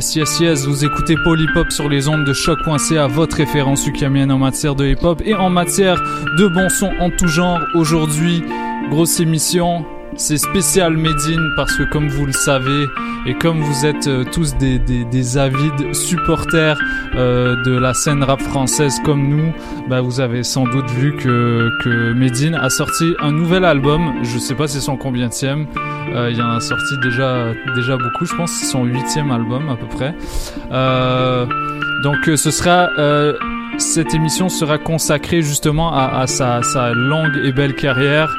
Yes, yes, yes, vous écoutez Polypop sur les ondes de choc.ca, votre référence ukamienne en matière de hip-hop et en matière de bon son en tout genre. Aujourd'hui, grosse émission, c'est spécial Medine parce que comme vous le savez et comme vous êtes euh, tous des, des, des avides supporters euh, de la scène rap française comme nous, bah vous avez sans doute vu que, que Medine a sorti un nouvel album. Je sais pas c'est son combienième. Euh, il en a sorti déjà, déjà beaucoup, je pense. C'est son huitième album à peu près. Donc ce sera... cette émission sera consacrée justement à, sa longue et belle carrière.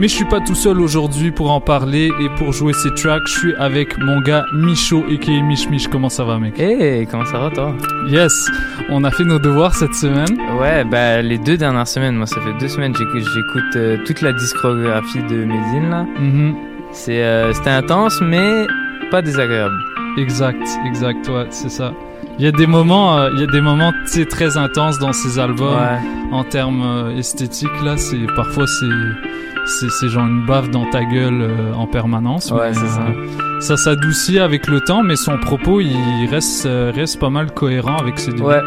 Mais je suis pas tout seul aujourd'hui pour en parler et pour jouer ces tracks. Je suis avec mon gars Micho et qui Mich Mich. Comment ça va, mec? Hey, comment ça va toi? Yes, on a fait nos devoirs cette semaine. Ouais, bah les deux dernières semaines, moi ça fait deux semaines que j'écoute, euh, toute la discographie de Medine là. Mhm. C'est euh, c'était intense mais pas désagréable. Exact, exact, ouais, c'est ça. Il y a des moments, euh, il y a des moments, très intenses dans ces albums Ouais. en termes euh, esthétiques. Là, c'est parfois c'est c'est genre une baffe dans ta gueule euh, en permanence. Ouais, mais, ça. euh, ça s'adoucit avec le temps, mais son propos, il reste euh, reste pas mal cohérent avec ses débuts. Ouais.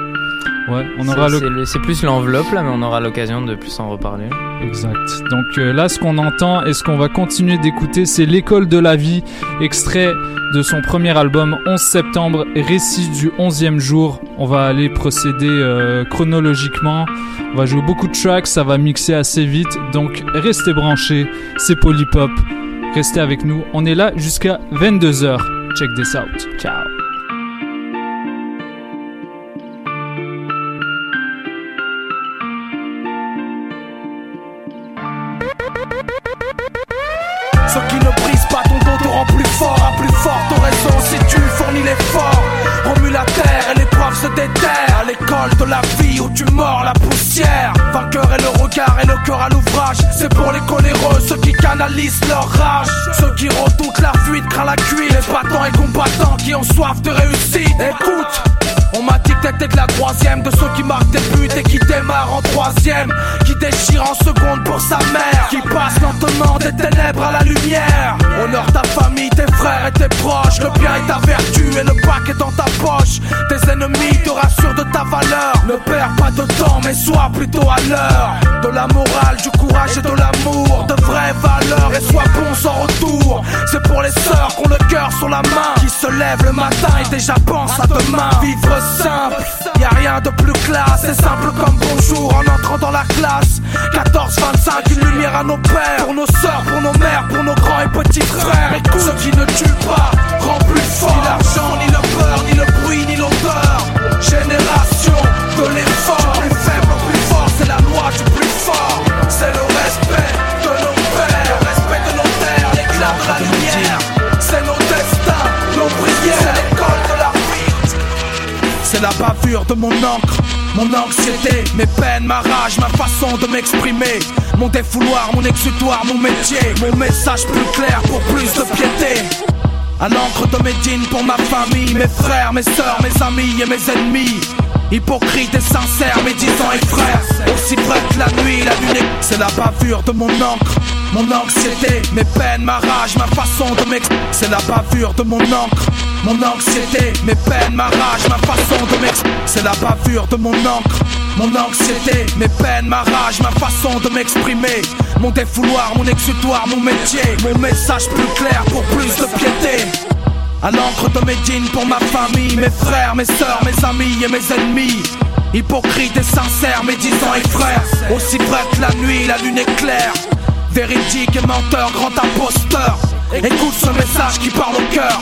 Ouais, on aura le c'est le- c'est plus l'enveloppe là, mais on aura l'occasion de plus en reparler. Exact. Donc euh, là, ce qu'on entend et ce qu'on va continuer d'écouter, c'est L'école de la vie, extrait de son premier album 11 septembre, récit du 11e jour. On va aller procéder euh, chronologiquement. On va jouer beaucoup de tracks, ça va mixer assez vite. Donc restez branchés, c'est Polypop. Restez avec nous. On est là jusqu'à 22h. Check this out. Ciao. Ce qui ne brise pas ton dos te rend plus fort, à plus forte raison si tu fournis l'effort. Remue la terre et l'épreuve se déterre. À l'école de la vie où tu mords la poussière. Vainqueur et le regard et le cœur à l'ouvrage. C'est pour les coléreux, ceux qui canalisent leur rage. Ceux qui redoutent la fuite, craint la cuite. Les battants et combattants qui ont soif de réussite. Écoute. On m'a dit que t'étais que la troisième de ceux qui marquent des buts et qui démarre en troisième, qui déchire en seconde pour sa mère, qui passe lentement des ténèbres à la lumière. Honore ta famille, tes frères et tes proches, le bien est ta vertu et le bac est dans ta poche. Tes ennemis te rassurent de ta valeur. Ne perds pas de temps, mais sois plutôt à l'heure. De la morale, du courage et de l'amour, de vraies valeurs et sois bon sans retour. C'est pour les sœurs qu'on le cœur sur la main, qui se lèvent le matin et déjà pensent à demain. Vivre simple, y a rien de plus classe, c'est simple comme bonjour en entrant dans la classe. 14-25, une lumière à nos pères, pour nos sœurs, pour nos mères, pour nos grands et petits frères. Écoute, ce qui ne tue pas rend plus fort. Ni l'argent, ni le peur, ni le bruit, ni l'odeur. La bavure de mon encre, mon anxiété, mes peines, ma rage, ma façon de m'exprimer. Mon défouloir, mon exutoire, mon métier, mon message plus clair pour plus de piété. À l'encre de jeans pour ma famille, mes frères, mes sœurs, mes amis et mes ennemis. Hypocrite et sincère, médisant et frère. Aussi près la nuit, la lune est... C'est la bavure de mon encre, mon anxiété, mes peines, ma rage, ma façon de m'ex... C'est la bavure de mon encre, mon anxiété, mes peines, ma rage, ma façon de m'ex... C'est la bavure de mon encre, mon anxiété, mes peines, ma rage, ma façon de m'exprimer. Mon défouloir, mon exutoire, mon métier, mon message plus clair pour plus de piété. À l'encre de mes pour ma famille, mes frères, mes sœurs, mes amis et mes ennemis. Hypocrite et sincère, médisant et frère. Aussi près que la nuit, la lune est claire. Véridique et menteur, grand imposteur. Écoute ce message qui parle au cœur.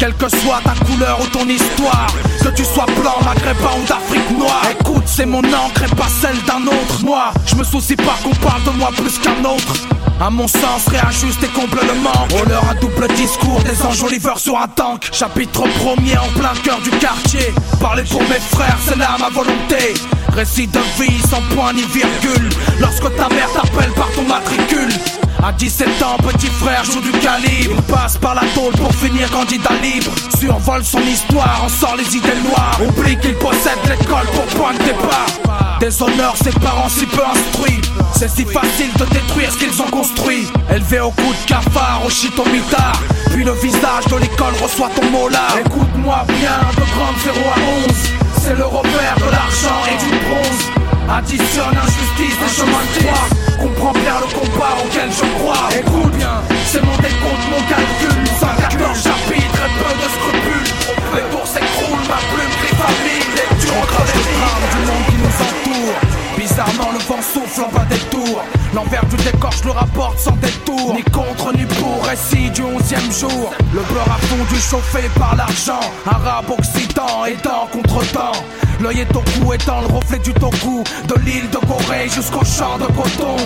Quelle que soit ta couleur ou ton histoire, que tu sois blanc, maghrébin ou d'Afrique noire. Écoute, c'est mon encre et pas celle d'un autre. Moi, je me soucie pas qu'on parle de moi plus qu'un autre. À mon sens, réajuste et comble le manque. Oh leur un double discours, des enjoliveurs sur un tank. Chapitre premier en plein cœur du quartier. Parler pour mes frères, c'est là ma volonté. Récit de vie sans point ni virgule. Lorsque ta mère t'appelle par ton matricule. À 17 ans, petit frère joue du calibre. Passe par la tôle pour finir candidat libre. Survole son histoire, en sort les idées noires. Oublie qu'il possède l'école pour point de départ. Déshonore ses parents si peu instruits. C'est si facile de détruire ce qu'ils ont construit. Élevé au coup de cafard, au shit au mitard. Puis le visage de l'école reçoit ton mot là. Écoute-moi bien, de grande 0 à 11. C'est le repère de l'argent et du bronze. Additionne injustice des chemins de croix. Comprends bien le combat auquel je crois. Écoute bien, c'est mon décompte, mon calcul. 114 chapitres et peu de scrupules. Les tours s'écroulent, ma plume famille Lecture entre les drames du monde qui nous entoure. Bizarrement le vent souffle en bas des tours. L'envers du décor je le rapporte sans détour. Ni contre ni pour, récit du onzième jour. Le beurre a fondu chauffé par l'argent. Arabe, occident, aidant contre temps L'œil est au cou étant le reflet du toku De l'île de Corée jusqu'au champ de coton.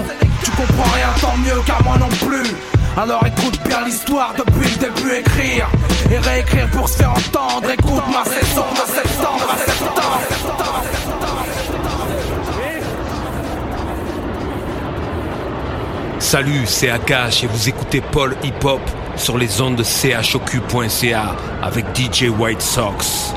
Tu comprends rien tant mieux car moi non plus. Alors écoute bien l'histoire depuis le début écrire. Et réécrire pour se faire entendre. Écoute ma saison de septembre à septembre. Salut, c'est Akash et vous écoutez Paul Hip Hop sur les ondes de choq.ca avec DJ White Sox.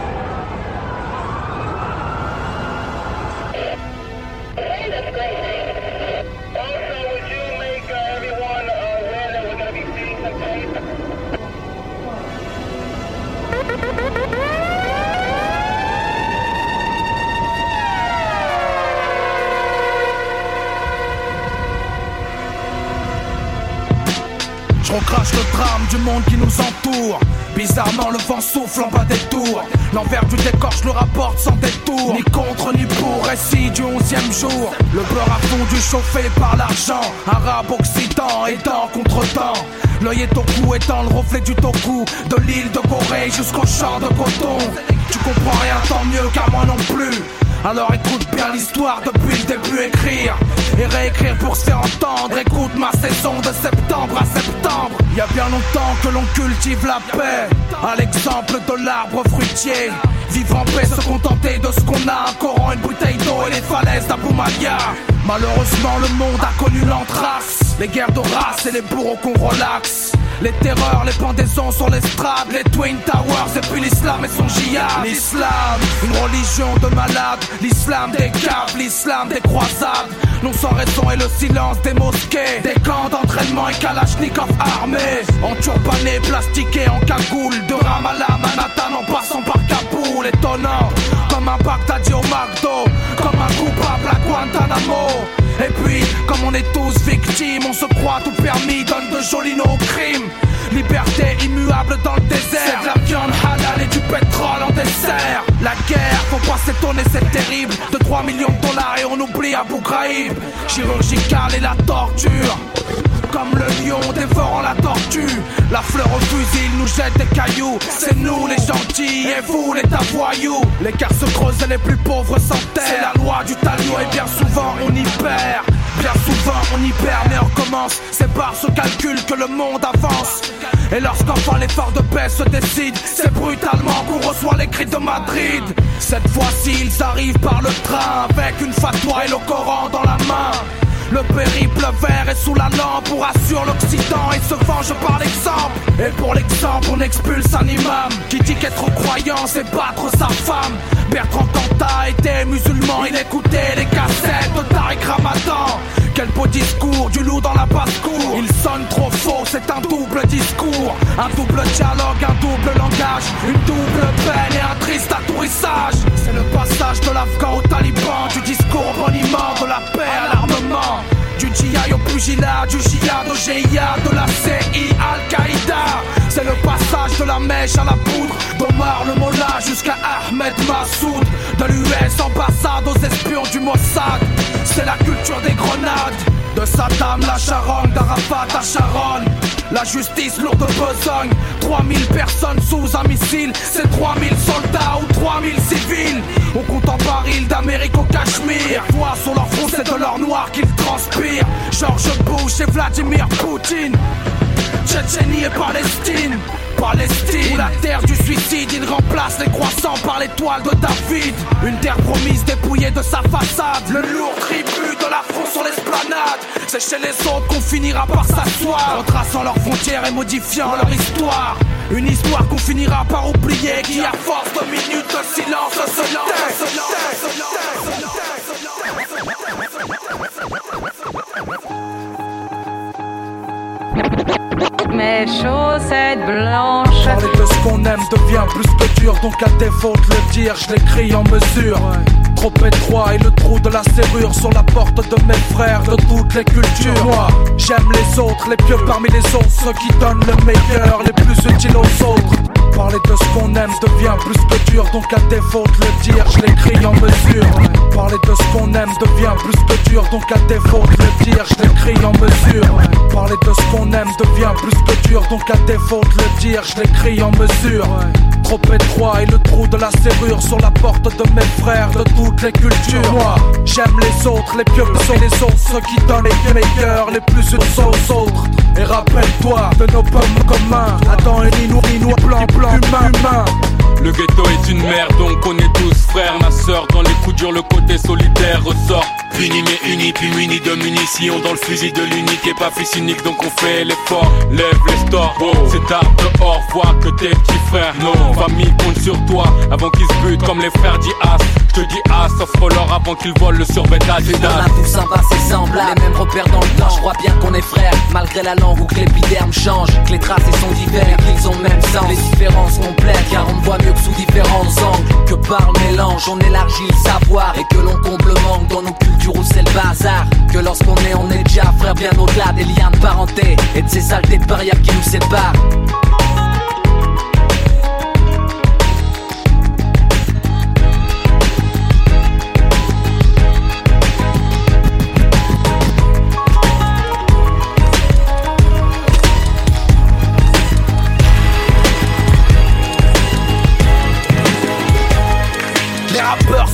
Vent souffle en bas des tours. L'envers du décor je le rapporte sans détour. Ni contre ni pour récit du onzième jour. Le beurre a fondu chauffé par l'argent. Arabe occident aidant contre temps L'œil est au cou étant le reflet du toku. De l'île de Corée jusqu'au champ de coton. Tu comprends rien tant mieux car moi non plus. Alors écoute bien l'histoire depuis le début écrire. Et réécrire pour se faire entendre. Écoute ma saison de septembre à septembre Y a bien longtemps que l'on cultive la paix. À l'exemple de l'arbre fruitier Vivre en paix, se contenter de ce qu'on a. Un Coran, une bouteille d'eau et les falaises d'Aboumalia Malheureusement le monde a connu l'anthrax Les guerres de race et les bourreaux qu'on relaxe. Les terreurs, les pendaisons sur l'estrade, les Twin Towers et puis l'islam et son djihad. L'islam, une religion de malades, l'islam des caves, l'islam des croisades. Non sans raison et le silence des mosquées, des camps d'entraînement et kalachnikov armés. Enturbanés, plastiqués en cagoule, de Ramallah, Manhattan en passant par Kaboul, étonnant. Baghdadi au comme un coupable à Guantanamo. Et puis, comme on est tous victimes, on se croit tout permis, donne de jolis noms au crime. Liberté immuable dans le désert, de la viande halal et du pétrole en dessert. La guerre, faut pas s'étonner, c'est terrible. De 3 millions de dollars et on oublie Abu Ghraib. Chirurgical et la torture. Comme le lion dévorant la tortue. La fleur au fusil nous jette des cailloux. C'est nous les gentils et vous les voyous L'écart se creuse et les plus pauvres s'enterrent. C'est la loi du talion et bien souvent on y perd. Bien souvent on y perd mais on commence. C'est par ce calcul que le monde avance. Et lorsqu'enfin l'effort de paix se décide C'est brutalement qu'on reçoit les cris de Madrid. Cette fois-ci ils arrivent par le train Avec une fatwa et le Coran dans la main le périple vert est sous la lampe pour assure l'Occident et se venge par l'exemple. Et pour l'exemple, on expulse un imam qui dit qu'être croyant c'est battre sa femme. Bertrand Cantat était musulman, il écoutait les cassettes de Ramadan. Quel beau discours, du loup dans la basse-cour. Il sonne trop faux, c'est un double discours. Un double dialogue, un double langage. Une double peine et un triste atterrissage. C'est le passage de l'Afghan au Taliban. Du discours au de la paix à l'armement. Du GI au pugilat, du jihad au GIA, de la CI Al-Qaïda. C'est le passage de la mèche à la poudre, d'Omar le Mollah jusqu'à Ahmed Massoud. De l'US ambassade aux espions du Mossad. C'est la culture des grenades. De Saddam la charogne, d'Arafat à Sharon. La justice lourde de besogne 3000 personnes sous un missile. C'est 3000 soldats ou 3000 civils. On compte en baril d'Amérique au Cachemire. Voix sur leur front c'est de l'or noir qu'ils transpirent. George Bush et Vladimir Poutine Tchétchénie et Palestine. Palestine. Où la terre du suicide Il remplace les croissants par l'étoile de David. Une terre promise dépouillée de sa façade. Le lourd tribut de la France sur l'esplanade. C'est chez les autres qu'on finira par s'asseoir. Retraçant leurs frontières et modifiant leur histoire. Une histoire qu'on finira par oublier Qui à force de minutes de silence se tait, Mes chaussettes blanches. Parler de ce qu'on aime devient plus que dur, donc à défaut de le dire, je l'écris en mesure. Trop étroit et le trou de la serrure sur la porte de mes frères de toutes les cultures. Moi, j'aime les autres, les pieux parmi les autres, ceux qui donnent le meilleur, les plus utiles aux autres. Parler de ce qu'on aime devient plus que dur, donc à défaut de le dire, je l'écris en mesure. Parler de ce qu'on aime devient plus que dur, donc à défaut de le dire, je l'écris en mesure. Parler de ce qu'on aime devient plus que dur, donc à défaut de le dire, je l'écris en mesure. Trop étroit et le trou de la serrure sur la porte de mes frères de toutes les cultures. Moi, j'aime les autres, les pieux sont les autres, ceux qui donnent les meilleurs, les plus utiles aux autres. Et rappelle-toi de nos pommes communs. Adam et Nino, Nino, plan, plan, humain, humain. Le ghetto est une merde, donc on est tous frères. Ma soeur, dans les coups durs, le côté solitaire ressort. Puni mais uni, puis muni de munitions dans le fusil de l'unique et pas fils unique, donc on fait l'effort. Lève les stores, c'est tard dehors, vois que tes petits frères. Nos familles comptent sur toi avant qu'ils se butent comme les frères d'Ias. Je te dis as, offre-leur avant qu'ils volent le survêt On a tous un passé semblable, les mêmes repères dans le temps. Je crois bien qu'on est frères, malgré la langue ou que l'épiderme change. Que les tracés sont divers, qu'ils ont le même sens. Les différences complètes, car on voit mieux sous différents angles. Que par mélange, on élargit le savoir. Et que l'on comble le manque dans nos cultures où c'est le bazar. Que lorsqu'on est, on est déjà frères bien au-delà des liens de parenté. Et de ces saletés de barrières qui nous séparent.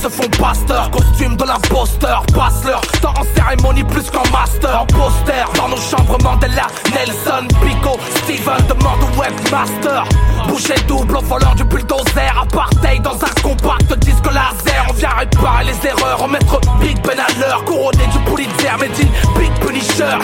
Se font pasteur, costume de l'imposteur, passe leur temps en cérémonie plus qu'en master. En poster, dans nos chambres Mandela, Nelson, Pico, Steven demande au webmaster. Boucher double au voleur du bulldozer, apartheid dans un compact disque laser. On vient réparer les erreurs, remettre Big Ben à l'heure, couronné du Pulitzer, dit Big Punisher.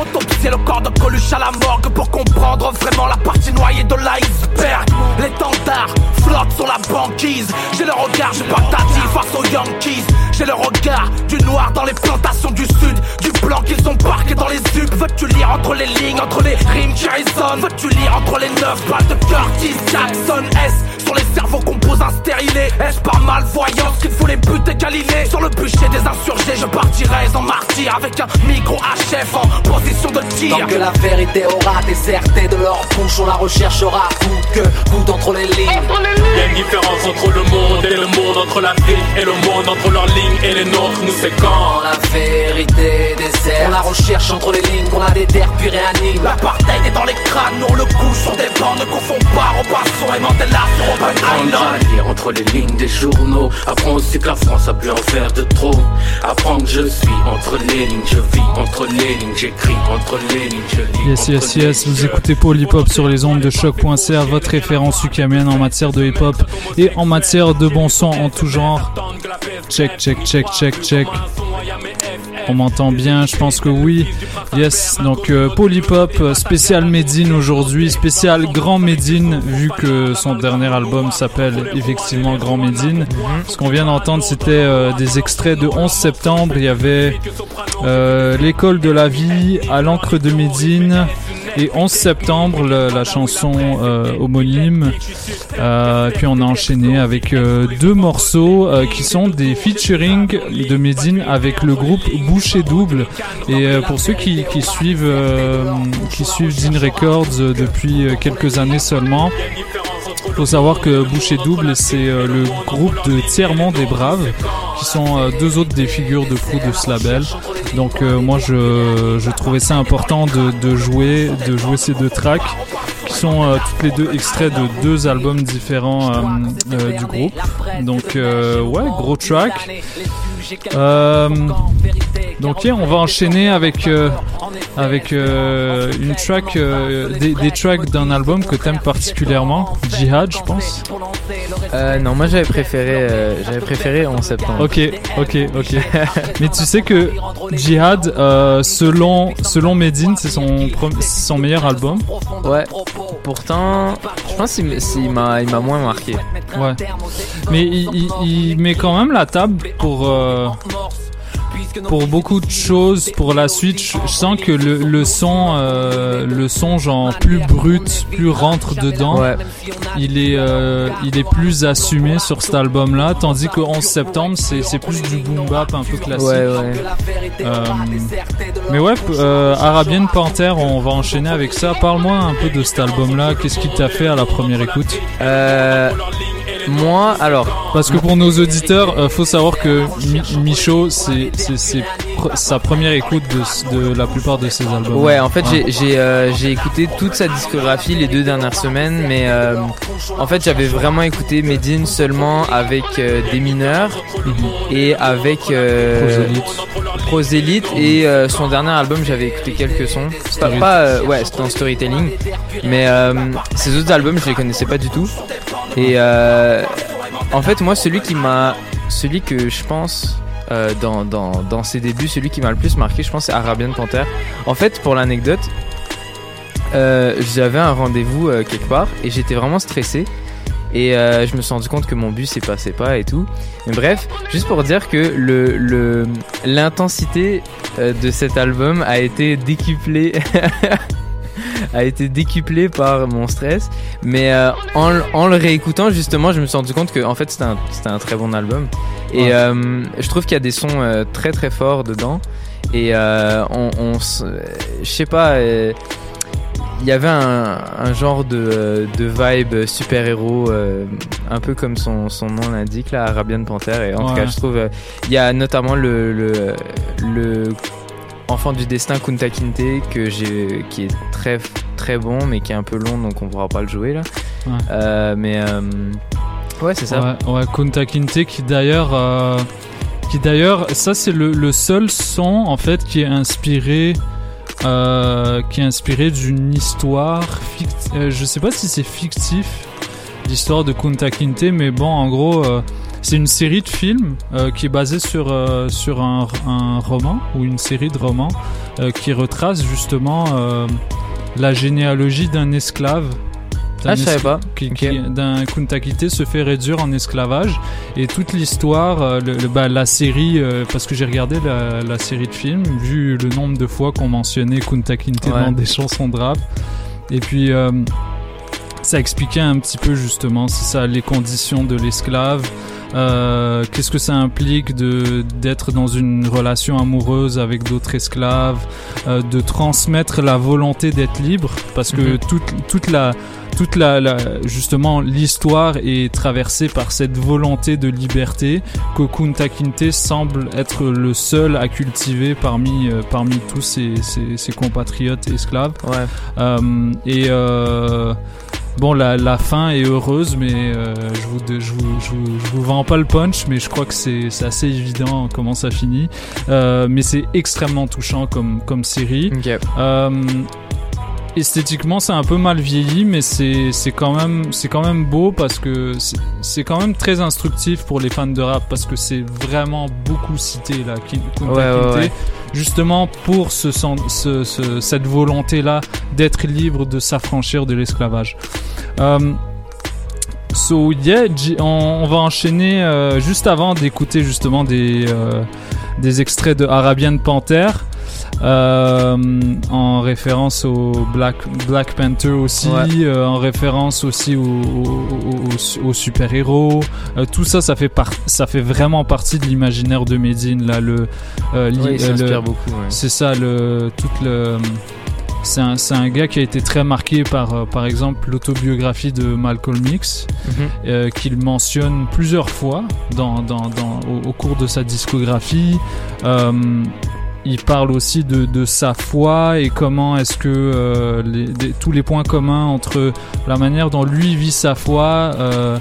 Autopsier le corps de Coluche à la morgue pour comprendre vraiment la partie noyée de l'iceberg. L'étendard flotte sur la banquise. J'ai le regard, je patative face aux Yankees. J'ai le regard du noir dans les plantations du sud, du blanc qu'ils ont parqué dans les zucs. Veux-tu lire entre les lignes, entre les rimes qui résonnent? Veux-tu lire entre les neuf balles de Curtis Jackson? S sur les cerveaux composés stérilés Est-ce par malvoyance qu'il faut les buter câlinés Sur le bûcher des insurgés je partirai en martyr Avec un micro HF en position de tir. Tant que la vérité aura déserté de leur bouche On la recherchera coûte que coûte entre les lignes. Il y a une différence entre le monde et le monde Entre l'Afrique et le monde Entre leurs lignes et les nôtres Nous c'est quand? La vérité déserte On la recherche entre les lignes Qu'on la déterre puis réanime L'apartheid est dans les crânes, nous on le couche sur des bancs Ne confond pas Robinson et Mandela sur À lire entre les lignes des journaux Apprends aussi que la France a pu en faire de trop Apprends que je suis entre les lignes Je vis entre les lignes J'écris entre les lignes Je lis Yes, yes, yes, vous écoutez Hop sur les ondes de choc.ca, votre référence ukamienne en matière de hip hop et en matière de bon son en tout genre. Check, check, check, check, check. On m'entend bien, je pense que oui. Yes, donc euh, Hop, euh, spécial Medine aujourd'hui, spécial Grand Medine, vu que son dernier album s'appelle effectivement Grand Medine. Ce qu'on vient d'entendre, c'était euh, des extraits de 11 septembre. Il y avait euh, L'école de la vie, à l'encre de Médine. Et 11 septembre, la chanson euh, homonyme. Euh, puis on a enchaîné avec euh, deux morceaux euh, qui sont des featuring de Medine avec le groupe Boucher Double. Et pour ceux qui, suivent qui suivent Records depuis quelques années seulement, faut savoir que Boucher Double, c'est euh, le groupe de Tiers-Monde des Braves, qui sont euh, deux autres des figures de proue de ce label. Donc euh, moi, je, je trouvais ça important de, de jouer de jouer ces deux tracks, qui sont toutes les deux extraits de deux albums différents du groupe. Donc ouais, gros track. Donc yeah, on va enchaîner avec euh, avec euh, une track euh, des, des tracks d'un album que t'aimes particulièrement, Jihad, je pense. Non, moi j'avais préféré, j'avais préféré en septembre. Ok, ok, ok. Mais tu sais que Jihad, selon selon Medine, c'est son son meilleur album. Ouais. Pourtant, je pense qu'il m'a, il m'a moins marqué. Ouais. Mais il, il- il met quand même la table pour euh, pour beaucoup de choses pour la suite. Je, je sens que le, le son euh, le son genre plus brut, plus rentre dedans. Ouais. Il est euh, il est plus assumé sur cet album là, tandis que 11 septembre c'est c'est plus du boom bap un peu classique. Ouais, ouais. Euh, mais ouais, euh, Arabian Panther, on va enchaîner avec ça. Parle-moi un peu de cet album-là. Qu'est-ce qui t'a fait à la première écoute Euh, moi, alors. Parce que pour nos auditeurs, euh, faut savoir que Mi- Michaud, c'est pr- sa première écoute de, la plupart de ses albums. Ouais, en fait, j'ai j'ai euh, écouté toute sa discographie les deux dernières semaines, mais euh, en fait, j'avais vraiment écouté Medine seulement avec euh, des mineurs et avec Prosélite. Et euh, son dernier album, j'avais écouté quelques sons. Pas, pas, ouais, c'était en storytelling, mais ces autres albums, je les connaissais pas du tout. Et en fait, moi, celui qui m'a, celui que je pense euh, dans, ses débuts, celui qui m'a le plus marqué, je pense, c'est Arabian Panther. En fait, pour l'anecdote, euh, j'avais un rendez-vous euh, quelque part et j'étais vraiment stressé. Et je me suis rendu compte que mon bus ne passait pas et tout. Mais bref, juste pour dire que l'intensité de cet album a été décuplée. a été décuplée par mon stress mais euh, en, en le réécoutant justement je me suis rendu compte que en fait c'était un, un très bon album et Ouais. euh, je trouve qu'il y a des sons euh, très très forts dedans et on, je sais pas il y avait un, un genre de, de vibe super-héros, euh, un peu comme son, son nom l'indique, là, Arabian Panther. Et en tout cas, je trouve, euh, il y a notamment le, le, le Enfant du Destin Kunta Kinte, que j'ai, qui est très, très bon, mais qui est un peu long, donc on pourra pas le jouer là. Ouais. Euh, mais euh, ouais, c'est ça. Ouais, ouais, Kunta Kinte qui d'ailleurs, euh, qui d'ailleurs, ça c'est le, le seul son en fait qui est inspiré, qui est inspiré d'une histoire. Fict... euh, je sais pas si c'est fictif l'histoire de Kunta Kinte, mais bon, en gros, c'est une série de films euh, qui est basée sur, euh, sur un, un roman ou une série de romans euh, qui retrace justement la généalogie d'un esclave. Ah, je savais pas. Qui, Ok. qui- d'un Kunta Kinte se fait réduire en esclavage et toute l'histoire, le, le- bah, la série, parce que j'ai regardé la, la série de films, vu le nombre de fois qu'on mentionnait Kunta Kinte Ouais. dans des chansons de rap, et puis ça expliquait un petit peu justement c'est ça les conditions de l'esclave euh, qu'est-ce que ça implique de d'être dans une relation amoureuse avec d'autres esclaves euh, de transmettre la volonté d'être libre? Parce que Mhm. toute toute la toute la, la- justement l'histoire est traversée par cette volonté de liberté que Kunta Kinte semble être le seul à cultiver parmi euh, parmi tous ses, ses, ses compatriotes esclaves Ouais. euh, et euh, bon, la, la fin est heureuse, mais euh, je, vous, je, vous, je, vous, je vous vends pas le punch, mais je crois que c'est assez évident comment ça finit. Euh, mais c'est extrêmement touchant comme, comme série. Ok. Esthétiquement, c'est un peu mal vieilli, mais c'est quand même c'est quand même beau parce que c'est- quand même très instructif pour les fans de rap parce que c'est vraiment beaucoup cité là, Kunta Ouais, ouais, Kinte, ouais. justement pour ce, sen- ce- ce- cette volonté là d'être libre, de s'affranchir de l'esclavage. Euh, So yeah, on va enchaîner euh, juste avant d'écouter justement des euh, des extraits de Arabian Panther euh, en référence au Black Black Panther aussi, Ouais. euh, en référence aussi au- au- au- aux super héros. tout ça, ça fait par- ça fait vraiment partie de l'imaginaire de Medine là le euh, euh, le- beaucoup, ouais. C'est ça le tout le c'est un, gars qui a été très marqué par, euh, par exemple, l'autobiographie de Malcolm X, Mhm. euh, qu'il mentionne plusieurs fois dans, dans, dans- au, au cours de sa discographie. Euh, il parle aussi de, de sa foi et comment est-ce que euh, tous les points communs entre la manière dont lui vit sa foi euh,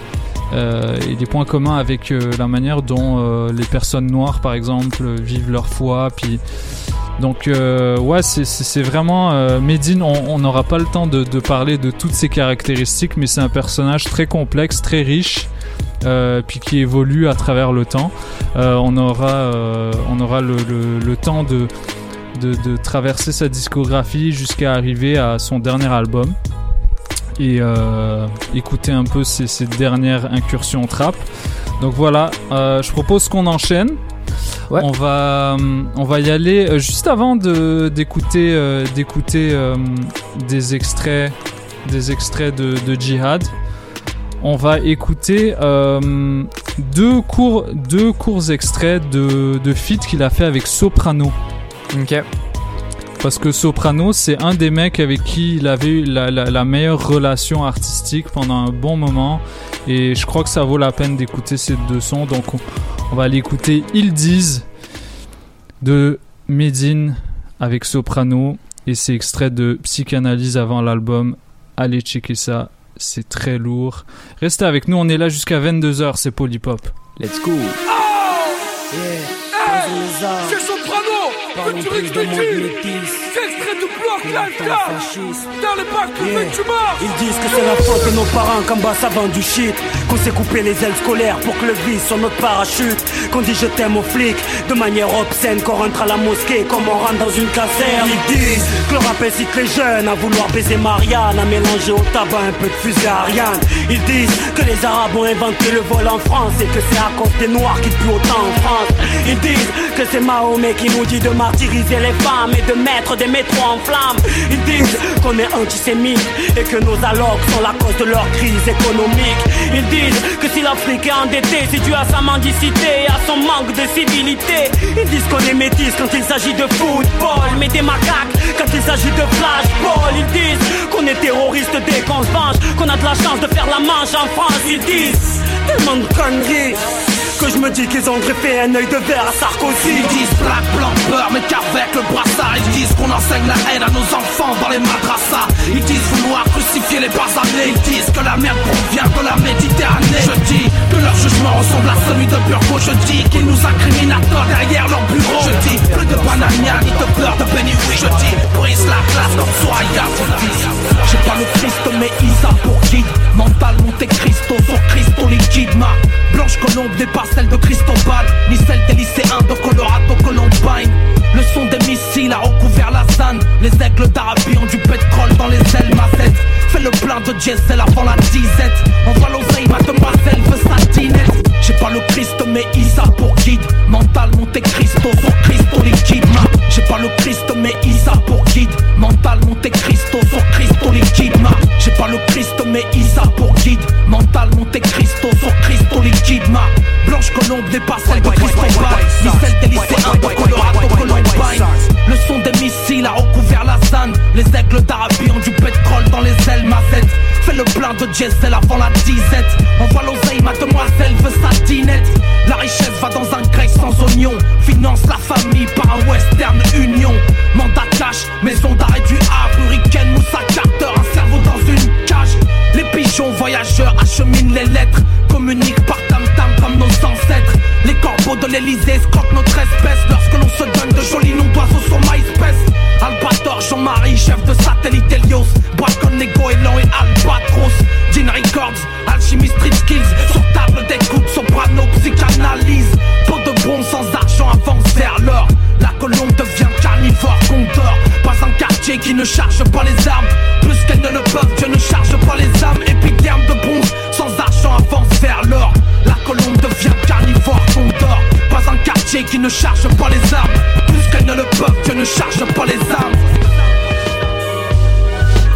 euh, et les points communs avec la manière dont les personnes noires, par exemple, vivent leur foi. Puis donc ouais, c'est- vraiment Medine. On n'aura pas le temps de, de parler de toutes ses caractéristiques, mais c'est un personnage très complexe, très riche. Euh, puis qui évolue à travers le temps. Euh, on aura, euh, on aura le, le- le temps de, de, de traverser sa discographie jusqu'à arriver à son dernier album et écouter un peu ses, ses dernières incursions trap. Donc voilà, je propose qu'on enchaîne. On va, on va y aller juste avant de d'écouter, d'écouter euh, des extraits, des extraits de, de Jihad. On va écouter euh, deux courts, deux courts extraits de de feat qu'il a fait avec Soprano. Ok. Parce que Soprano, c'est un des mecs avec qui il avait eu la, la- la meilleure relation artistique pendant un bon moment. Et je crois que ça vaut la peine d'écouter ces deux sons. Donc on, on va aller écouter Ils disent de Medine avec Soprano. Et c'est extrait de Psychanalyse avant l'album. Allez checker ça, c'est très lourd. Restez avec nous, on est là jusqu'à 22h, c'est Polypop. Let's go. C'est Soprano Futurix Métis C'est extrait du bloc Lifetime Dans Yeah. tu Ils disent que c'est la faute de nos parents qu'en bas ça vend du shit. Qu'on s'est coupé les ailes scolaires pour que le vice sur notre parachute. Qu'on dit je t'aime aux flics de manière obscène. Qu'on rentre à la mosquée comme on rentre dans une caserne. Ils disent que le rap incite les jeunes à vouloir baiser Marianne À mélanger au tabac un peu de fusée Ariane. Ils disent que les arabes ont inventé le vol en France Et que c'est à cause des noirs qu'il pue autant en France. Ils disent que c'est Mahomet qui nous dit de martyriser les femmes Et de mettre des métros en flammes. Ils disent qu'on est antisémite Et que nos allocs sont la cause de leur crise économique. Ils disent que si l'Afrique est endettée C'est dû à sa mendicité et à son manque de civilité. Ils disent qu'on est métis quand il s'agit de football Mais des macaques quand il s'agit de flashball. Ils disent qu'on est terroriste dès qu'on se venge Qu'on a de la chance de faire la manche en France. Ils disent tellement de conneries que je me dis qu'ils ont greffé un œil de verre à Sarkozy. Ils disent black, blanc, beurre, mais qu'avec le brassard Ils disent qu'on enseigne la haine à nos enfants dans les madrassas. Ils disent vouloir crucifier les basanés Ils disent que la merde provient de la Méditerranée. Je dis que leur jugement ressemble à celui de Burgo. Je dis qu'ils nous incriminent à tort derrière leur bureau. Je dis plus de banania ni de peur de Benny Je dis brise la glace comme dis J'ai pas le Christ mais Isa pour guide Mental Monte Cristo sur Cristo liquide Kidma. Blanche Colombe n'est pas celle de Cristobal, ni celle des lycéens de Colorado Columbine. Le son des missiles a recouvert Les aigles d'Arabie ont du pétrole dans les ailes, ma tête. Fais le plein de diesel avant la disette. Envoie l'oseille, mademoiselle veut sa dinette. J'ai pas le Christ, mais Isa pour guide. Mental, Monte Cristo, sur Cristo liquide. Ma. J'ai pas le Christ, mais Isa pour guide. Mental, Monte Cristo, sur Cristo liquide. Ma. J'ai pas le Christ, mais Isa pour guide. Mental, Monte Cristo, sur Cristo liquide. Ma. Blanche Colombe n'est pas celle de Cristobal, ni celle des lycéens de Colorado Columbine. Le son des missiles a recouvert la zone. Les aigles d'Arabie ont du pétrole dans les ailes, ma tête. Fais le plein de diesel avant la disette. Envoie l'oseille, mademoiselle veut sa dinette. La richesse va dans un grec sans oignon. Finance la famille par un Western Union. Mandat cash, maison d'arrêt du Havre, Hurricane, Moussa Carter, un cerveau dans une cage. Les pigeons voyageurs acheminent les lettres. Communiquent par ancêtres. Les corbeaux de l'Elysée scroquent notre espèce. Lorsque l'on se donne de jolis noms d'oiseaux sur MySpace. Albator, Jean-Marie, chef de satellite Helios. Boiscon, Nego, Elan et Albatros. Gin Records, Alchemy Street Skills. Sur table d'écoute, soprano, psychanalyse. Pot de bronze sans argent avance vers l'or. La colombe devient carnivore, condor. Pas un quartier qui ne charge pas les armes. Plus qu'elles ne le peuvent, Dieu ne charge pas les âmes. Pas un quartier qui ne charge pas les armes. Plus qu'elles ne le peuvent, Dieu ne charge pas les armes.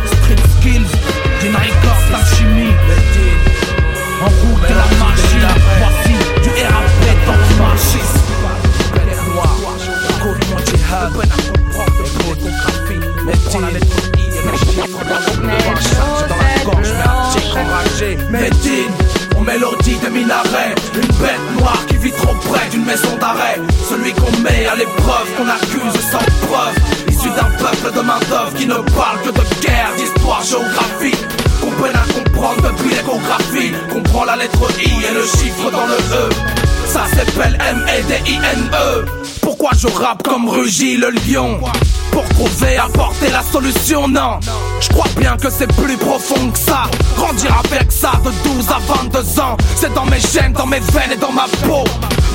Street skills, d'une d'alchimie. En route de la magie, voici du RAP dans le marché. Noir, mélodie de minaret. Une bête noire qui vit trop près d'une maison d'arrêt. Celui qu'on met à l'épreuve, qu'on accuse sans preuve. Issu d'un peuple de main d'œuvre qui ne parle que de guerre, d'histoire, géographie. Qu'on peine à comprendre depuis l'échographie. Comprend la lettre I et le chiffre dans le E. Ça s'appelle M-E-D-I-N-E Pourquoi je rappe comme Rugy le lion? Pour trouver, apporter la solution, non. Je crois bien que c'est plus profond que ça. Grandir avec ça de 12 à 22 ans C'est dans mes gènes, dans mes veines et dans ma peau.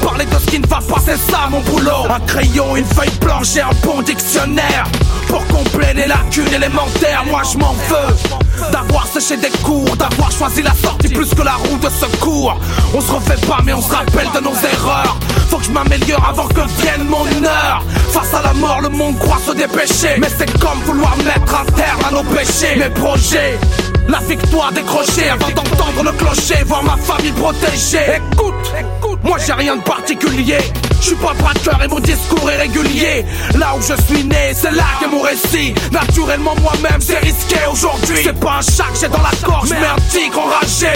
Parler de ce qui ne va pas, c'est ça mon boulot. Un crayon, une feuille blanche et un bon dictionnaire. Pour combler les lacunes élémentaires Moi je m'en veux. D'avoir séché des cours, d'avoir choisi la sortie plus que la roue de secours. On se refait pas mais on se rappelle de nos erreurs. Faut que je m'améliore avant que vienne mon heure. Face à la mort, le monde croit se Mais c'est comme vouloir mettre un terme à nos péchés Mes projets la victoire décrochée avant d'entendre le clocher, voir ma famille protégée. Écoute, écoute, moi j'ai rien de particulier. Je suis pas braqueur et mon discours est régulier. Là où je suis né, c'est là qu'est mon récit. Naturellement moi-même, c'est risqué aujourd'hui. C'est pas un chat que j'ai dans la gorge, mais un tigre enragé.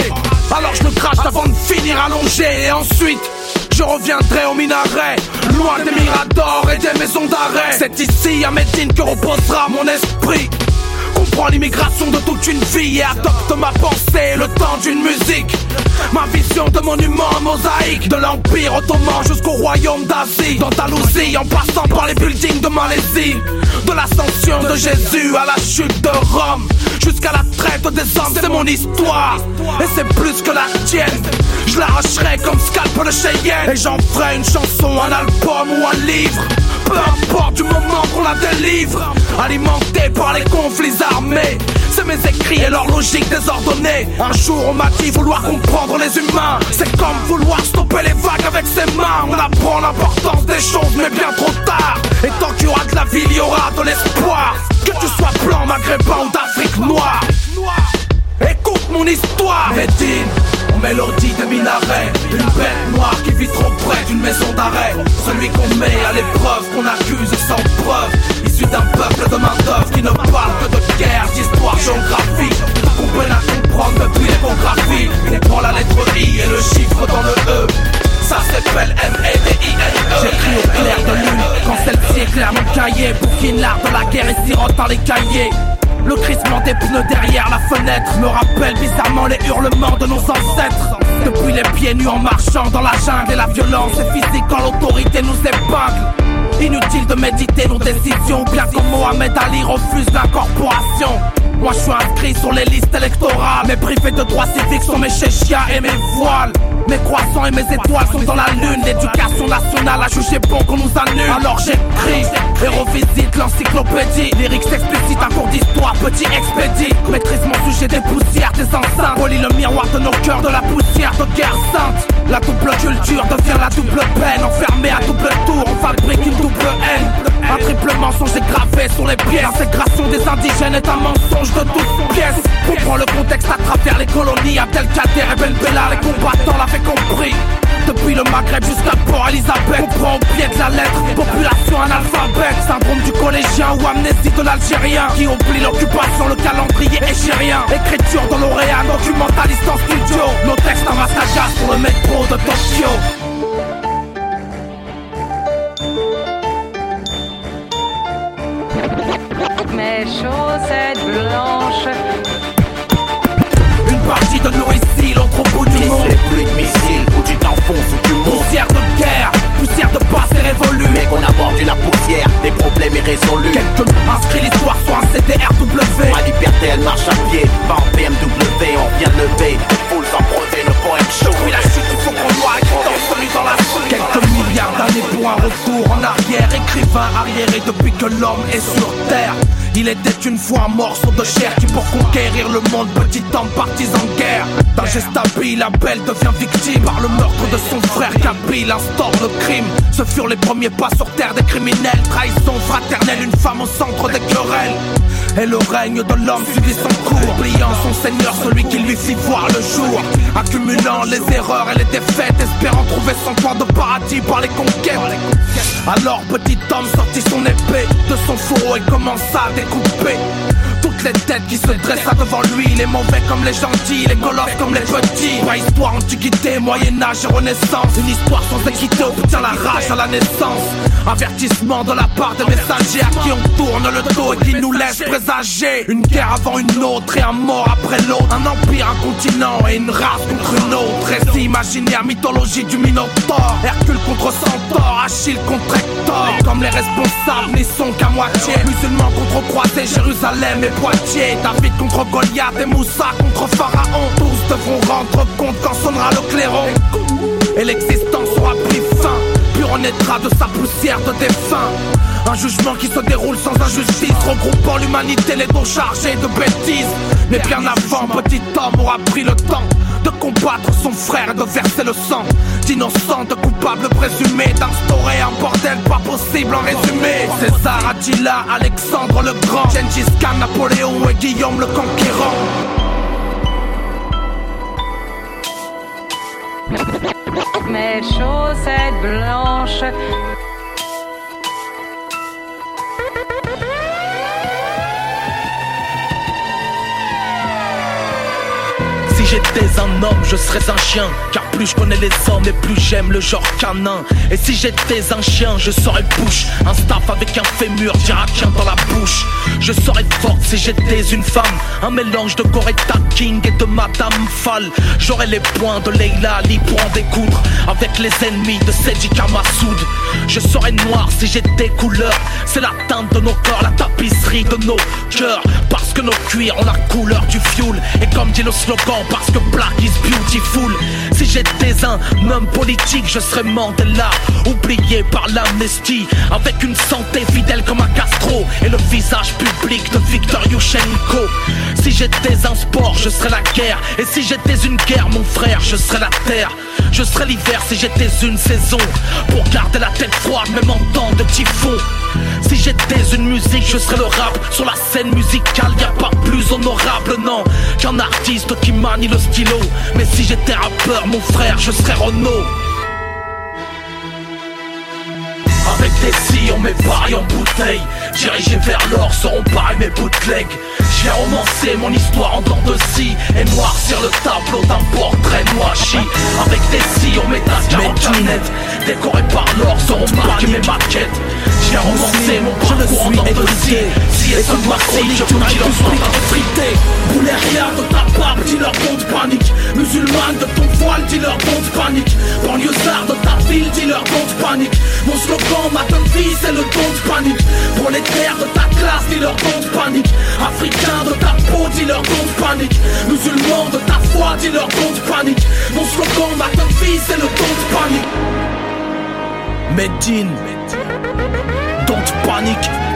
Alors je me crache avant de finir allongé et ensuite. Je reviendrai au minaret, loin des miradors et des maisons d'arrêt. C'est ici à Médine que reposera mon esprit. Comprends l'immigration de toute une vie et adopte ma pensée le temps d'une musique. Ma vision de monument mosaïque, de l'Empire ottoman jusqu'au royaume d'Asie. D'Andalousie en passant par les buildings de Malaisie. De l'ascension de Jésus à la chute de Rome. Jusqu'à la traite des hommes, c'est mon histoire. Et c'est plus que la tienne. Je l'arracherai comme scalp de Cheyenne. Et j'en ferai une chanson, un album ou un livre. Peu importe du moment qu'on la délivre. Alimenté par les conflits armés. C'est mes écrits et leur logique désordonnée. Un jour on m'a dit vouloir comprendre les humains. C'est comme vouloir stopper les vagues avec ses mains. On apprend l'importance des choses, mais bien trop tard. Et tant qu'il y aura de la ville, il y aura de l'espoir. Que tu sois blanc, maghrébin ou d'Afrique noire. Écoute mon histoire, Médine. Mélodie de minaret Une bête noire qui vit trop près d'une maison d'arrêt Celui qu'on met à l'épreuve, qu'on accuse sans preuve Issu d'un peuple de main d'œuvre qui ne parle que de guerre, d'histoire, géographie Qu'on peine à comprendre depuis l'échographie On prend la lettre I et le chiffre dans le E. Ça s'appelle M-E-D-I-N-E J'écris au clair de lune Quand celle-ci éclaire mon cahier Bouquine l'art de la guerre et sirote dans les cahiers. Le crissement des pneus derrière la fenêtre me rappelle bizarrement les hurlements de nos ancêtres. Depuis les pieds nus en marchant dans la jungle et la violence est physique quand l'autorité nous épingle. Inutile de méditer nos décisions, bien comme Mohamed Ali refuse l'incorporation. Moi je suis inscrit sur les listes électorales, mais privé de droits civiques sont mes chéchias et mes voiles. Mes croissants et mes étoiles sont dans la lune. L'éducation nationale a jugé bon qu'on nous annule. Alors j'écris et revisite l'encyclopédie. Lyrics explicites, un cours d'histoire, petit expédie. Maîtrise mon sujet des poussières, des enceintes. Relie le miroir de nos cœurs de la poussière de guerre sainte. La double culture devient la double peine. Enfermé à double tour, on fabrique une double haine. Un triple mensonge est gravé sur les pièces. L'intégration des indigènes est un mensonge de toutes pièces. Comprends le contexte à travers les colonies. Abdelkader et Ben Bella, les combattants l'avaient compris. Depuis le Maghreb jusqu'à Port Elisabeth Comprends au pied de la lettre, population analphabète Syndrome du collégien ou amnésie de l'Algérien Qui oublie l'occupation, le calendrier échérien Écriture dans l'oréal, documentaliste en studio Nos textes en à gaz pour le métro de Tokyo Mes chaussettes blanches. Une partie de nous Aborde la poussière, des problèmes irrésolus Quelques inscrit l'histoire sur un CDRW Ma liberté elle marche à pied, pas en BMW On vient lever, foule sans brevet, le poème chaud. Oui la chute, il faut qu'on danse celui dans la soupe Quelques milliards d'années pour un retour en arrière. Écrivain arriéré depuis que l'homme est sur terre il était une fois un morceau de chair qui pour conquérir le monde, petit homme partisan en guerre. D'Ingestabil, Abel devient victime par le meurtre de son frère Kabil, instaure le crime. Ce furent les premiers pas sur terre des criminels, trahison fraternelle, une femme au centre des querelles. Et le règne de l'homme suivit son cours, oubliant son seigneur, celui qui lui fit voir le jour. Accumulant les erreurs et les défaites, espérant trouver son point de paradis par les conquêtes. Alors petit homme sortit son épée de son fourreau et commença à découper toutes les têtes qui se dressent devant lui, les mauvais comme les gentils, les colosses comme les petits. Préhistoire, antiquité, Moyen-Âge et Renaissance. Une histoire sans équité obtient la rage à la naissance. Avertissement de la part des messagers à qui on tourne le dos et qui nous laisse présager. Une guerre avant une autre et un mort après l'autre. Un empire, un continent et une race contre une autre. Récit imaginaire, mythologie du Minotaure. Hercule contre Centaure, Achille contre Hector. Comme les responsables n'y sont qu'à moitié. Musulmans contre croisés, Jérusalem et Poitiers. David contre Goliath et Moussa contre Pharaon. Tous devront rendre compte quand sonnera le clairon. Et l'existence aura pris fin. Puis on naîtra de sa poussière de défunt. Un jugement qui se déroule sans injustice, regroupant l'humanité, les dos chargés de bêtises. Mais bien avant, petit homme aura pris le temps de combattre son frère de verser le sang d'innocents, de coupables présumés, d'instaurer un bordel pas possible en résumé. César, Attila, Alexandre le Grand, Gengis Khan, Napoléon et Guillaume le Conquérant. Mes chaussettes blanches. J'étais un homme, je serais un chien. Car plus je connais les hommes et plus j'aime le genre canin. Et si j'étais un chien, je serais bouche. Un staff avec un fémur d'irakien dans la bouche. Je serais forte si j'étais une femme. Un mélange de Coretta King et de Madame Fall. J'aurais les poings de Leila Ali pour en découdre. Avec les ennemis de Sedika Massoud. Je serais noir si j'étais couleur. C'est la teinte de nos corps, la tapisserie de nos cœurs. Parce que nos cuirs ont la couleur du fioul. Et comme dit le slogan, parce que black is beautiful. Si j'étais un homme politique, je serais Mandela, oublié par l'amnestie. Avec une santé fidèle comme un Castro et le visage public de Victor Yushchenko. Si j'étais un sport, je serais la guerre. Et si j'étais une guerre, mon frère, je serais la terre. Je serais l'hiver si j'étais une saison. Pour garder la tête froide, même en temps de typhon. Si j'étais une musique, je serais le rap. Sur la scène musicale, y a pas plus honorable, non, qu'un artiste qui manie le stylo. Mais si j'étais rappeur, mon frère, je serais Renault. Avec des sillons, mes paris en bouteille Dirigés vers l'or seront pareils mes bootlegs Je vais romancer mon histoire en dents de scie Et noircir le tableau d'un portrait noachi Avec des sillons, mes tasses 40 net Décorés par l'or seront marqués mes maquettes Je vais romancer mon parcours en dents de scie Si ce mois-ci, je leur frité Bouléria de ta barbe, dis leur bon de panique. Musulmane de ton voile, dis leur bon de panique. Banlieusard de ta ville, dis-leur don't panique. Mon slogan, ma vie, c'est le don't panique. Pour les terres de ta classe, dis-leur don't panique. Africain de ta peau, dis-leur don't panique. Musulman de ta foi, dis-leur don't panique. Mon slogan, ma vie, c'est le don't panique. Medine panique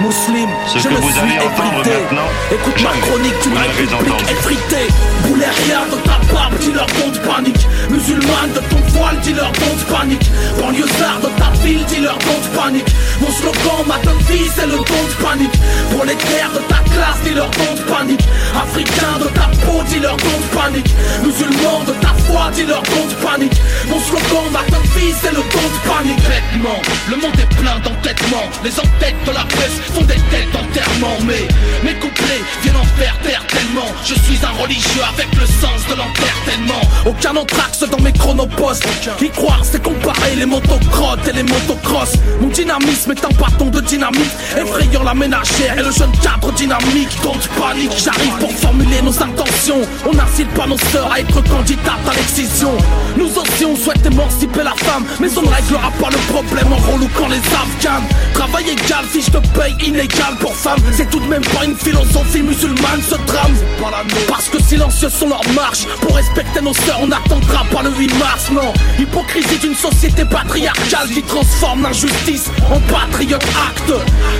Muslim, Ce je que me vous suis allez entendre effrité. maintenant, Écoute ma chronique l'avez république entendu. effritée. Boulet rien de ta barbe, dis-leur don't panique. Musulmane de ton voile, dis-leur don't panique. Banlieusard de ta ville, dis-leur don't panique. Mon slogan, ma vie, c'est le don't panique. Pour les terres de ta classe, dis-leur don't panique. Africain de ta peau, dis-leur don't panique. Musulman de ta foi, dis-leur don't panique. Mon slogan, ma vie, c'est le don't panique. Vêtements, le monde est plein d'entêtements. Les entêtes de la presse font des têtes d'enterrement Mais mes couplets viennent en faire taire tellement. Je suis un religieux avec le sens de l'entertainment Aucun entraxe dans mes chronopostes. Y croire c'est comparer les motocrottes et les motocross Mon dynamisme est un bâton de dynamite Effrayant la ménagère et le jeune cadre dynamique. Don't panique, j'arrive pour formuler nos intentions. On n'incite pas nos sœurs à être candidates à l'excision. Nous aussi on souhaite émanciper la femme Mais on ne réglera pas le problème en relouquant les afghans Travail égal, fiche de paye inégale pour femmes C'est tout de même pas une philosophie musulmane ce drame. Parce que silencieux sont leurs marches Pour respecter nos sœurs on n'attendra pas le 8 mars Non, hypocrisie d'une société patriarcale Qui transforme l'injustice en patriote acte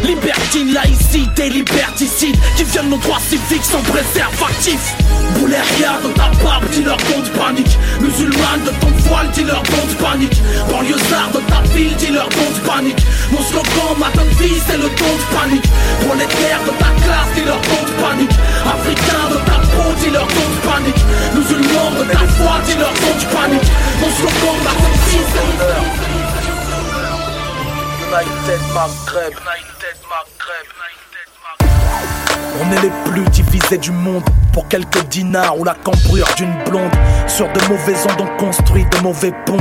Libertine, laïcité, liberticide Qui violent nos droits civiques sans préservatif Boulet de ta barbe, dis-leur don't panique. Musulmane de ton voile, dis-leur don't panique. Banlieusard de ta ville, dis-leur don't panique. Mon slogan, ma vie, c'est le don't panique. Pour les terres de ta classe, dis-leur don't panique. Africain de ta peau, dis-leur don't panique. Musulman de ta foi, dis-leur don't panique. Mon slogan, le United Maghreb. United Maghreb on est les plus divisés du monde pour quelques dinars ou la cambrure d'une blonde. Sur de mauvais ondes, on construit de mauvais ponts.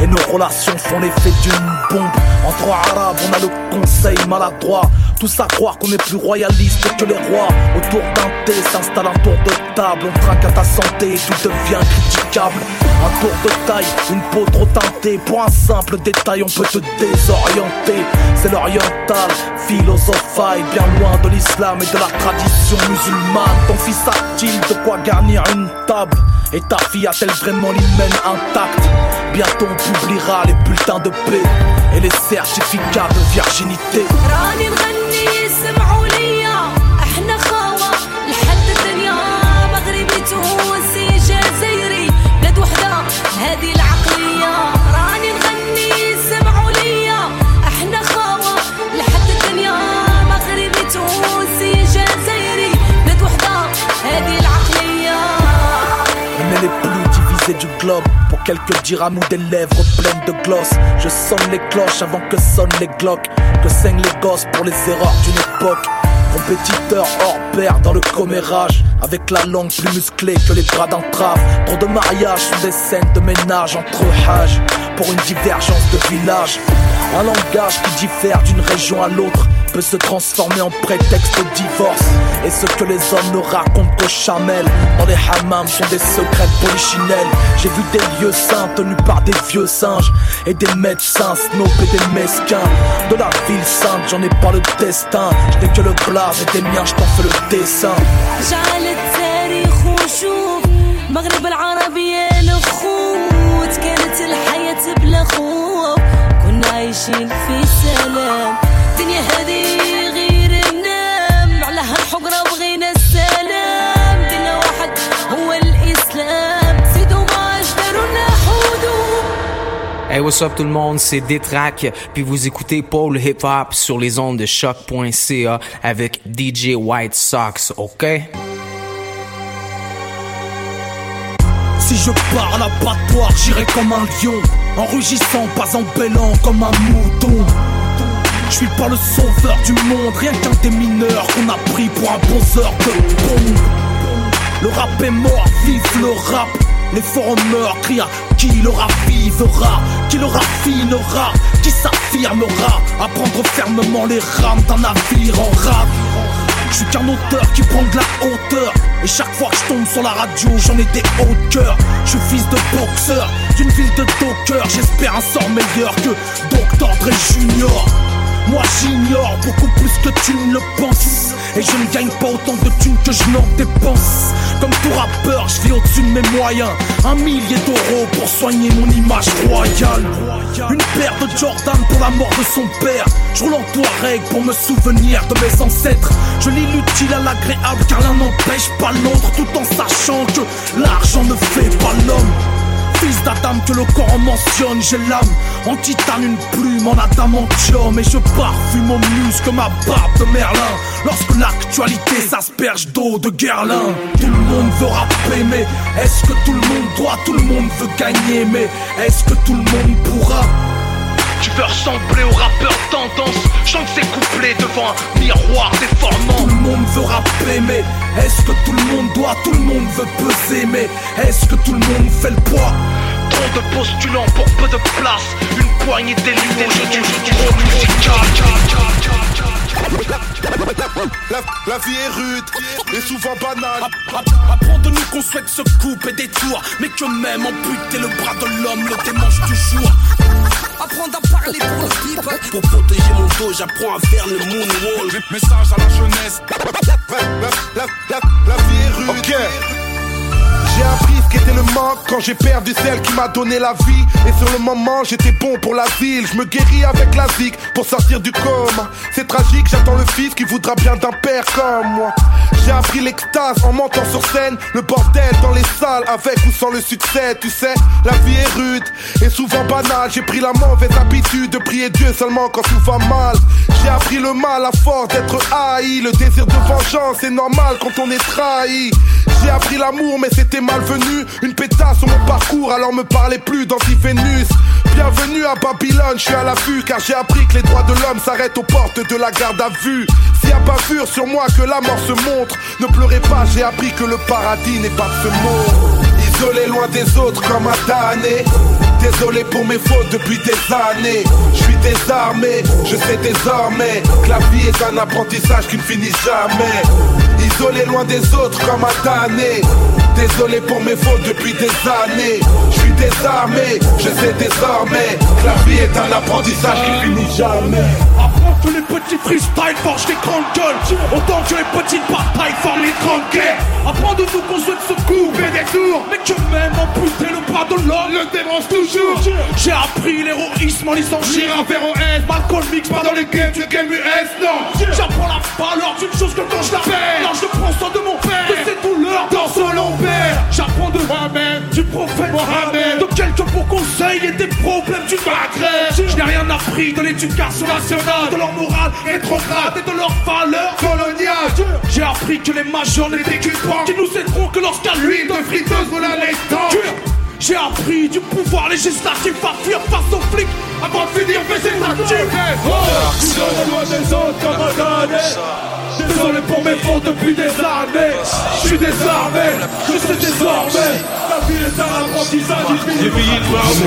Et nos relations font l'effet d'une bombe. Entre arabes, on a le conseil maladroit. Tous à croire qu'on est plus royaliste que les rois. Autour d'un thé s'installe un tour de table. On trinque à ta santé et tout devient critiquable. Un tour de taille, une peau trop teintée. Pour un simple détail, on peut te désorienter. C'est l'oriental, philosophie, bien loin de l'islam et de la tradition musulmane. Ton fils a-t-il de quoi garnir une table? Et ta fille a-t-elle vraiment l'hymen intact Bientôt on publiera les bulletins de paix et les certificats de virginité. Les plus divisés du globe. Pour quelques dirhams ou des lèvres pleines de gloss. Je sonne les cloches avant que sonnent les glocks. Que saignent les gosses pour les erreurs d'une époque. Compétiteur hors pair dans le commérage. Avec la langue plus musclée que les bras d'entrave. Trop de mariages sont des scènes de ménage entre âges Pour une divergence de village. Un langage qui diffère d'une région à l'autre Peut se transformer en prétexte de divorce Et ce que les hommes ne racontent qu'aux chamelles Dans les hammams sont des secrets de polichinelles J'ai vu des lieux saints tenus par des vieux singes Et des médecins snob et des mesquins De la ville sainte j'en ai pas le destin Je n'ai que le glace et des miens je t'en fais le dessin جعل التاريخ وشوف مغرب العربية الأخوت كانت الحياة بلا خوف كنا عايشين في سلام الدنيا هذه غير منام على هالحجرة بغينا السلام دينا واحد هو الإسلام زيدوا ما أجدروا نحودوا Hey, what's up tout le monde, c'est Détrac, puis vous écoutez Paul Hip Hop sur les ondes de choc.ca avec DJ White Sox, ok? Si je parle à battoir, j'irai comme un lion En rugissant, pas en bêlant comme un mouton Je suis pas le sauveur du monde, rien qu'un des mineurs qu'on a pris pour un poseur de bombe Le rap est mort, vive le rap Les forums meurent, crient à qui le ravivera Qui le raffinera, qui s'affirmera À prendre fermement les rames d'un navire en rade Je suis qu'un auteur qui prend de la hauteur. Et chaque fois que je tombe sur la radio, j'en ai des hauts de cœur. Je suis fils de boxeur d'une ville de dockers. J'espère un sort meilleur que Dr. Dre Junior. Moi j'ignore beaucoup plus que tu ne le penses. Et je ne gagne pas autant de thunes que je n'en dépense. Comme tout rappeur, je vis au-dessus de mes moyens. Un millier d'euros pour soigner mon image royale. Une paire de Jordan pour la mort de son père. Je roule en Touareg pour me souvenir de mes ancêtres. Je lis l'utile à l'agréable car l'un n'empêche pas l'autre Tout en sachant que l'argent ne fait pas l'homme Fils d'Adam que le corps en mentionne, j'ai l'âme en titane, une plume en adamantium Et je parfume mon muse ma barbe de Merlin Lorsque l'actualité s'asperge d'eau de Guerlain. Tout le monde veut rapper mais est-ce que tout le monde doit Tout le monde veut gagner mais est-ce que tout le monde pourra tu veux ressembler au rappeur tendance. Chante ses couplets devant un miroir déformant. Tout le monde veut rapper mais est-ce que tout le monde doit? Tout le monde veut peser mais est-ce que tout le monde fait le poids? Trop de postulants pour peu de place. Une poignée d'élus aujourd'hui trop La, la vie est rude et souvent banale. Apprends de nous qu'on souhaite se couper des tours Mais que même amputer le bras de l'homme le démange toujours Apprendre à parler pour le Pour protéger mon dos, j'apprends à faire le moonwalk. Message à la jeunesse. La, la, la, la, la vie est rude. J'ai appris ce qu'était le manque quand j'ai perdu celle qui m'a donné la vie. Et sur le moment, j'étais bon pour la ville. Je me guéris avec la zik pour sortir du coma. C'est tragique, j'attends le fils qui voudra bien d'un père comme moi. J'ai appris l'extase en montant sur scène. Le bordel dans les salles, avec ou sans le succès. Tu sais, la vie est rude et souvent banale. J'ai pris la mauvaise habitude de prier Dieu seulement quand tout va mal. J'ai appris le mal à force d'être haï. Le désir de vengeance est normal quand on est trahi. J'ai appris l'amour, mais c'était malvenu. Une pétasse sur mon parcours, alors me parlez plus d'anti-Vénus. Bienvenue à Babylone, je suis à l'affût car j'ai appris que les droits de l'homme s'arrêtent aux portes de la garde à vue. S'il y a pas sûr sur moi que la mort se montre, ne pleurez pas, j'ai appris que le paradis n'est pas de ce monde. Isolé loin des autres comme un damné. Désolé pour mes fautes depuis des années. Je suis désarmé, je sais désormais que la vie est un apprentissage qui ne finit jamais. Isolé loin des autres comme un damné. Désolé pour mes fautes depuis des années. Je suis désarmé, je sais désormais la vie est un apprentissage qui finit jamais. Apprends que les petits freestyle forgent des grandes gueules. Autant que les petites batailles forment les grandes guerres. Apprends de nous qu'on souhaite se couper des tours. Mais que même amputer le bras de l'homme. Le dérange toujours. J'ai appris l'héroïsme en lisant Gérard S. Malcolm X pas dans les games du game US Non. J'apprends la valeur d'une chose que quand je la perds. Non je prends soin de mon père. De ses douleurs dans son long père J'apprends de moi-même du prophète Mohamed. De quelques bons conseils et des problèmes du Maghreb Je n'ai rien appris de l'éducation nationale De leur morale rétrograde et de leurs valeurs coloniales J'ai appris que les majors n'étaient qu'une Qui nous aideront que lorsqu'à l'huile de friteuse les temps j'ai appris du pouvoir législatif à fuir face aux flics avant de finir végétatif. Oh, loin des autres comme un. Désolé pour mes fautes depuis des années. Je suis désarmé, je sais désormais. La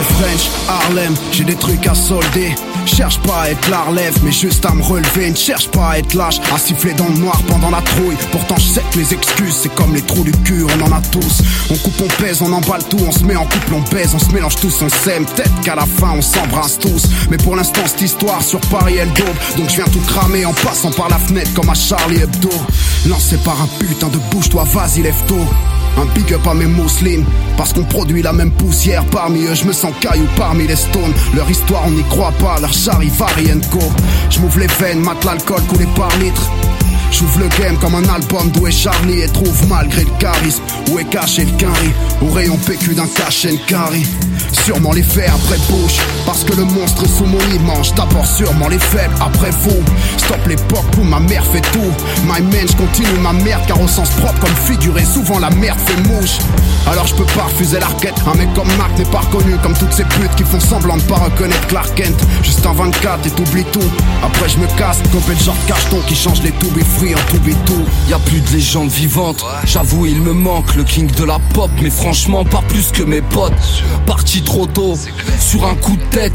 French, Harlem, j'ai des trucs à solder. Cherche pas à être la relève, mais juste à me relever. Ne cherche pas à être lâche, à siffler dans le noir pendant la trouille. Pourtant, je sais que les excuses, c'est comme les trous du cul, on en a tous. On coupe, on pèse, on emballe tout, on se met en couple, on baise, on se mélange tous, on s'aime. Peut-être qu'à la fin, on s'embrasse tous. Mais pour l'instant, cette histoire sur Paris, elle daube. Donc je viens tout cramer en passant par la fenêtre comme à Charlie Hebdo. Lancé par un putain de bouche-toi, vas-y, lève tôt. Un big up à mes mousselines Parce qu'on produit la même poussière Parmi eux. Je me sens caillou parmi les stones. Leur histoire on n'y croit pas. Leur charivari and go Je m'ouvre les veines, mate l'alcool coulé par litre J'ouvre le game comme un album d'où est Charlie et trouve malgré le charisme où est caché le carry au rayon PQ d'un cachet carry. Sûrement les faits après bouche parce que le monstre sous mon lit mange d'abord sûrement les faibles après vous. Stop l'époque où ma mère fait tout. My man, je continue ma merde car au sens propre comme figuré souvent la merde fait mouche. Alors je peux pas refuser l'arquette. Un mec comme Marc n'est pas reconnu comme toutes ces putes qui font semblant de pas reconnaître Clark Kent. Juste un 24 et t'oublies tout. Après je me casse, copé le genre de cacheton qui change les tout free en. Y a plus de légende vivante. J'avoue, il me manque le king de la pop, mais franchement, pas plus que mes potes. Parti trop tôt. Sur un coup de tête,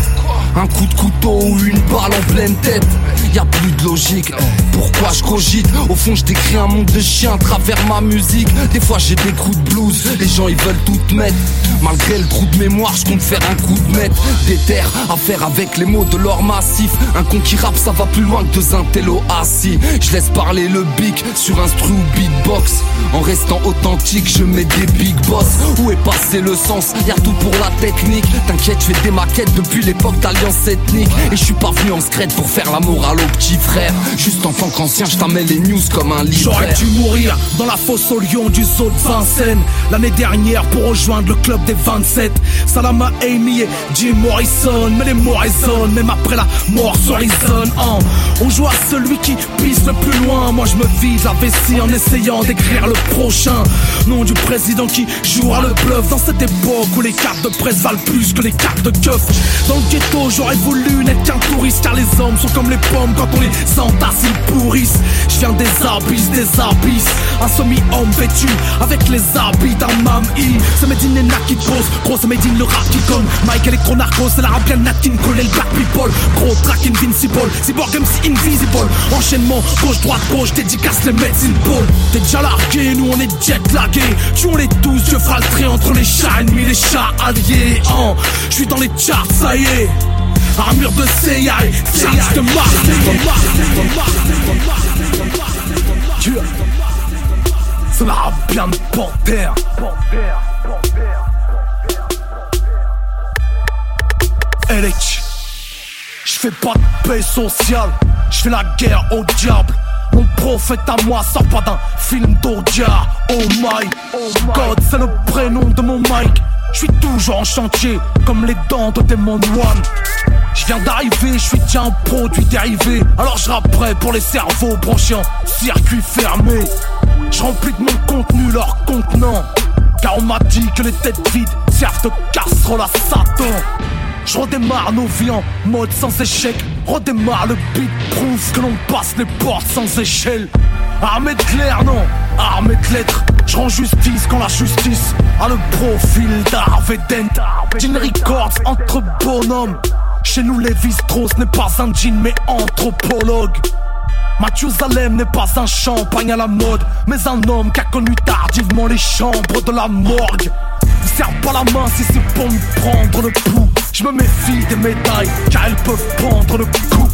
un coup de couteau ou une balle en pleine tête. Y a plus de logique. Pourquoi je cogite? Au fond, je décris un monde de chiens à travers ma musique. Des fois, j'ai des coups de blues. Les gens, ils veulent tout mettre. Malgré le trou de mémoire, je compte faire un coup de maître. Des terres à faire avec les mots de l'or massif. Un con qui rappe, ça va plus loin que deux intello assis. Je laisse parler le bic sur instru ou beatbox. En restant authentique, je mets des big boss. Où est passé le sens? Y a tout pour la technique. T'inquiète, je fais des maquettes depuis l'époque d'alliance ethnique. Et je suis pas venu en secret pour faire la morale au petit frère. Juste en tant qu'ancien, je t'amène les news comme un livre. J'aurais dû mourir dans la fosse au lion du zoo de Vincennes L'année dernière pour rejoindre le club des 27 Salama Amy et Jim Morrison Mais les mots résonnent même après la mort sur zones hein. On joue à celui qui pisse le plus loin Moi je me vise la vessie en essayant d'écrire le prochain. Nom du président qui jouera le bluff. Dans cette époque où les cartes de presse valent plus que les cartes de keuf. Dans le ghetto j'aurais voulu n'être qu'un touriste Car les hommes sont comme les pommes quand on les entasse ils pourrissent. Je viens des abysses, des abysses. Un semi-homme vêtu avec les habits d'un mamie C'est Medine et Nat qui pose. Gros c'est Medine le rap qui comme Mike Electro Narco C'est la rap bien Nat King Cole et le Black People. Gros track invincible. Cyborg MC invisible. Enchaînement gauche droite gauche Dédicace les médecines Paul T'es déjà largué nous on est jet lagué. Tuons-les tous Dieu fera le trait entre les chats ennemis les chats alliés hein. Je suis dans les charts ça y est. Armure de CIA, charge de rap bien de panthère. LH Je fais pas de paix sociale. Je la guerre au diable mon prophète à moi sort pas d'un film d'Odia Oh my God c'est le prénom de mon mic. Je suis toujours en chantier comme les dents de Demon One. Je viens d'arriver, je suis déjà un produit dérivé. Alors je rapperai pour les cerveaux branchés circuit fermé. Je remplis de mon contenu leur contenant. Car on m'a dit que les têtes vides servent de casserole à Satan je redémarre nos vies en mode sans échec. Redémarre le beat prouve que l'on passe les portes sans échelle. Armée de clair, non, armée de lettres. Je rends justice quand la justice a le profil d'Harvey Dent. Records entre bonhommes. Chez nous Lévi Strauss n'est pas un jean mais anthropologue. Mathieu Zalem n'est pas un champagne à la mode Mais un homme qui a connu tardivement les chambres de la morgue. Serre pas la main si c'est pour me prendre le pouls Je me méfie des médailles car elles peuvent prendre le coup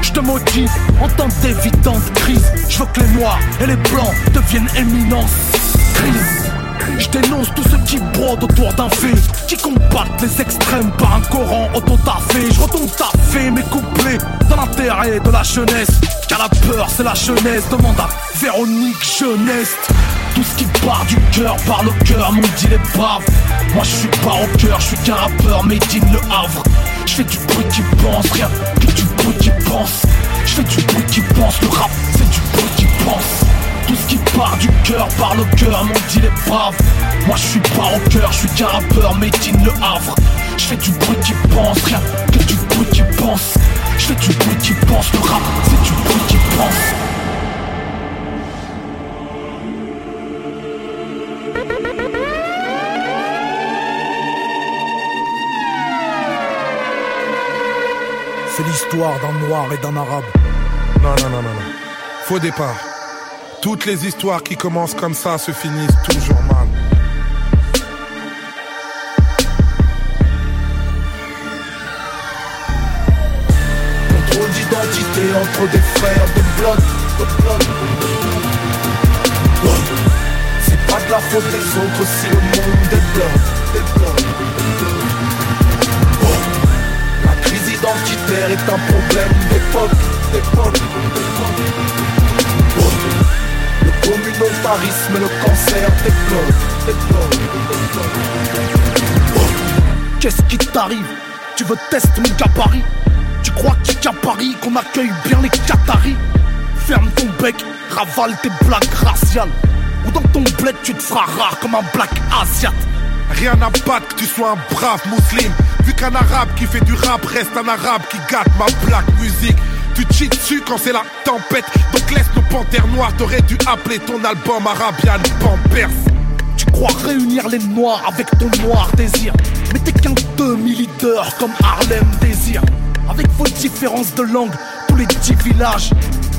je te motive en temps d'évidente crise. Je veux que les noirs et les blancs deviennent éminence Crise. Je dénonce tous ceux qui brodent autour d'un fait. Qui combattent les extrêmes par un Coran autotafé Je retourne taffer mes couplets dans l'intérêt de la jeunesse. Car la peur c'est la jeunesse. Demande à Véronique Jeunesse tout ce qui part du cœur par le cœur, mon dit les braves. Moi je suis pas au cœur, je suis qu'un rappeur made in le Havre. Je fais du bruit qui pense, rien que du bruit qui pense. Je fais du bruit qui pense, le rap c'est du bruit qui pense. Tout ce qui part du cœur par le cœur, mon dit les braves. Moi je suis pas au cœur, je suis qu'un rappeur made in le Havre. Je fais du bruit qui pense, rien que du bruit qui pense. Je fais du bruit qui pense, le rap c'est du bruit qui pense. C'est l'histoire d'un noir et d'un arabe. Non, non, non, non, non. Faux départ. Toutes les histoires qui commencent comme ça se finissent toujours mal. Contrôle d'identité entre des frères de. Ouais. C'est pas de la faute des autres si le monde débloque, débloque. Est un problème d'époque, d'époque. Le communautarisme et le cancer. Ouais. Qu'est-ce qui t'arrive? Tu veux tester mon gabarit? Tu crois qu'à Paris qu'on accueille bien les Qataris? Ferme ton bec, ravale tes blagues raciales Ou dans ton bled tu te feras rare comme un black asiat Rien à battre que tu sois un brave musulman Vu qu'un arabe qui fait du rap reste un arabe qui gâte ma black musique tu chies dessus quand c'est la tempête Donc laisse nos panthères noires T'aurais dû appeler ton album Arabian Pampers Tu crois réunir les noirs avec ton noir désir Mais t'es qu'un couleurs comme Harlem Désir. Avec vos différences de langue, tous les dix villages.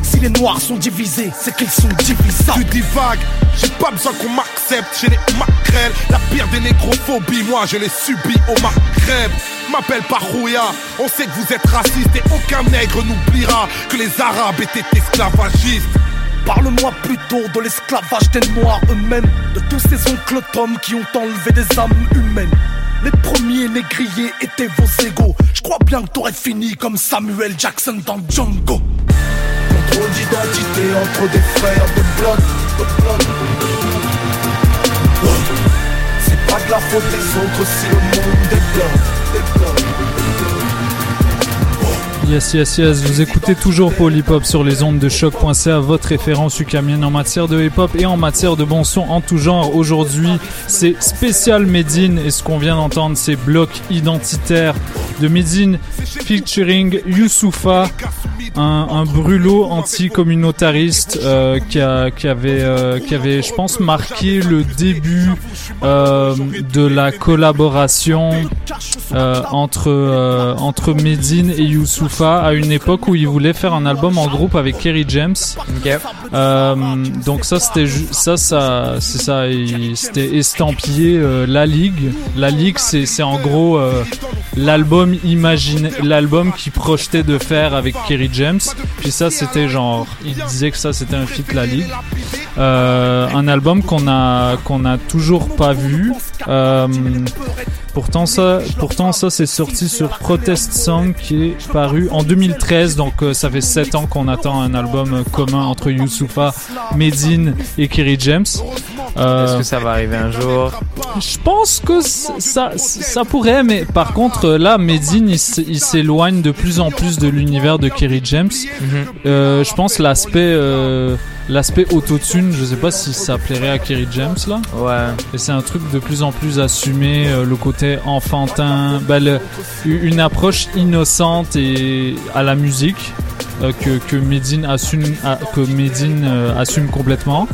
Si les noirs sont divisés, c'est qu'ils sont divisables. Tu divagues, j'ai pas besoin qu'on m'accepte. J'ai les maquerelles, la pire des nécrophobies. Moi, je l'ai subi au Maghreb. M'appelle pas Rouya, on sait que vous êtes raciste et aucun nègre n'oubliera que les Arabes étaient esclavagistes. Parle-moi plutôt de l'esclavage des noirs eux-mêmes, de tous ces oncles Tom qui ont enlevé des âmes humaines. Les premiers négriers étaient vos égaux. Je crois bien que t'aurais fini comme Samuel Jackson dans Django. Contrôle d'identité entre des frères de blood, de blood. La faute des autres si le monde est blood, Yes, yes, yes, vous écoutez toujours Hop sur les ondes de choc.ca, votre référence ukamienne en matière de hip hop et en matière de bon son en tout genre. Aujourd'hui, c'est spécial Medine et ce qu'on vient d'entendre, c'est Bloc identitaire de Medine featuring Youssoufa, un, un brûlot anti-communautariste euh, qui, a- qui avait, euh, qui avait, je pense, marqué le début euh, de la collaboration entre, entre Medine et Youssoufa à une époque où il voulait faire un album en groupe avec Kerry James. Euh, donc ça c'était ça ça c'est ça c'était estampillé euh, la ligue. La ligue c'est c'est en gros euh, l'album imaginé l'album qu'il projetait de faire avec Kerry James. Puis ça c'était genre il disait que ça c'était un feat la ligue. Un album qu'on a qu'on a toujours pas vu. Pourtant ça pourtant ça c'est sorti sur Protest Song qui est paru en 2013 donc euh, ça fait 7 ans qu'on attend un album commun entre Youssoufa, Medine et Kerry James. Euh, Est-ce que ça va arriver un jour? je pense que ça, ça pourrait, mais par contre, là, Medine, il s'éloigne de plus en plus de l'univers de Kerry James. Euh, je pense l'aspect euh, l'aspect autotune, je sais pas si ça plairait à Kerry James là. Ouais. Et c'est un truc de plus en plus assumé, euh, le côté enfantin, bah, le- une approche innocente et à la musique euh, que que Medine assume, que Medine euh, assume complètement.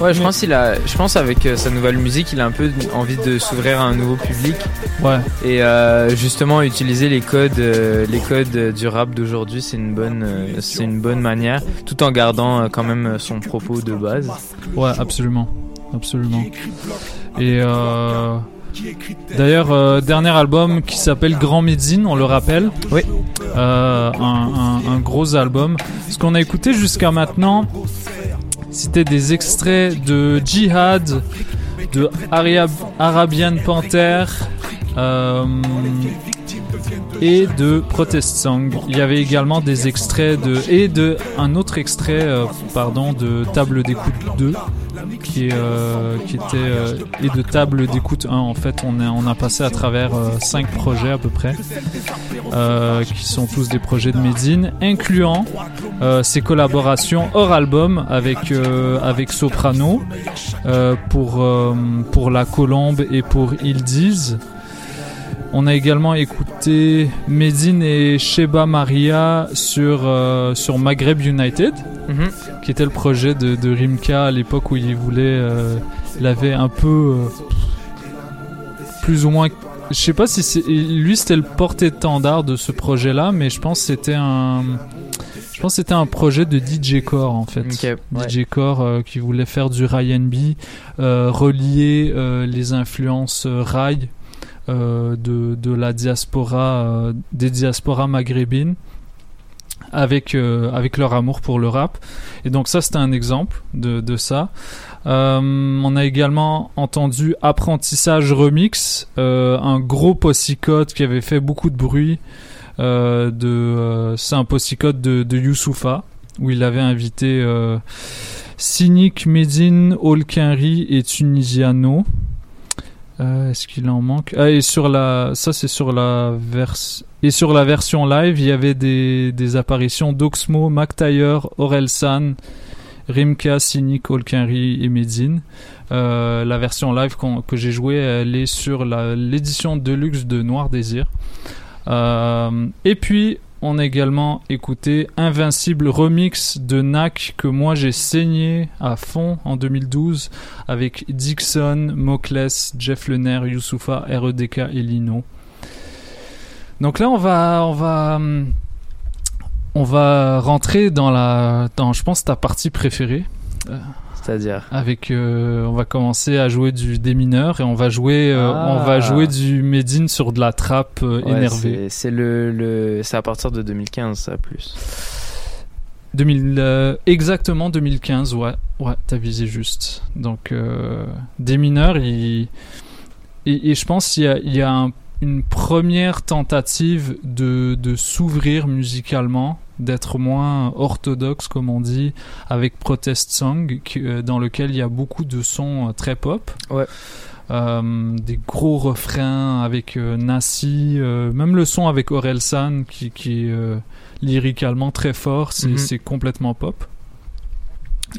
Ouais, je pense qu'il a, je pense avec euh, sa nouvelle musique, il a un peu envie de s'ouvrir à un nouveau public. Ouais. Et euh, justement, utiliser les codes, euh, les codes du rap d'aujourd'hui, c'est une bonne, c'est une bonne manière, tout en gardant quand même son propos de base. Ouais, absolument, absolument. Et d'ailleurs, euh, dernier album qui s'appelle Grand Medine, on le rappelle. Oui. Euh, un, un- un gros album. Ce qu'on a écouté jusqu'à maintenant, c'était des extraits de Jihad, de Arabian Panther. euh, et de Protest Song. Il y avait également des extraits de et de un autre extrait euh, pardon de Table d'écoute 2 qui est euh, qui était euh, et de Table d'écoute 1 en fait on a on a passé à travers euh, cinq projets à peu près qui sont tous des projets de Medine incluant ses collaborations hors album avec avec Soprano pour pour La Colombe et pour disent on a également écouté Medine et Sheba Maria sur, euh, sur Maghreb United, Mhm. qui était le projet de, de Rimka à l'époque où il voulait. euh, il avait un peu. euh, plus ou moins. Je sais pas si. Lui, c'était le porte-étendard de ce projet-là, mais je pense que c'était un. Je pense c'était un projet de DJ Core en fait. Ouais. DJ Core euh, qui voulait faire du R&B, euh, relier euh, les influences rail de, de la diaspora, euh, des diasporas maghrébines avec, euh, avec leur amour pour le rap. Et donc ça, c'était un exemple de, de ça. Euh, on a également entendu Apprentissage Remix, euh, un gros possicode qui avait fait beaucoup de bruit. Euh, de, euh, c'est un possicode de, de Youssoufa, où il avait invité euh, Cynic, Medine, Olkinri et Tunisiano. Euh, Est-ce qu'il en manque? Ah, et sur la, ça c'est sur la version et sur la version live, il y avait des, des apparitions d'Oxmo, McTyre, Orelsan, Rimka, Cynic, Olkinri et Medine. Euh, la version live que j'ai jouée, elle est sur l'édition deluxe de Noir Désir. Euh, et puis, on a également écouté Invincible Remix de NAC que moi j'ai saigné à fond en 2012 avec Dixon, Mokles, Jeff Lener, Youssoufa, REDK et Lino. Donc là, on va, on va, on va rentrer dans la, dans, je pense, ta partie préférée. C'est-à-dire Avec, euh, on va commencer à jouer du démineur et on va jouer, euh, Ah. on va jouer du Medine sur de la trappe euh, Ouais, énervée. c'est- le, le, c'est à partir de 2015, ça plus. 2000, euh, exactement 2015, ouais, ouais, t'as visé juste. Donc, euh, des mineurs, il, et, et je pense qu'il y a, il y a un- une première tentative de, de s'ouvrir musicalement, d'être moins orthodoxe, comme on dit, avec Protest Song, qui- euh, dans lequel il y a beaucoup de sons euh, très pop. Ouais. Euh, des gros refrains avec euh, Nassi, euh, même le son avec Orelsan qui, qui est lyricalement très fort, c'est Mhm. c'est complètement pop.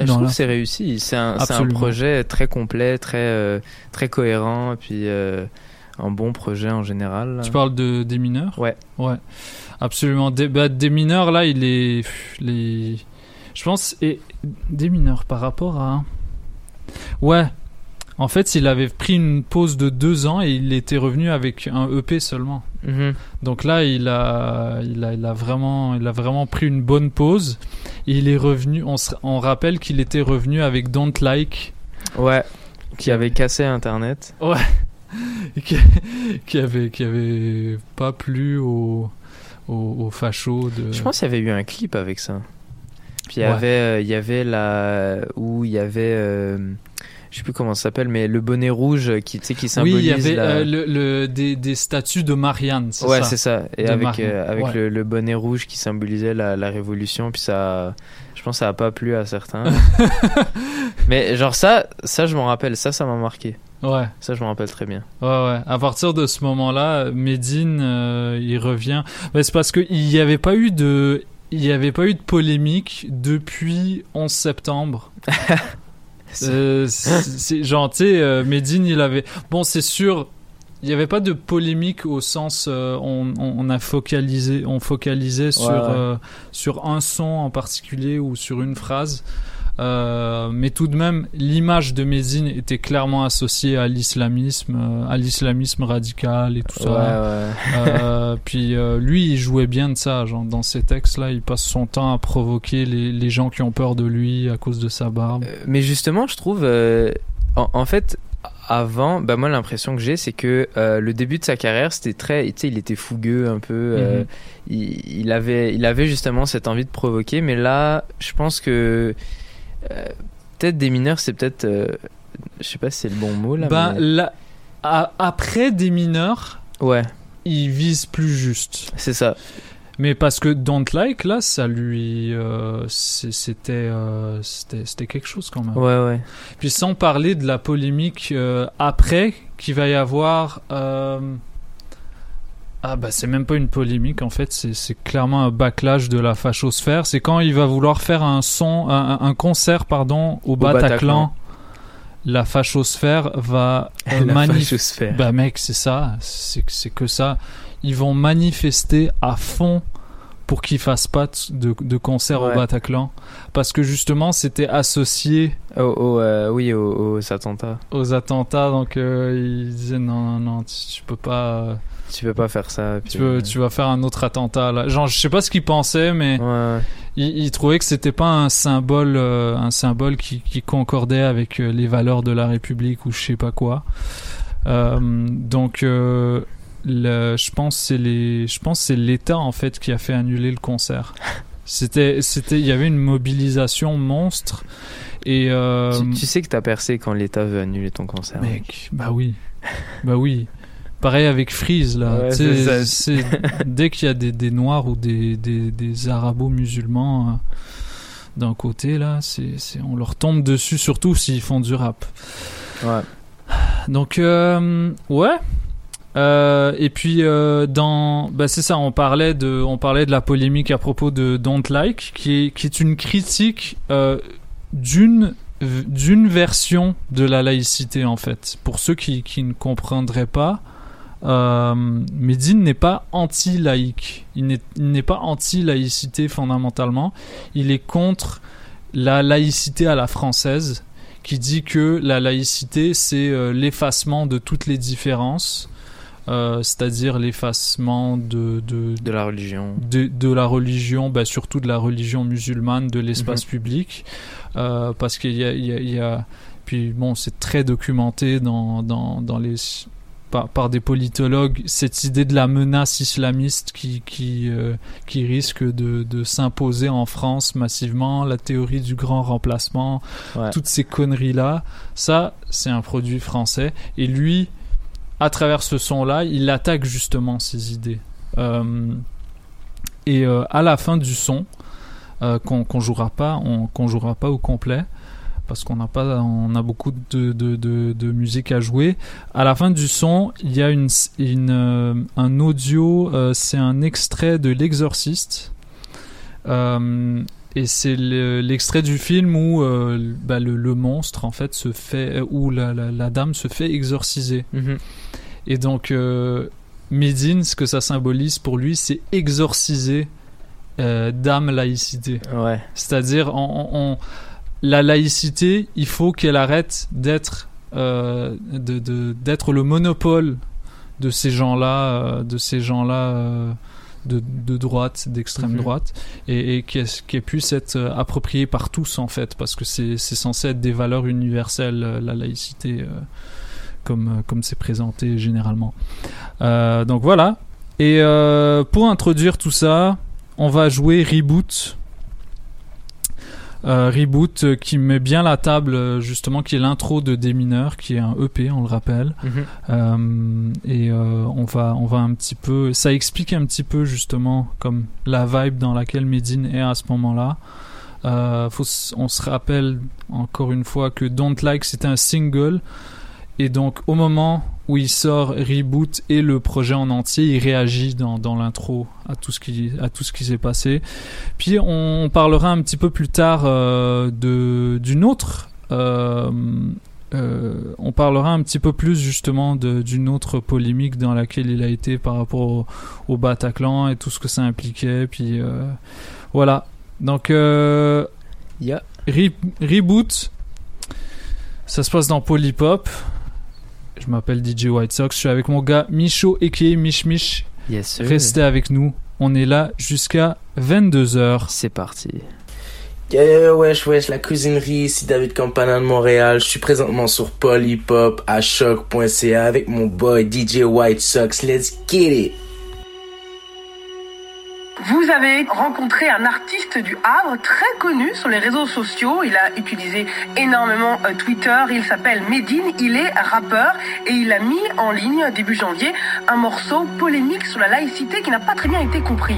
Et je trouve la- que c'est réussi. C'est un, un projet très complet, très, très cohérent, et puis un bon projet en général. Tu parles de des mineurs? Ouais. Ouais. Absolument. Des, bah, des mineurs, là, il est. Les... Je pense. Et des mineurs par rapport à. Ouais. En fait, il avait pris une pause de deux ans et il était revenu avec un EP seulement. Mhm. Donc là, il a, il a, il a vraiment, il a vraiment pris une bonne pause. Il est revenu. On, se- on rappelle qu'il était revenu avec Don't Like. Ouais. Qui avait cassé Internet. Ouais. Qui, avait, qui avait pas plu aux, aux, aux fachos de. Je pense qu'il y avait eu un clip avec ça. Puis il y Ouais. avait, euh, il y avait la où il y avait, euh, je sais plus comment ça s'appelle, mais le bonnet rouge qui, tu sais, qui Oui, symbolise il y avait la- euh, le, le- des, des statues de Marianne, c'est Ouais, ça c'est ça. Et De avec, Marianne. euh, avec Ouais. le, le bonnet rouge qui symbolisait la, la révolution, puis ça, je pense que ça a pas plu à certains. Mais genre ça, ça je m'en rappelle, ça, ça m'a marqué. Ouais. Ça, je m'en rappelle très bien. Ouais, ouais. À partir de ce moment-là, Medine, euh, il revient. Mais c'est parce qu'il n'y avait pas eu de, il y avait pas eu de polémique depuis 11 septembre. Euh, c'est genre, tu sais, euh, Medine, il avait. Bon, c'est sûr. Il n'y avait pas de polémique au sens euh, on, a focalisé on focalisait sur ouais. euh, sur un son en particulier ou sur une phrase Euh, mais tout de même l'image de Medine était clairement associée à l'islamisme euh, à l'islamisme radical et tout ça Ouais. Euh, puis euh, lui il jouait bien de ça genre dans ses textes là il passe son temps à provoquer les, les gens qui ont peur de lui à cause de sa barbe Mais justement, je trouve, en, en fait, avant, bah moi l'impression que j'ai, c'est que le début de sa carrière, c'était très, tu sais, il était fougueux un peu. Mhm. il, il avait, il avait justement cette envie de provoquer, mais là, je pense que peut-être des mineurs, c'est peut-être, euh, je sais pas si c'est le bon mot là. Ben, mais- après des mineurs, ouais, il vise plus juste. C'est ça. Mais parce que Don't Like, là, ça lui. euh, c'était, euh, c'était c'était quelque chose quand même. Ouais, ouais. Puis sans parler de la polémique euh, après qu'il va y avoir. Ah bah c'est même pas une polémique en fait, c'est clairement un backlash de la fachosphère. C'est quand il va vouloir faire un son, un, un concert pardon au, Bataclan. Bataclan. La fachosphère va euh, La manif- fachosphère. Bah mec, c'est ça, c'est que ça. Ils vont manifester à fond pour qu'ils fassent pas de, de concert Ouais. au Bataclan parce que justement c'était associé au, au, euh, oui aux, aux attentats aux attentats donc euh, ils disaient non non non tu, tu peux pas euh, tu peux pas faire ça puis, tu, peux- tu vas faire un autre attentat là genre je sais pas ce qu'ils pensaient mais ils trouvaient que c'était pas un symbole euh, un symbole qui, qui concordait avec euh, les valeurs de la République ou je sais pas quoi Euh, donc euh, le, je pense que c'est les je pense que c'est l'État en fait qui a fait annuler le concert c'était c'était il y avait une mobilisation monstre et euh, tu, tu sais que t'as percé quand l'État veut annuler ton concert. Mec, bah oui. Bah oui. Pareil avec Freeze, là. Ouais, c'est c'est- dès qu'il y a des, des Noirs ou des, des, des Arabo-musulmans euh, d'un côté, là, c'est, c'est- on leur tombe dessus, surtout s'ils font du rap. Ouais. Donc, euh, ouais. Euh, et puis dans bah c'est ça on parlait de on parlait de la polémique à propos de Don't Like qui est qui est une critique d'une d'une version de la laïcité en fait pour ceux qui, qui ne comprendraient pas euh, Medine n'est pas anti-laïque. Il n'est pas anti-laïcité fondamentalement. Il est contre la laïcité à la française qui dit que la laïcité c'est euh, l'effacement de toutes les différences euh, c'est-à-dire l'effacement de, de, de la religion, de, de la religion, bah, surtout de la religion musulmane, de l'espace Mhm. public, euh, parce qu'il y a, il y a- il y a- puis bon, c'est très documenté dans, dans, dans les par, par des politologues cette idée de la menace islamiste qui qui, euh, qui risque de, de s'imposer en France massivement, la théorie du grand remplacement, Ouais. toutes ces conneries là, ça c'est un produit français et lui à travers ce son-là, il attaque justement ces idées. Euh, et euh, à la fin du son, qu'on qu'on jouera pas, on, qu'on jouera pas au complet, parce qu'on n'a pas, on a beaucoup de, de, de, de musique à jouer. À la fin du son, il y a une, une, euh, un audio, euh, c'est un extrait de L'Exorciste. Euh, et c'est le- l'extrait du film où bah, le, le monstre en fait se fait, où la, la, la dame se fait exorciser. Mhm. Et donc, Médine, ce que ça symbolise pour lui, c'est exorciser dame laïcité. Ouais. C'est-à-dire, en- en- la laïcité, il faut qu'elle arrête d'être euh, de, de- d'être le monopole de ces gens-là, euh, de ces gens-là euh, de, de droite, d'extrême Mhm. droite, et, et qu'elle puisse être euh, appropriée par tous en fait, parce que c'est c'est censé être des valeurs universelles, la laïcité, comme comme c'est présenté généralement. Euh, donc voilà. Et euh, pour introduire tout ça, on va jouer Reboot. Euh, Reboot euh, qui met bien la table, euh, justement, qui est l'intro de Des mineurs, qui est un EP, on le rappelle. Mhm. Euh, et euh, on va, on va un petit peu, ça explique un petit peu justement comme la vibe dans laquelle Medine est à ce moment-là. Faut, on se rappelle encore une fois que Don't Like c'était un single et donc au moment où il sort Reboot et le projet en entier, il réagit dans, dans l'intro à tout ce qui à tout ce qui s'est passé. Puis on parlera un petit peu plus tard euh, de d'une autre euh, euh, on parlera un petit peu plus justement d'une autre polémique dans laquelle il a été par rapport au, au Bataclan et tout ce que ça impliquait. Puis voilà. Donc Yeah. Re- Reboot, ça se passe dans Polypop. Je m'appelle DJ White Sox. Je suis avec mon gars Micho et Mich Mich. Yes, sir. Restez avec nous. On est là jusqu'à 22h. C'est parti. Yeah, wesh, wesh, la cuisinerie, ici David Campana de Montréal. Je suis présentement sur Polypop à choc.ca avec mon boy DJ White Sox. Let's get it! Vous avez rencontré un artiste du Havre très connu sur les réseaux sociaux. Il a utilisé énormément euh, Twitter. Il s'appelle Medine. Il est rappeur et il a mis en ligne début janvier un morceau polémique sur la laïcité qui n'a pas très bien été compris.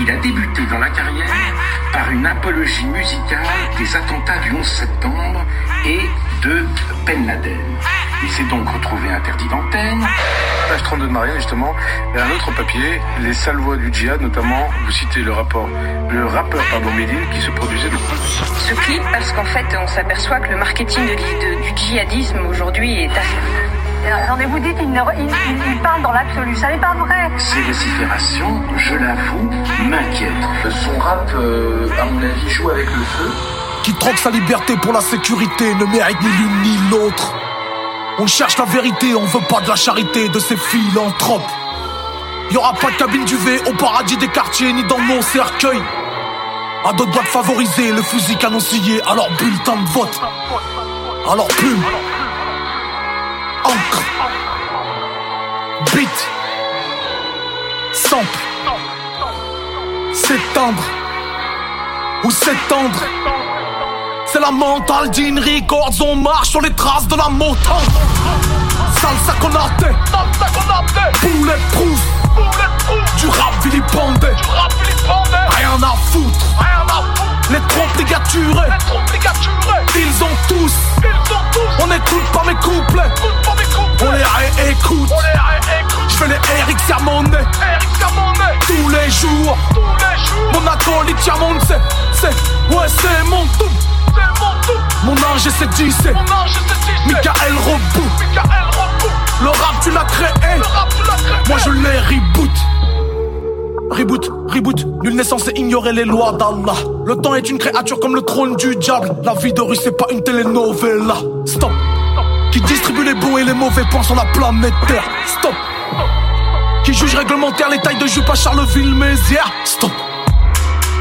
Il a débuté dans la carrière par une apologie musicale des attentats du 11 septembre et de Ben Laden. Il s'est donc retrouvé interdit d'antenne. Page 32 de Marianne, justement, et un autre papier, les sales voix du djihad, notamment, vous citez le rapport, le rappeur, pardon, Médine, qui se produisait dans... ce clip parce qu'en fait on s'aperçoit que le marketing de- de- du djihadisme aujourd'hui est assez... Attendez, vous dites qu'il il, parle dans l'absolu. Ça n'est pas vrai. Ces vociférations, je l'avoue, m'inquiètent. Son rap, euh, à mon avis, joue avec le feu. Qui troque sa liberté pour la sécurité ne mérite ni l'une ni l'autre. On cherche la vérité, on veut pas de la charité de ces philanthropes. Y aura pas de cabine du V au paradis des quartiers ni dans nos cercueils. À d'autres boîtes favorisées, le fusil canoncillé, alors bulletin de vote. Alors plume, encre, beat, sample, s'éteindre ou s'étendre. C'est la mentale d'In Records, on marche sur les traces de la montagne. Salsa con arte, bulletproof, du rap vilipendé, rien à foutre. Les trompes ligaturées, ils ont tous, on n'écoute pas mes couplets, on les réécoute. Je fais les Eric Sermonet, tous les jours. Mon acolyte Yamonde, c'est, c'est, ouais, c'est mon tout. Mon ange c'est 10 c'est Michael Robou. Le rap tu l'as créé. Moi je l'ai reboot. Reboot, reboot, nul n'est censé ignorer les lois d'Allah. Le temps est une créature comme le trône du diable. La vie de rue c'est pas une telenovela. Stop. Qui distribue les bons et les mauvais points sur la planète Terre. Stop. Qui juge réglementaire les tailles de jupe à Charleville-Mézières. Stop.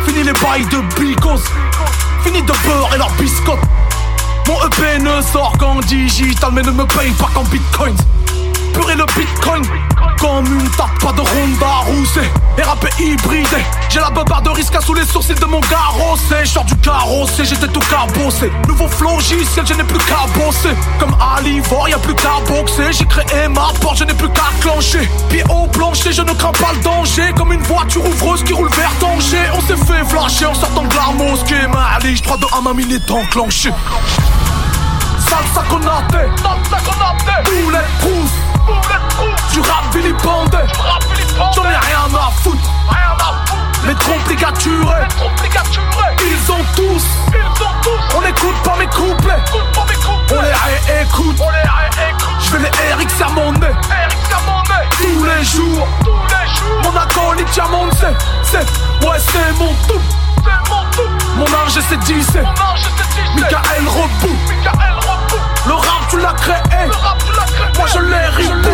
Fini les bails de bicos. Fini de beurre et leur biscotte. Mon EP ne sort qu'en digital, mais ne me paye pas qu'en bitcoins. Purée le bitcoin comme une tape, pas de Ronda roussée et rappé hybridé. J'ai la risque sous les sourcils de mon carrossé. J'sors du carrossé, j'étais tout cabossé. Nouveau flogiciel, je n'ai plus qu'à bosser. Comme à l'ivore, y'a plus qu'à boxer. J'ai créé ma porte, je n'ai plus qu'à clencher. Pied au plancher, je ne crains pas le danger. Comme une voiture ouvreuse qui roule vers danger. On s'est fait flasher en sortant de la mosquée. Ma lige 3 de 1 ma mine est enclenchée. Salsa conate, salsa conate, rousse, du rap vilipendé, j'en ai rien à foutre, les complicaturés, ils ont tous, on écoute pas mes couplets, on les réécoute, je vais les Eric Sermonné, tous les jours, mon acolyte Diamond c'est, c'est, ouais c'est mon tout, mon âge c'est 10, c'est Michael Rebou, le rap tu l'as créé, moi je l'ai reboot.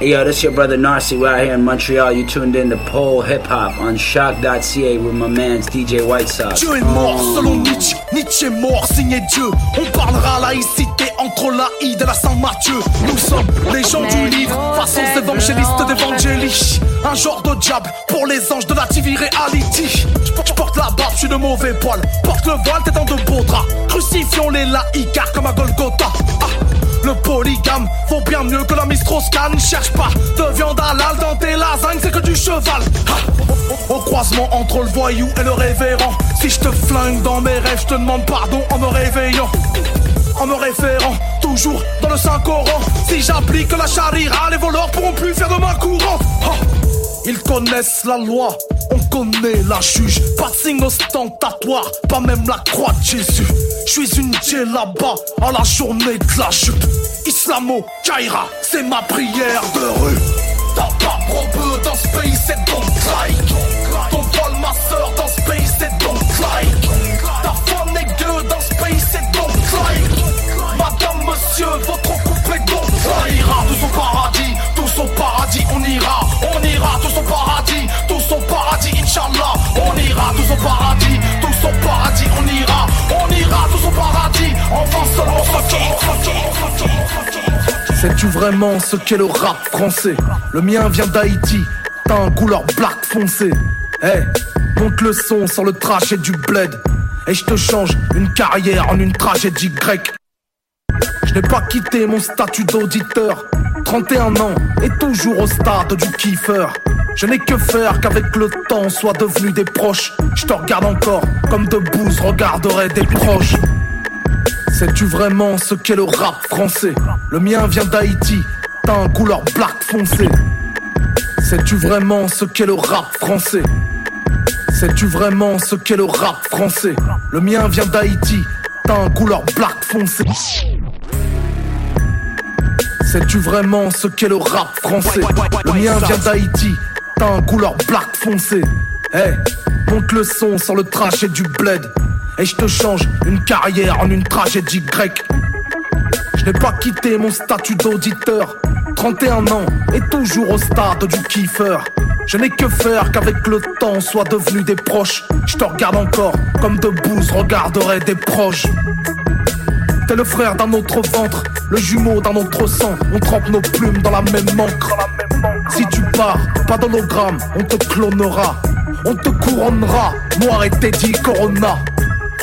Hey yo, this your brother Narcy. We're out here in Montreal. You tuned in to Pole Hip Hop on Shock.ca with my man's DJ White Sox. Dieu est mort selon Nietzsche, Nietzsche est mort, signé Dieu. On parlera laïcité entre l'Aïd et la Saint-Mathieu. Nous sommes les gens du livre, façon évangélistes d'évangélie. Un genre de diable pour les anges de la TV Reality. Porte la barbe, je suis de mauvais poil. Porte le voile, t'es dans de beaux draps. Crucifions les laïcars comme à Golgotha. Ah. Le polygame vaut bien mieux que la Mistroscan Cherche pas de viande halal dans tes lasagnes, c'est que du cheval Ah. Au croisement entre le voyou et le révérend Si je te flingue dans mes rêves, je te demande pardon en me réveillant en me référant toujours dans le Saint-Coran Si j'applique la charira, les voleurs pourront plus faire de ma courante Ah. Ils connaissent la loi, on connaît la juge. Pas de signe ostentatoire, pas même la croix de Jésus. Je suis une là-bas à la journée de la chute. Islamo, Kaira, c'est ma prière de rue. T'as pas peu dans ce pays, c'est donc like. Ton poil, ma soeur, dans ce pays, c'est donc like. Ta femme est gueux dans ce pays, c'est donc like. Madame, monsieur, votre On ira tous au paradis, tous au paradis, on ira, on ira tous au paradis. Enfin seulement. Sais-tu vraiment ce qu'est le rap français? Le mien vient d'Haïti, t'as un couleur black foncé. Eh, monte le son sur le trash et du bled. Et je te change une carrière en une tragédie grecque. Je n'ai pas quitté mon statut d'auditeur. 31 ans et toujours au stade du kiffeur. Je n'ai que faire qu'avec le temps soit devenu des proches. Je te regarde encore comme de bouse regarderait des proches. Sais-tu vraiment ce qu'est le rap français? Le mien vient d'Haïti, t'as un couleur black foncé. Sais-tu vraiment ce qu'est le rap français? Sais-tu vraiment ce qu'est le rap français? Le mien vient d'Haïti, t'as un couleur black foncé. Sais-tu vraiment ce qu'est le rap français? Le mien vient d'Haïti, t'as un couleur black foncé. Eh, monte le son sur le trash et du bled. Et je te change une carrière en une tragédie grecque. Je n'ai pas quitté mon statut d'auditeur. 31 ans et toujours au stade du kiffeur. Je n'ai que faire qu'avec le temps soit devenu des proches. Je te regarde encore comme de bouse regarderait des proches. T'es le frère d'un autre ventre, le jumeau d'un autre sang. On trempe nos plumes dans la même encre. Si tu pars, pas d'hologramme, on te clonera. On te couronnera, moi et Teddy Corona.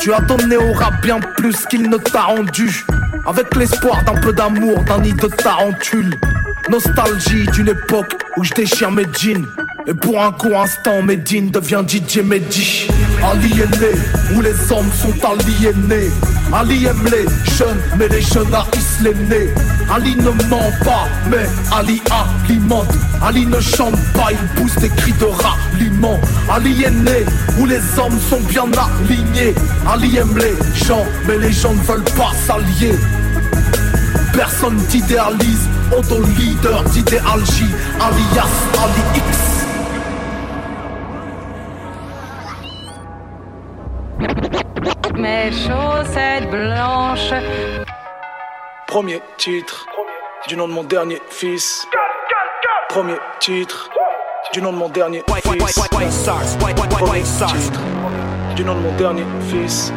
Tu as donné au rap bien plus qu'il ne t'a rendu. Avec l'espoir d'un peu d'amour, d'un nid de tarentule. Nostalgie d'une époque où je déchire mes jeans. Et pour un court instant, Medine devient DJ Mehdi. Aliéné, où les hommes sont aliénés. Ali aime les jeunes, mais les jeunes haïssent les. Ali ne ment pas, mais Ali alimente. Ali ne chante pas, il pousse des cris de ralliement. Ali est né, où les hommes sont bien alignés. Ali aime les gens, mais les gens ne veulent pas s'allier. Personne t'idéalise, auto-leader d'idéalgie, alias Ali X. mes chaussettes blanches. Premier titre du nom de mon dernier fils. Premier titre du nom de mon dernier fils. Premier titre du nom de mon dernier fils.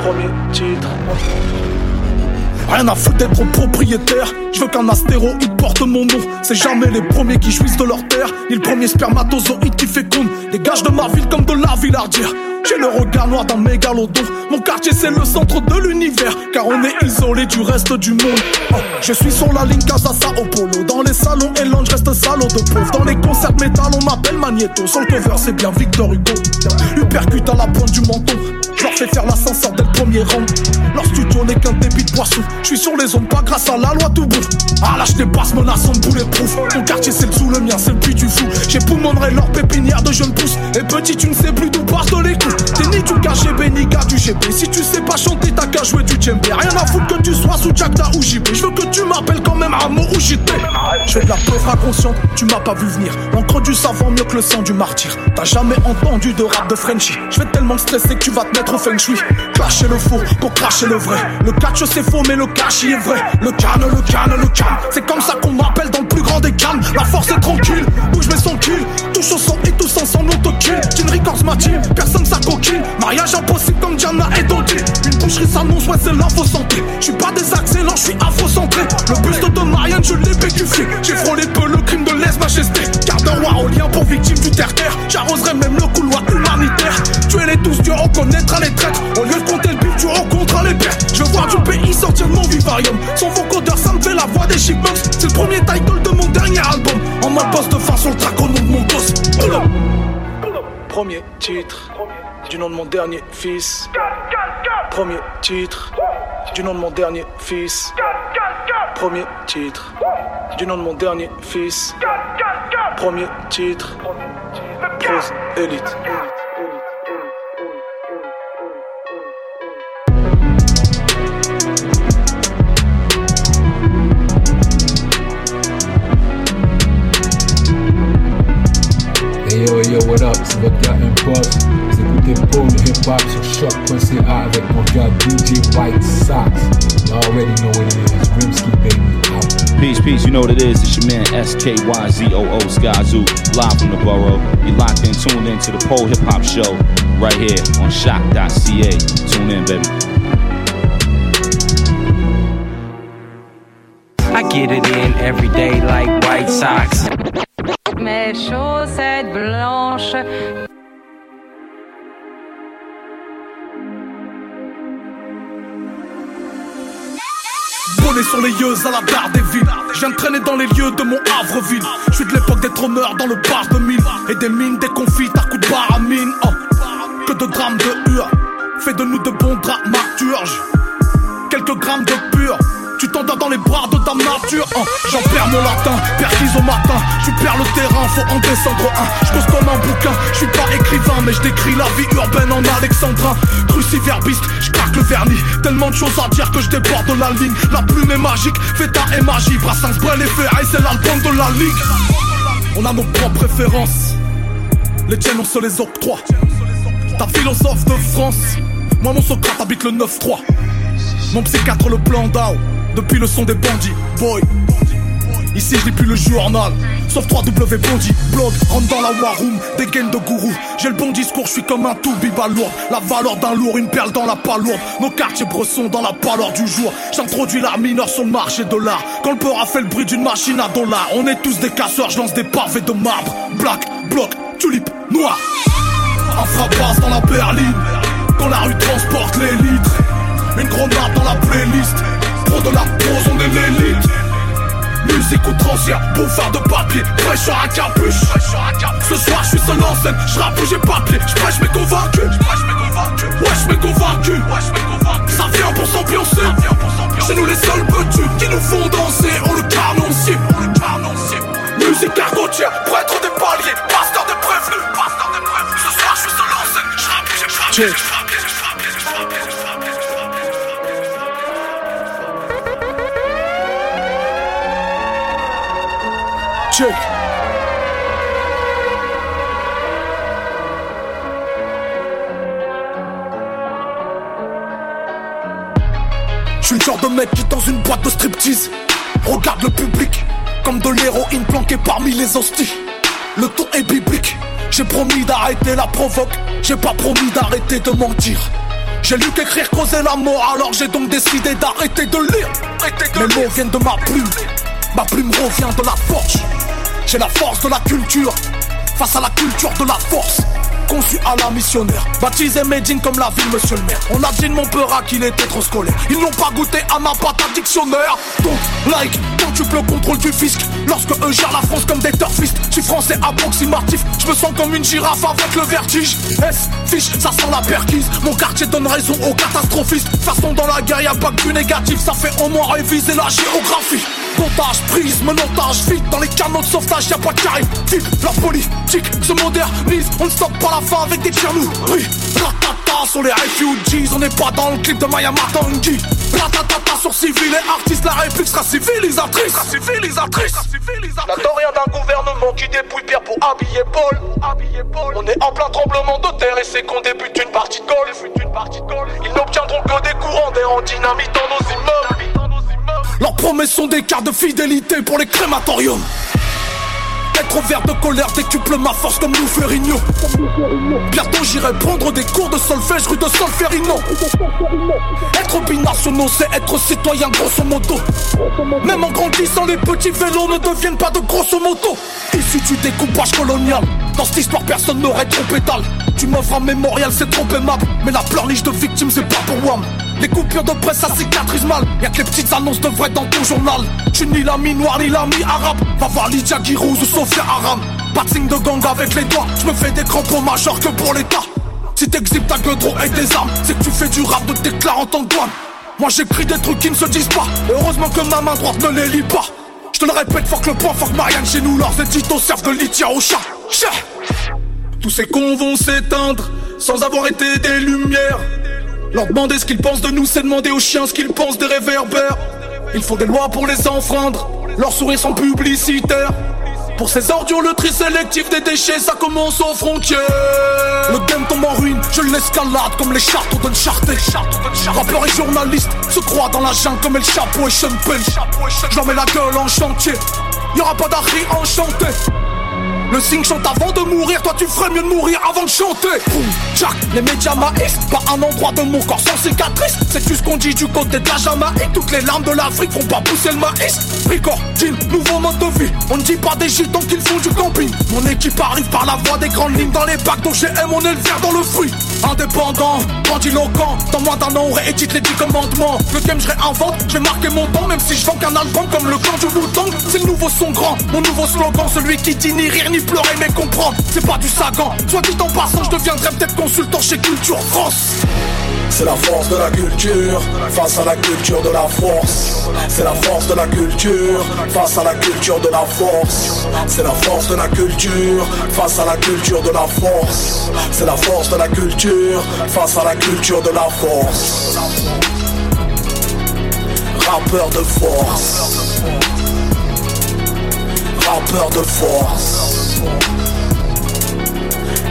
Premier titre. Rien à foutre d'être propriétaire. Je veux qu'un astéroïde porte mon nom. C'est jamais les premiers qui jouissent de leur terre, ni le premier spermatozoïde qui féconde. Les gages de ma ville comme de la villardière. J'ai le regard noir d'un mégalodon. Mon quartier c'est le centre de l'univers, car on est isolé du reste du monde. Oh, je suis sur la ligne Casa Sao Paulo. Dans les salons et je reste salaud de pauvre. Dans les concerts métal, on m'appelle Magneto. Sur le cover, c'est bien Victor Hugo. Hypercute à la pointe du menton. Je leur fais faire l'ascenseur dès le premier rang. Leur studio n'est qu'un débit de poisson. Je suis sur les ondes, pas grâce à la loi tout bout. Ah là, je dépasse menaçant de bulletproof. Ton quartier, c'est le sous, le mien, c'est le puits du fou. J'ai poumonnerai leur pépinière de jeunes pousses. Et petit, tu ne sais plus d'où partent les coups. T'es ni du KGB, ni du GB. Si tu sais pas chanter, t'as qu'à jouer du djembé. Rien à foutre que tu sois sous Jackda ou JB. Je veux que tu m'appelles quand même Amo ou JT. Je de la peur inconsciente, tu m'as pas vu venir. L'encre du savant mieux que le sang du martyr. T'as jamais entendu de rap de Frenchy. Je vais tellement stresser que tu vas te mettre Clasher le faux pour cracher le vrai. Le catch c'est faux, mais le cash il est vrai. Le canne, le canne, le canne. C'est comme ça qu'on m'appelle dans le plus grand des cannes. La force est tranquille, bouge mais son kill. Touche au sang et tous ensemble on te kill. Team Records ma team, personne ça. Mariage impossible comme Diana et Dodi. Une boucherie s'annonce, ouais c'est l'info santé. J'suis pas des accélérants, j'suis afro-centré. Le buste de Marianne, je l'ai pécufié. J'ai frôlé peu le crime de lèse-majesté. Garde de roi au lien pour victime du terre-terre. J'arroserai même le couloir humanitaire. Les tous, tu reconnaîtra les traîtres. Au lieu de compter le but, tu rencontreras les pertes. Je voir du pays sortir de mon vivarium. Son vocodeur, ça me fait la voix des chipmunks. C'est le premier title de mon dernier album. En mode poste de sur le track au nom de mon boss. Premier titre du nom de mon dernier fils. Premier titre du nom de mon dernier fils. Premier titre du nom de mon dernier fils. Premier titre. Prose Elite. Hey yo, what up? C'est votre gars Impulse. Vous écoutez Paul Hip Hop sur choc.ca avec mon gars DJ White Sox. You already know what it is. Rimsky baby out. Peace, peace, you know what it is. It's your man SKYZOO Skyzoo, live from the borough. You locked in, tuned in to the Pole Hip Hop Show right here on shock.ca. Tune in, baby. I get it in every day like White Sox. Mes chaussettes blanches. Bonnet sur les yeux à la barre des villes. De traîner dans les lieux de mon Havreville. Je suis de l'époque des tromeurs dans le bar de mine. Et des mines, des confits à coups de barre à mine. Oh. Que de drames de hur. Fais de nous de bons dramaturges. Quelques grammes de pur. Tu t'endors dans les bras de ta nature hein. J'en perds mon latin, perquise au matin. Tu perds le terrain, faut en descendre un. Je cause comme un bouquin, je suis pas écrivain Mais je décris la vie urbaine en alexandrin. Cruciverbiste, je craque le vernis. Tellement de choses à dire que je déborde de la ligne. La plume est magique, feta et magie. Brassens, Brel et Ferrari, c'est l'album de la ligue. On a nos propres préférences. Les tiennes on se les octroie. Ta philosophe de France. Moi mon Socrate habite le 9-3 Mon psychiatre le plan d'Ao depuis le son des bandits, boy. Ici je lis plus le journal, sauf 3W Bondi, blog, rentre dans la war room, des gaines de gourou. J'ai le bon discours, je suis comme un tout lourd. La valeur d'un lourd, une perle dans la palourde. Nos quartiers bressons dans la pâleur du jour. J'introduis l'art mineur sur le marché de l'art. Quand le peur a fait le bruit d'une machine à dollars, on est tous des casseurs, je lance des pavés de marbre. Black, bloc, tulipe, noir. Un frappasse dans la berline, quand la rue transporte les litres. Une grenade dans la playlist. Pro de la pose, on est l'élite. Musique outrancière, bouffard de papier, fraîcheur à capuche. Ce soir je suis seul en scène, je rappe j'ai papier, je prêche mes convaincus Ouais je m'ai convaincu. Ça vient pour s'ambiancer. C'est nous les seuls petits qui nous font danser On le carnoncier Musique argotière, prêtre des paliers, pasteur des prévenus. Ce soir je suis seul en scène, je rappe j'ai papier Check. Je suis le genre de mec qui dans une boîte de striptease Regarde le public comme de l'héroïne planquée parmi les hosties Le ton est biblique J'ai promis d'arrêter la provoque J'ai pas promis d'arrêter de mentir j'ai lu qu'écrire causer la mort, alors j'ai donc décidé d'arrêter de lire. Les mots viennent de ma plume, ma plume revient de la forge. J'ai la force de la culture, face à la culture de la force conçu à la missionnaire. Baptisé Medine comme la ville, monsieur le maire. On a dit de mon peur qu'il était trop scolaire. Ils n'ont pas goûté à ma pâte à dictionnaire. Donc, like, quand tu peux le contrôle du fisc. Lorsque eux gèrent la France comme des turfistes. Je suis français approximatif. Je me sens comme une girafe avec le vertige. S, fiche, ça sent la perquise. Mon quartier donne raison aux catastrophistes. Façon dans la guerre, y'a pas que négatif. Ça fait au moins réviser la géographie. Montage, prise, menottage, vite dans les canaux de sauvetage, y'a pas de carré. Type, la politique se modernise, on ne stoppe pas la fin avec des tirs nous. Oui, ratata sur les refugees, on n'est pas dans le clip de Maya Matangi. Ratatata sur civil et artistes, la réplique sera civilisatrice. Sera civilisatrice. N'attends rien d'un gouvernement qui dépouille Pierre pour habiller Paul. On est en plein tremblement de terre et c'est qu'on débute une partie de golf. Ils n'obtiendront que des courants d'air en. Leurs promesses sont des cartes de fidélité pour les crématoriums. Être vert de colère décuple ma force comme nous Ferrigno. Bientôt j'irai prendre des cours de solfège rue de Solferino. Être binationaux, c'est être citoyen grosso modo. Même en grandissant, les petits vélos ne deviennent pas de grosso modo. Issu du découpage colonial, dans cette histoire personne n'aurait trop pétale. Tu m'offres un mémorial, c'est trop aimable. Mais la pleurniche de victimes, c'est pas pour WAM. Les coupures de presse, ça cicatrise mal. Y'a que les petites annonces de vrai dans ton journal. Tu ni l'ami noir ni l'ami arabe. Va voir Lydia Girouz ou Sophia Aram. Pas de de gang avec les doigts. Je me fais des crampons majeurs que pour l'État. Si t'exhibes ta gueule trop et tes armes, c'est que tu fais du rap de déclarant en douane. Moi j'écris des trucs qui ne se disent pas. Heureusement que ma main droite ne les lit pas. Je te le répète, fuck le point, fuck Marianne chez nous. Leurs éditos servent de litière au. Chat. Tous ces cons vont s'éteindre sans avoir été des lumières. Leur demander ce qu'ils pensent de nous, c'est demander aux chiens ce qu'ils pensent des réverbères. Ils font des lois pour les enfreindre, leurs sourires sont publicitaires. Pour ces ordures, le tri sélectif des déchets, ça commence aux frontières. Le game tombe en ruine, je l'escalade comme les châteaux d'Uncharted. Rappeurs et journalistes se croient dans la jungle comme El Chapeau et Sean Penn. J'en mets la gueule en chantier, y'aura pas d'arri enchanté. Le signe chante avant de mourir, toi tu ferais mieux de mourir avant de chanter. Jack, les médias maïs, pas un endroit de mon corps sans cicatrice. C'est ce qu'on dit du côté de la Jamaïque. Toutes les larmes de l'Afrique font pas pousser le maïs. Ricor, jean, nouveau mode de vie. On ne dit pas des gitans qu'ils font du camping. Mon équipe arrive par la voie des grandes lignes dans les bacs dont j'ai on est le vert dans le fruit. Indépendant, grandiloquent, dans moins d'un an on réédite les 10 commandements. Le game je réinvente, je vais marquer mon temps, même si je vends qu'un album comme le clan du bouton. C'est le nouveau son grand, mon nouveau slogan, celui qui dit ni rire ni pleurer mais comprendre. C'est pas du sagan, soit dit en passant, je deviendrai peut-être consultant chez Culture France. C'est la force de la culture face à la culture de la force. C'est la force de la culture face à la culture de la force. C'est la force de la culture face à la culture de la force. C'est la force de la culture face à la culture de la force. Rappeur de force. Rappeur de force.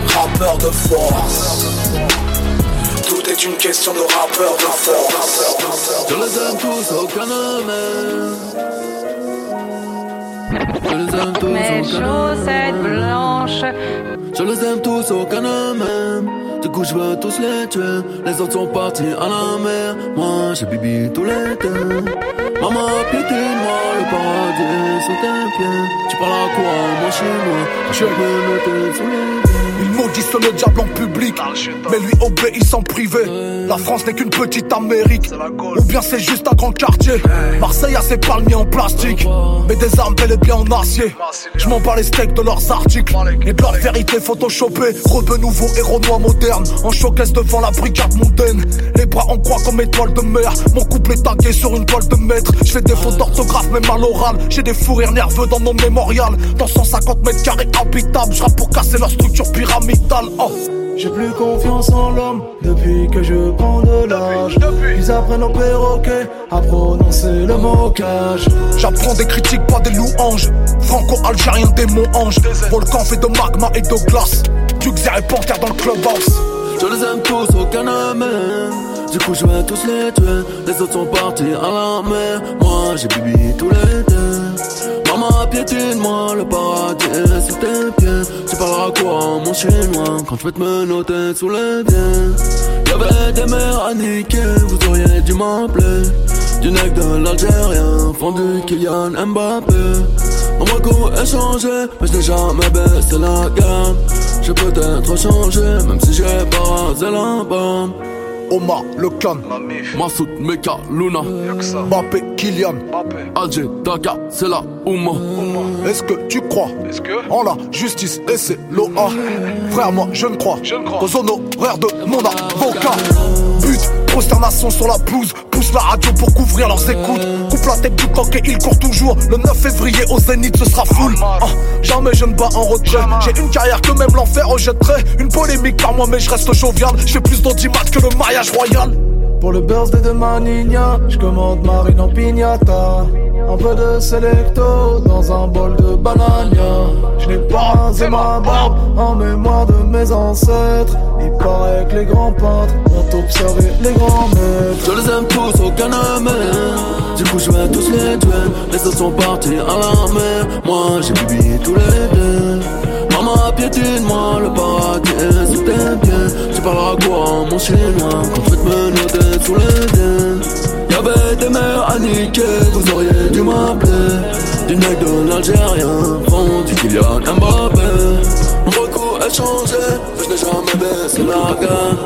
Rappeur de force. Tout est une question de rappeur de force. Je les aime tous, aucun ne m'aime. Je les aime tous, Mes aucun chaussettes blanches. Je les aime tous, aucun ne m'aime. Du coup, je veux tous les tuer. Les autres sont partis à la mer. Moi, j'ai bibi tout l'été. Maman, piétine-moi, le paradis est sous tes pieds. Tu parles à quoi, moi chinois Je vais noter sous les Ils maudissent le diable en public, mais lui obéissent en privé. La France n'est qu'une petite Amérique, ou bien c'est juste un grand quartier. Marseille a ses palmiers en plastique, mais des armes bel et bien en acier. Je m'en bats les steaks de leurs articles et de leur vérité photoshopée. Rebeu nouveau héros noir moderne, en showcase devant la brigade mondaine. Les bras en croix comme étoile de mer, mon couple est tagué sur une toile de maître. Je fais des fautes d'orthographe, même à l'oral. J'ai des fous rires nerveux dans mon mémorial. Dans 150 mètres carrés habitables, je pour casser leur structure pyramidale. Oh. J'ai plus confiance en l'homme depuis que je prends de l'âge. Ils apprennent au perroquet à prononcer le mocage. J'apprends des critiques, pas des louanges. Franco-algérien, démon ange. Volcan fait de magma et de glace. Duxer et panthère dans le clubhouse. Je les aime tous, aucun ne m'aime. Du coup je vais tous les tuer. Les autres sont partis à la mer. Moi j'ai bibi tous les deux. Maman piétine moi le paradis est sous tes Tu parleras quoi mon chinois Quand je vais te menotter sous les pieds Y'avait des mères à niquer Vous auriez dû m'appeler. Du nec de l'Algérien Fondu Kylian Mbappé. Mon coup est changé, mais je n'ai jamais baissé la gamme. J'ai peut-être changé, même si j'ai pas rasé la bombe. Omar, le clan, Massoud, Meka, Luna, Mbappé, Kylian, Alger, Dakar, c'est la Ouma. Est-ce que tu crois en la justice et c'est l'OA Frère, moi je ne crois. qu'aux honoraires de mon avocat. Prosternation sur la pelouse, pousse la radio pour couvrir leurs écoutes. Coupe la tête du coq et il court toujours. Le 9 février au Zénith, ce sera full. Ah, jamais je ne bats en retrait. J'ai une carrière que même l'enfer rejetterait. Une polémique par moi, mais je reste jovial. Je fais plus d'audimat que le mariage royal. Pour le birthday de ma nina, je commande marine en pignata. Un peu de selecto dans un bol de banania. Je n'ai pas rasé ma barbe en mémoire de mes ancêtres. Il paraît que les grands peintres ont observé les grands maîtres. Je les aime tous, aucun ne Du coup je vais tous les tuer. Les autres sont partis à la mer Moi j'ai bibi tous les deux. Maman piétine moi le paradis est sous tes pieds. Tu parleras quoi mon chinois Quand je vais te menotter sous les pieds Y'avait des mères à niquer Vous auriez dû m'appeler. Du nec de l'Algérien Fond du Kylian Mbappé. Mon recours a changé je n'ai jamais baissé la gamme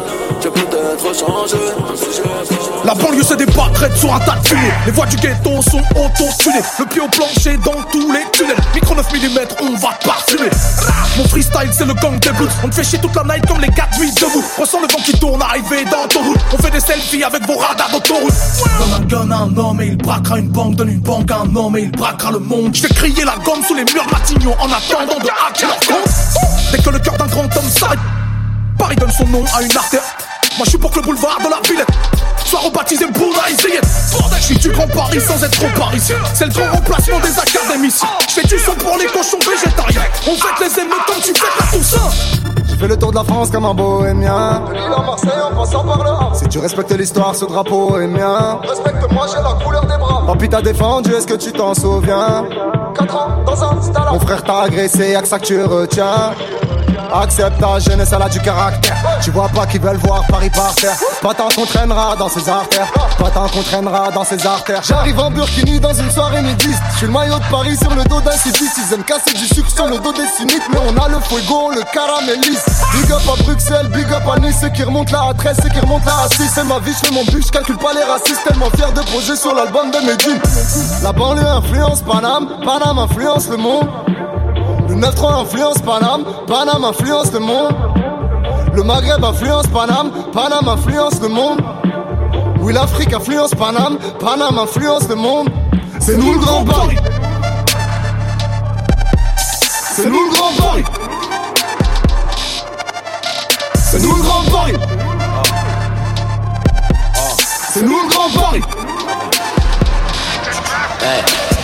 La banlieue se débat traite sur un tas de fumée. Les voies du ghetto sont auto-tunées. Le pied au plancher dans tous les tunnels. Micro 9 mm, on va parfumer. Mon freestyle c'est le gang des blues. On te fait chier toute la night comme les gars de debout. Ressens le vent qui tourne arrivé dans ton route. On fait des selfies avec vos radars d'autoroute. Donne un gun à un homme et il braquera une banque. Donne une banque à un homme et il braquera le monde. Je fais crier la gomme sous les murs Matignon En attendant de hacker leur compte. Dès que le cœur d'un grand homme s'arrête Paris donne son nom à une artère Moi je suis pour que le boulevard de la Villette Soit rebaptisé Zayed Je suis du grand Paris sans être trop parisien. C'est le grand remplacement des académiciens Je fais du son pour les cochons végétariens. On fête les émeutes tu fêtes la Toussaint fais le tour de la France comme un bohémien. De à Marseille en passant par là. Si tu respectes l'histoire, ce drapeau est mien. Respecte-moi, j'ai la couleur des bras. Papy t'a défendu, est-ce que tu t'en souviens? 4 ans dans un stade. Mon frère t'a agressé, y'a que ça que tu retiens. Accepte ta jeunesse, elle a du caractère. Tu vois pas qu'ils veulent voir Paris par terre. Pas tant qu'on traînera dans ses artères. Pas tant qu'on traînera dans ses artères. J'arrive en Burkini dans une soirée nudiste. Je suis le maillot de Paris sur le dos d'un. Ils aiment casser du sucre sur le dos des cyniques. Mais on a le fuego, le caramélise. Big up à Bruxelles, big up à Nice. Ceux qui remontent là à 13, ceux qui remontent là à 6. C'est ma vie, je fais mon but, je calcule pas les racistes. Tellement fier de poser sur l'album de Medine. La banlieue influence Paname, Paname influence le monde. Le 9-3 influence Paname, Paname influence le monde. Le Maghreb influence Paname, Paname influence le monde. Oui, l'Afrique influence Paname, Paname influence le monde. C'est nous le grand Paris. C'est nous le grand Paris. C'est nous le grand Paris. C'est nous le grand Paris. Wesh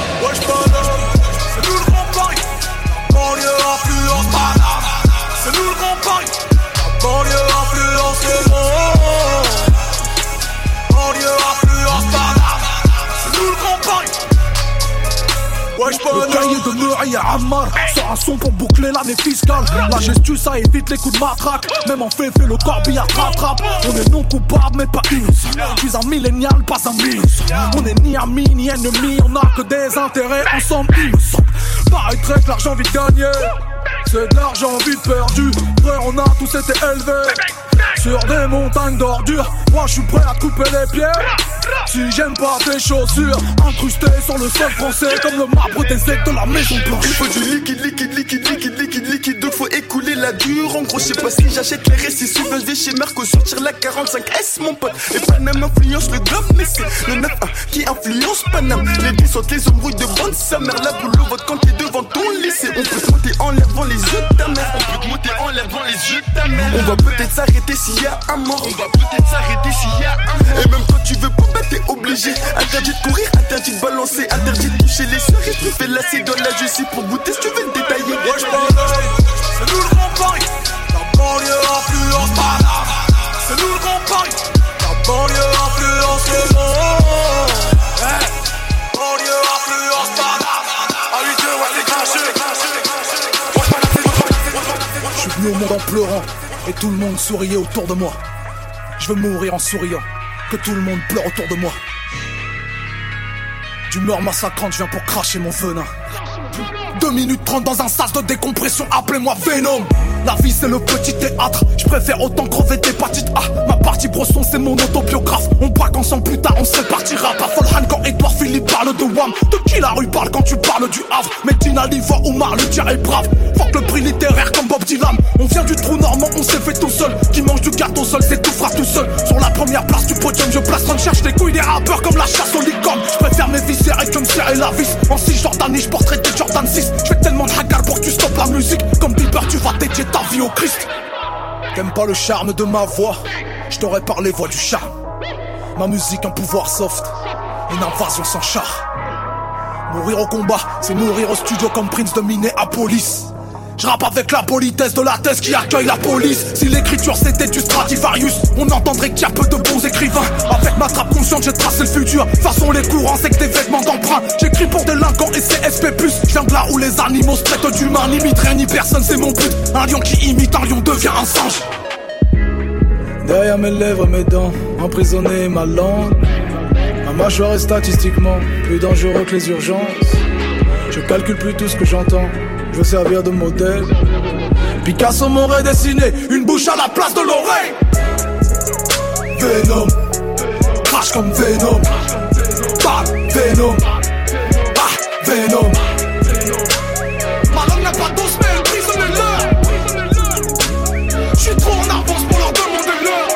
Le cahier de Murray à Ammar Sort un son pour boucler l'année fiscale. La gestu ça évite les coups de matraque. Même en fait fait le corbillard rattrape. On est non coupable mais pas Je suis un millénial pas un minus On est ni amis ni ennemis On a que des intérêts ensemble me Paraîtrait que l'argent vite gagné. C'est de l'argent vite perdu. Frère on a tous été élevés. Sur des montagnes d'ordures. Moi je suis prêt à te couper les pieds Si j'aime pas tes chaussures Incrustées sur le sol français Comme le marbre des aides de la maison blanche. Il faut du liquide, liquide, liquide, liquide, liquide, liquide Donc faut écouler la dure. En gros je sais pas si j'achète les récits Souvent je vais chez Merco sortir la 45S mon pote. Et Paname influence le globe Mais c'est le 9-1 qui influence Paname. Les dés sont les embrouilles de bande Sa mère. La boule vote quand t'es devant ton lycée. On peut te monter en l'air devant les yeux de ta mère. On peut te monter en l'air devant les yeux de ta mère. On va peut-être s'arrêter s'il y a un mort. On va peut-être s'arrêter s'il y a un mort. Et même quand tu veux pas bête, t'es obligé. Interdit de courir, interdit de balancer, interdit de toucher les soeurs. Et tu fais la dans la justice pour goûter si tu veux le détailler. Moi je c'est nous le grand Paris. La banlieue influence pas là. C'est nous le grand Paris. La banlieue influence le monde. Banlieue influence pas là. À 8 heures, ouais, c'est. Je suis venu au monde en pleurant et tout le monde souriait autour de moi. Je veux mourir en souriant que tout le monde pleure autour de moi. D'humeur massacrante, je viens pour cracher mon venin. 2 minutes 30 dans un sas de décompression, appelez-moi Venom. La vie c'est le petit théâtre, je préfère autant crever d'hépatite A. Ma partie brosson c'est mon autobiographe. On braque ensemble plus tard, on se répartira. Pas Folhan quand Edouard Philippe parle de Wam. De qui la rue parle quand tu parles du Havre? Medina, Liva, Omar, le tir est brave. Fuck le prix littéraire comme Bob Dylan. On vient du trou normand, on s'est fait tout seul. Qui mange du gâteau seul, c'est tout fera tout seul. Sur la première place du podium, je place on cherche les couilles des rappeurs comme la chasse aux licornes. Je préfère mes viscères et que me serrer la vis. En 6 Jordanie, je porterai des Jordan 6. Je fais tellement de hagar pour que tu stoppes la musique. Comme Bieber, tu vas dédier ta vie au Christ. T'aimes pas le charme de ma voix? Je t'aurais parlé voix du charme. Ma musique, un pouvoir soft. Une invasion sans char. Mourir au combat, c'est mourir au studio comme Prince de Minneapolis. Je rappe avec la politesse de la thèse qui accueille la police. Si l'écriture c'était du Stradivarius, on entendrait qu'il y a peu de bons écrivains. Avec ma trappe consciente, j'ai tracé le futur. Façon, les courants, c'est que des vêtements d'emprunt. J'écris pour délinquants et CSP. Je viens de là où les animaux se traitent d'humains. N'imite rien ni personne, c'est mon but. Un lion qui imite un lion devient un singe. Derrière mes lèvres, mes dents, emprisonné ma langue. Ma mâchoire est statistiquement plus dangereux que les urgences. Je calcule plus tout ce que j'entends je veux servir de modèle. Picasso m'aurait dessiné une bouche à la place de l'oreille. Venom, crash comme Venom. Bad Venom, ah Venom. Ma langue n'a pas d'os, mais elle l'heure. J'suis trop en avance pour leur demander l'heure.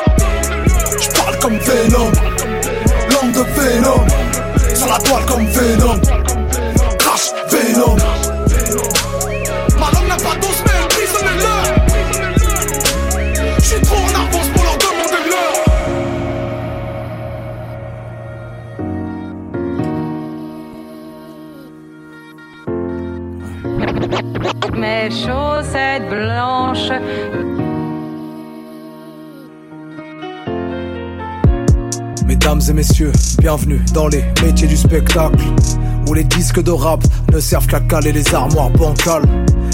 J'parle comme Venom, langue de Venom. Sur la toile comme Venom, Mes chaussettes blanches. Mesdames et messieurs, bienvenue dans les métiers du spectacle Où les disques de rap ne servent qu'à caler les armoires bancales.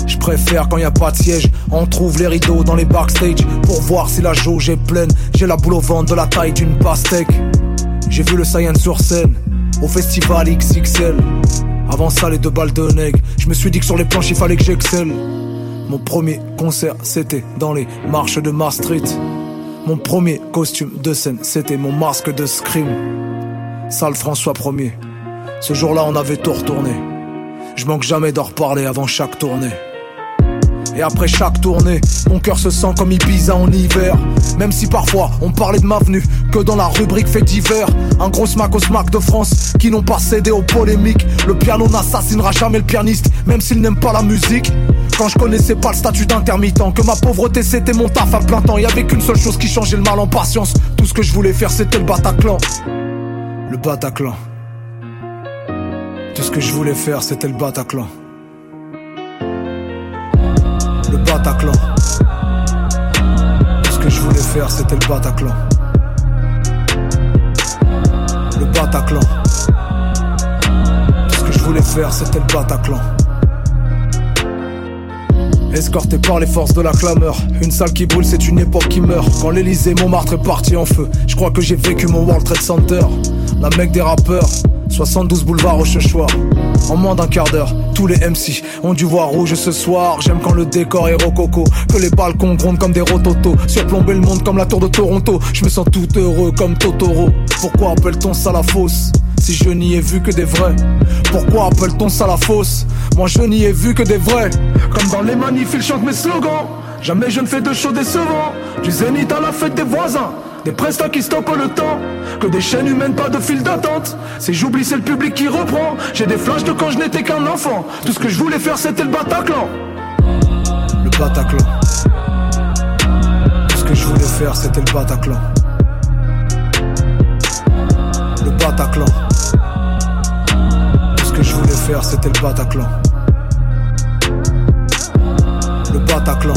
Je préfère quand y a pas de siège, on trouve les rideaux dans les backstage Pour voir si la jauge est pleine, j'ai la boule au ventre de la taille d'une pastèque. J'ai vu le Saiyan sur scène, au festival XXL avant ça, les deux balles de nègre. Je me suis dit que sur les planches, il fallait que j'excelle. Mon premier concert, c'était dans les marches de Mar Street. Mon premier costume de scène, c'était mon masque de scream. Salle François 1er. Ce jour-là, on avait tout retourné. Je manque jamais d'en reparler avant chaque tournée. Et après chaque tournée, mon cœur se sent comme Ibiza en hiver. Même si parfois on parlait de ma venue que dans la rubrique fait divers. Un gros smack au smack de France qui n'ont pas cédé aux polémiques. Le piano n'assassinera jamais le pianiste, même s'il n'aime pas la musique. Quand je connaissais pas le statut d'intermittent, que ma pauvreté c'était mon taf à plein temps. Y avait qu'une seule chose qui changeait le mal en patience. Tout ce que je voulais faire c'était le Bataclan. Le Bataclan. Tout ce que je voulais faire c'était le Bataclan. Le Bataclan. Tout ce que je voulais faire, c'était le Bataclan. Le Bataclan. Tout ce que je voulais faire, c'était le Bataclan. Escorté par les forces de la clameur Une salle qui brûle c'est une époque qui meurt Quand l'Elysée Montmartre est parti en feu Je crois que j'ai vécu mon World Trade Center La mec des rappeurs 72 boulevard au Chechouard En moins d'un quart d'heure tous les MC ont dû voir rouge ce soir. J'aime quand le décor est rococo Que les balcons grondent comme des rototos. Surplomber le monde comme la tour de Toronto. Je me sens tout heureux comme Totoro. Pourquoi appelle-t-on ça la fosse? Si je n'y ai vu que des vrais. Pourquoi appelle-t-on ça la fosse? Moi je n'y ai vu que des vrais. Comme dans les manifs chantent mes slogans. Jamais je ne fais de show décevant. Du zénith à la fête des voisins des prestats qui stoppent le temps Que des chaînes humaines, pas de file d'attente. Si j'oublie c'est le public qui reprend. J'ai des flashs de quand je n'étais qu'un enfant. Tout ce que je voulais faire c'était le Bataclan. Le Bataclan. Tout ce que je voulais faire c'était le Bataclan. Le Bataclan. Tout ce que je voulais faire c'était le Bataclan. Le Bataclan.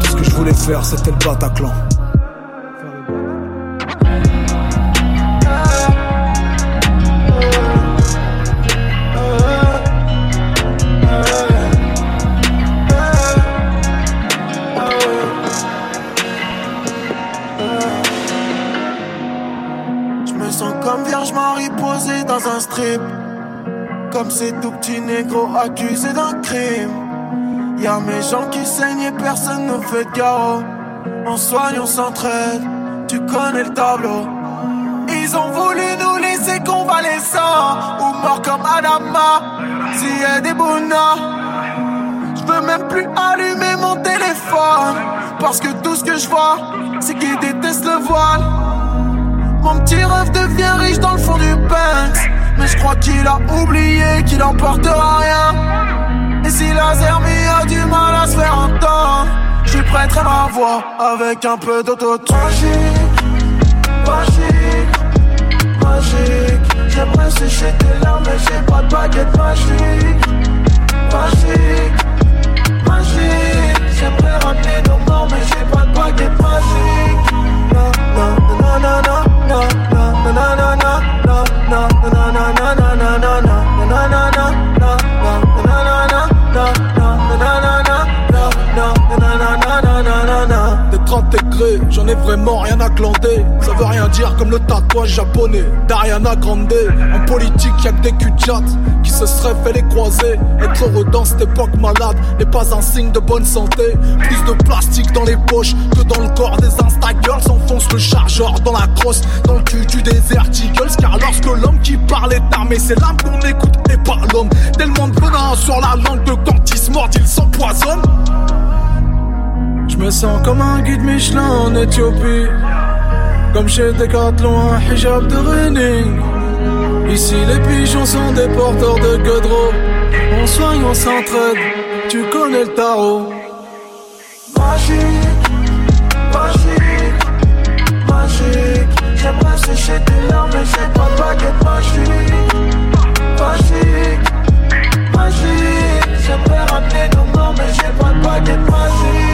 Tout ce que je voulais faire c'était le Bataclan ces tout petits négros accusés d'un crime. Y'a mes gens qui saignent et personne ne fait de garrot. On soigne, on s'entraide, tu connais le tableau. Ils ont voulu nous laisser convalescents ou morts comme Adama. A des bonheurs, je peux même plus allumer mon téléphone. Parce que tout ce que je vois, c'est qu'ils détestent le voile. Mon petit rêve devient riche dans le fond du Banks. Mais je crois qu'il a oublié qu'il emportera rien. Et si la Zermie a du mal à se faire entendre, je suis prêt à ma voix avec un peu d'autotune. Magique, magique. J'aimerais sécher tes larmes, mais j'ai pas de baguette magique. Magique, magique. J'aimerais ramener nos morts, mais j'ai pas de baguette magique. Vraiment rien à glander. Ça veut rien dire comme le tatouage japonais d'Ariana Grande. En politique, y'a que des cul qui se seraient fait les croiser. Être heureux dans cette époque malade n'est pas un signe de bonne santé. Plus de plastique dans les poches que dans le corps des Instagirls. S'enfonce le chargeur dans la crosse, dans le cul du désert Eagles. Car lorsque l'homme qui parle est armé, c'est l'âme qu'on écoute et pas l'homme. Tellement de venin sur la langue de quand il se mord, il s'empoisonne. Je me sens comme un guide Michelin en Éthiopie. Comme chez Decathlon, un hijab de running. Ici, les pigeons sont des porteurs de godreau. On soigne, on s'entraide. Tu connais le tarot. Magique, magique, magique. J'aimerais sécher tes larmes, mais j'ai pas de baguette magique. Magique, magique. J'aimerais ramener nos morts, mais j'ai pas de baguette magique.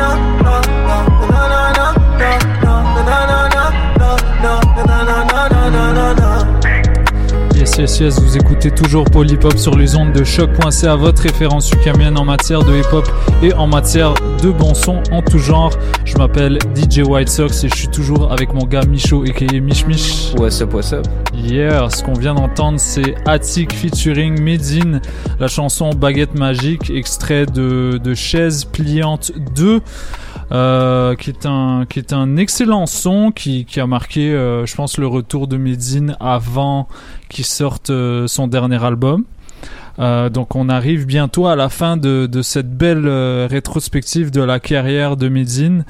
Yes, yes, yes, vous écoutez toujours Polypop sur les ondes de choc.ca, votre référence ukamienne en matière de hip-hop et en matière de bon son en tout genre. Je m'appelle DJ White Sox et je suis toujours avec mon gars Micho et Mich Mich. What's up, what's up? Yeah, ce qu'on vient d'entendre c'est Attic featuring Medine, la chanson Baguette Magique, extrait de, de Chaise Pliante 2. Euh, qui est un qui est un excellent son qui, qui a marqué euh, je pense le retour de Medine avant qu'il sorte euh, son dernier album. Donc on arrive bientôt à la fin de, de cette belle rétrospective de la carrière de Medine.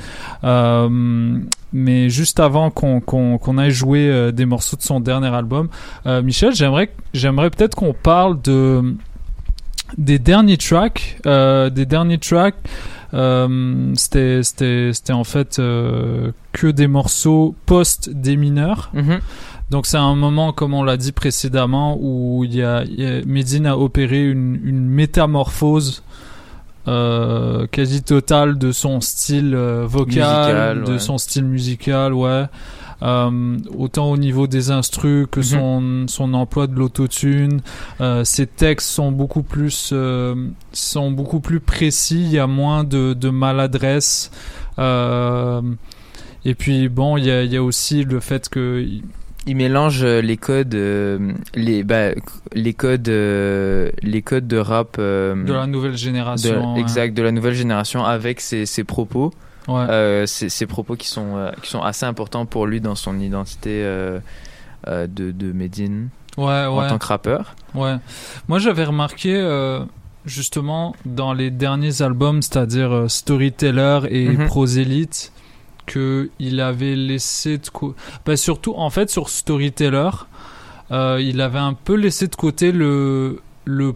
Mais juste avant qu'on qu'on qu'on aille jouer des morceaux de son dernier album, Michel, j'aimerais peut-être qu'on parle de des derniers tracks, des derniers tracks. Euh, c'était c'était c'était en fait euh, que des morceaux post des mineurs. Mhm. Donc c'est un moment, comme on l'a dit précédemment, où il y a, il y a- Medine a opéré une, une métamorphose euh, quasi totale de son style vocal, Musical, de ouais. son style musical, ouais. Euh, autant au niveau des instrus que Mhm. son, son emploi de l'autotune. Euh, ses textes sont beaucoup plus euh, sont beaucoup plus précis. Il y a moins de, de maladresse. Et puis bon, il y a, il y a aussi le fait que il mélange les codes les bah, les codes les codes de rap de la nouvelle génération. exact de la nouvelle génération avec ses, ses propos Ouais. Euh, ses propos qui sont euh, qui sont assez importants pour lui dans son identité euh, de de Medine Ouais, en tant que rappeur Ouais. Moi, j'avais remarqué, justement, dans les derniers albums, c'est-à-dire Storyteller et Mhm. Proselyte, que il avait laissé de côté. Bah, surtout, en fait, sur Storyteller, il avait un peu laissé de côté le, le-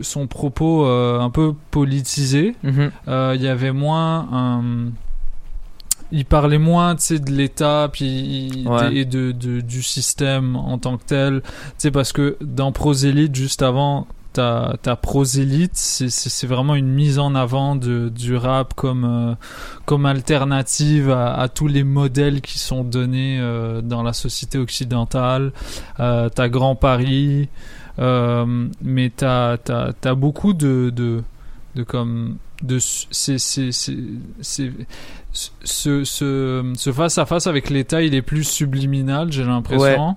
son propos euh, un peu politisé. Mhm. Euh, il y avait moins il parlait moins de l'État puis Ouais. et de, de- du système en tant que tel sais parce que dans Prosélite juste avant ta ta Prosélite c'est c'est c'est vraiment une mise en avant de du rap comme euh, comme alternative à, à tous les modèles qui sont donnés euh, dans la société occidentale euh, t'as Grand Paris euh, mais t'as t'as t'as beaucoup de de de comme de c'est ce ce ce face à face avec l'État il est plus subliminal j'ai l'impression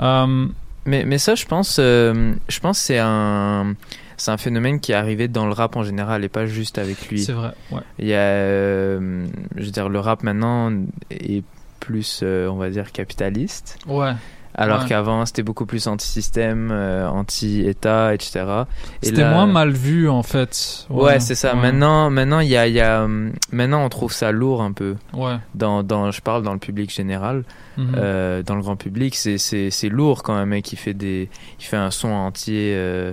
Euh, Mais, mais ça, je pense, euh, je pense c'est un, c'est un phénomène qui est arrivé dans le rap en général et pas juste avec lui. C'est vrai, ouais. Il y a, euh, je veux dire, le rap maintenant est plus, euh, on va dire, capitaliste. Ouais. Alors Ouais. qu'avant, c'était beaucoup plus anti-système, euh, anti-État, etc. Et c'était là- moins mal vu en fait Ouais, c'est ça. ouais. Maintenant, maintenant, y a, y a, hum, maintenant, on trouve ça lourd un peu. Ouais. Dans, dans, je parle dans le public général. Mhm. Euh, dans le grand public, c'est, c'est, c'est lourd quand un mec qui fait des, il fait un son entier euh,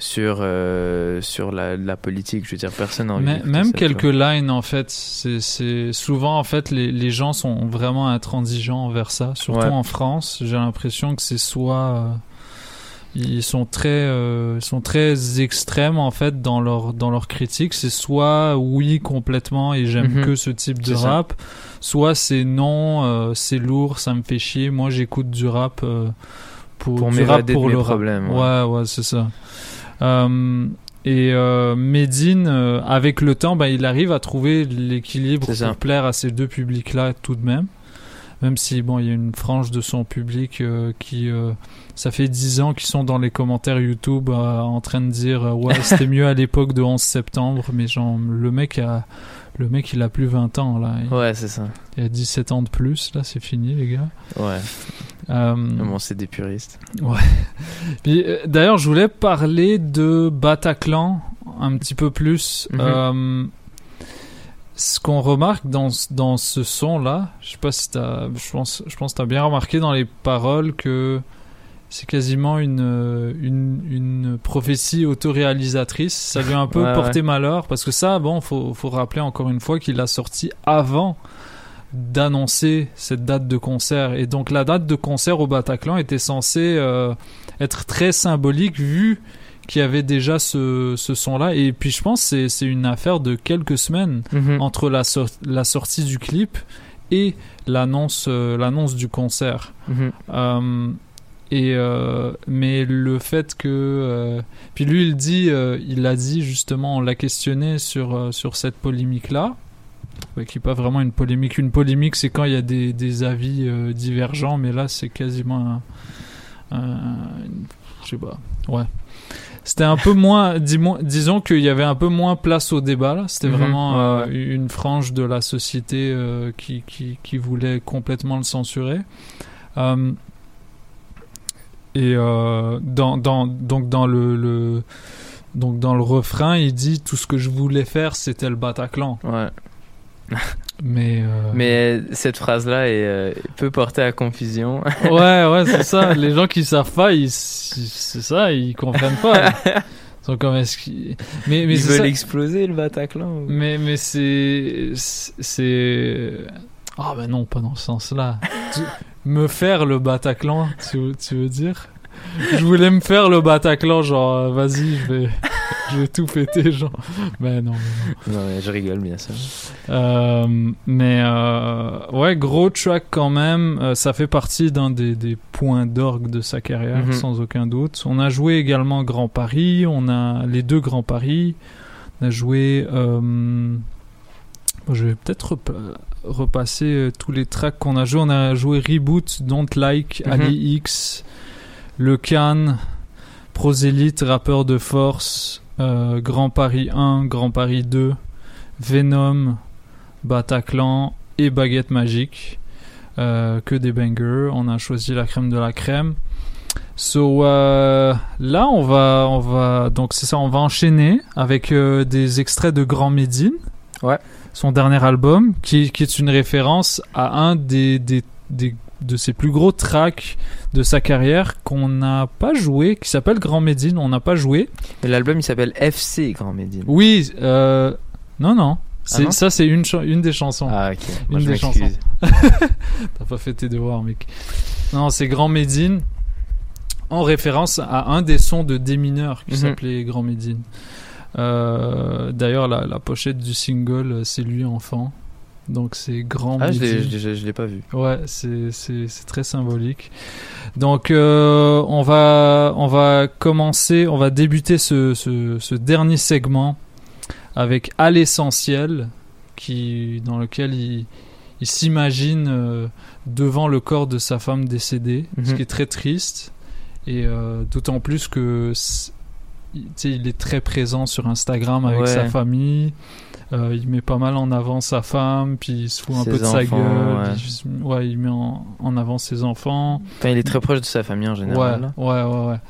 sur, euh, sur la, la politique. Je veux dire, personne n'a envie. Mais- même quelques lines en fait c'est souvent en fait les, les gens sont vraiment intransigeants envers ça surtout Ouais. en France j'ai l'impression que c'est soit euh, ils sont très euh, ils sont très extrêmes en fait dans leur dans leur critique c'est soit oui complètement et j'aime Mhm. que ce type de ça. rap soit c'est non euh, c'est lourd ça me fait chier moi j'écoute du rap euh, pour, Pour du rap pour mes le rap. problèmes, ouais. ouais ouais c'est ça et euh, Medine, euh, avec le temps, bah, il arrive à trouver l'équilibre pour plaire à ces deux publics-là tout de même. Même si bon, il y a une frange de son public euh, qui, euh, ça fait 10 ans qu'ils sont dans les commentaires YouTube euh, en train de dire euh, ouais c'était mieux à l'époque de 11 septembre, mais genre le mec a, le mec il a plus 20 ans là. Il, Ouais, c'est ça. il a 17 ans de plus là, c'est fini les gars. Ouais. Euh, Bon, c'est des puristes. Ouais. Puis, euh, D'ailleurs, je voulais parler de Bataclan un petit peu plus. Mhm. Euh, ce qu'on remarque dans, ce- dans ce son-là, je sais pas si t'as, je pense, je pense que t'as bien remarqué dans les paroles que c'est quasiment une, euh, une, une prophétie autoréalisatrice. Ça lui a un peu Ouais, porté ouais. malheur parce que ça, bon, faut, faut rappeler encore une fois qu'il a sorti avant d'annoncer cette date de concert. Et donc la date de concert au Bataclan était censée euh, être très symbolique vu qu'il y avait déjà ce, ce son-là. Et puis je pense que c'est- une affaire de quelques semaines Mhm. entre la, la sortie du clip et l'annonce euh, l'annonce du concert. Mhm. Euh, et mais le fait que puis lui il dit il l'a dit justement on l'a questionné sur sur cette polémique là qui est pas vraiment une polémique. Une polémique c'est quand il y a des, des avis euh, divergents mais là c'est quasiment un, un- je sais pas. Ouais. C'était un peu moins dis-moi- disons qu'il y avait un peu moins place au débat là. C'était Mhm, vraiment euh, une frange de la société euh, qui, qui, qui voulait complètement le censurer. Et dans, dans, donc dans le, le donc dans le refrain il dit tout ce que je voulais faire c'était le Bataclan Ouais. mais euh, Mais cette phrase-là est, euh, peut porter à confusion. ouais ouais c'est ça les gens qui savent pas ils c'est ça ils comprennent pas ils sont comme est-ce qu'ils mais mais Ils c'est veulent ça. exploser le Bataclan. ou- mais mais c'est c'est ah ben non pas dans ce sens-là me faire le Bataclan tu, tu veux dire? Je voulais me faire le Bataclan genre euh, vas-y je vais je vais tout péter genre ben non, mais non. Non, mais je rigole, bien sûr. Euh, mais euh, ouais, gros track quand même. Euh, ça fait partie d'un des, des points d'orgue de sa carrière, Mhm. sans aucun doute. On a joué également Grand Paris. On a les deux Grands Paris. On a joué. je vais peut-être repa- repasser tous les tracks qu'on a joué. On a joué Reboot, Don't Like. Ali X, Le Can, Prosélite, Rappeur de Force, euh, Grand Paris 1, Grand Paris 2, Venom, Bataclan et Baguette Magique. Euh, que des bangers. On a choisi la crème de la crème. So euh, là, on va, on va donc c'est ça, on va enchaîner avec euh, des extraits de Grand Médine. Ouais. Son dernier album, qui, qui est une référence à un des, des, des- de ses plus gros tracks de sa carrière qu'on n'a pas joué, qui s'appelle Grand Médine. On n'a pas joué. L'album il s'appelle FC Grand Médine. Oui, euh, non, non. C'est- non ça, c'est une, une des chansons. Ah, ok. Moi, Une je des chansons. T'as pas fait tes devoirs, mec. Non, c'est Grand Médine en référence à un des sons de Des mineurs qui Mhm. s'appelait Grand Médine. Euh, D'ailleurs, la, la pochette du single, euh, c'est lui enfant. Donc c'est Grand Ah, Médine. je l'ai pas vu. Ouais, c'est très symbolique. Donc euh, on va on va commencer, on va débuter ce ce, ce dernier segment avec À l'essentiel, qui dans lequel il, il s'imagine euh, devant le corps de sa femme décédée, ce Mhm. qui est très triste. Et euh, d'autant plus que c'est- il est très présent sur Instagram avec Ouais. sa famille. Euh, il met pas mal en avant sa femme, puis il se fout un Ses peu de sa gueule. ouais. il met en, en avant ses enfants. Enfin, il est très proche de sa famille en général. Ouais, ouais, ouais. ouais.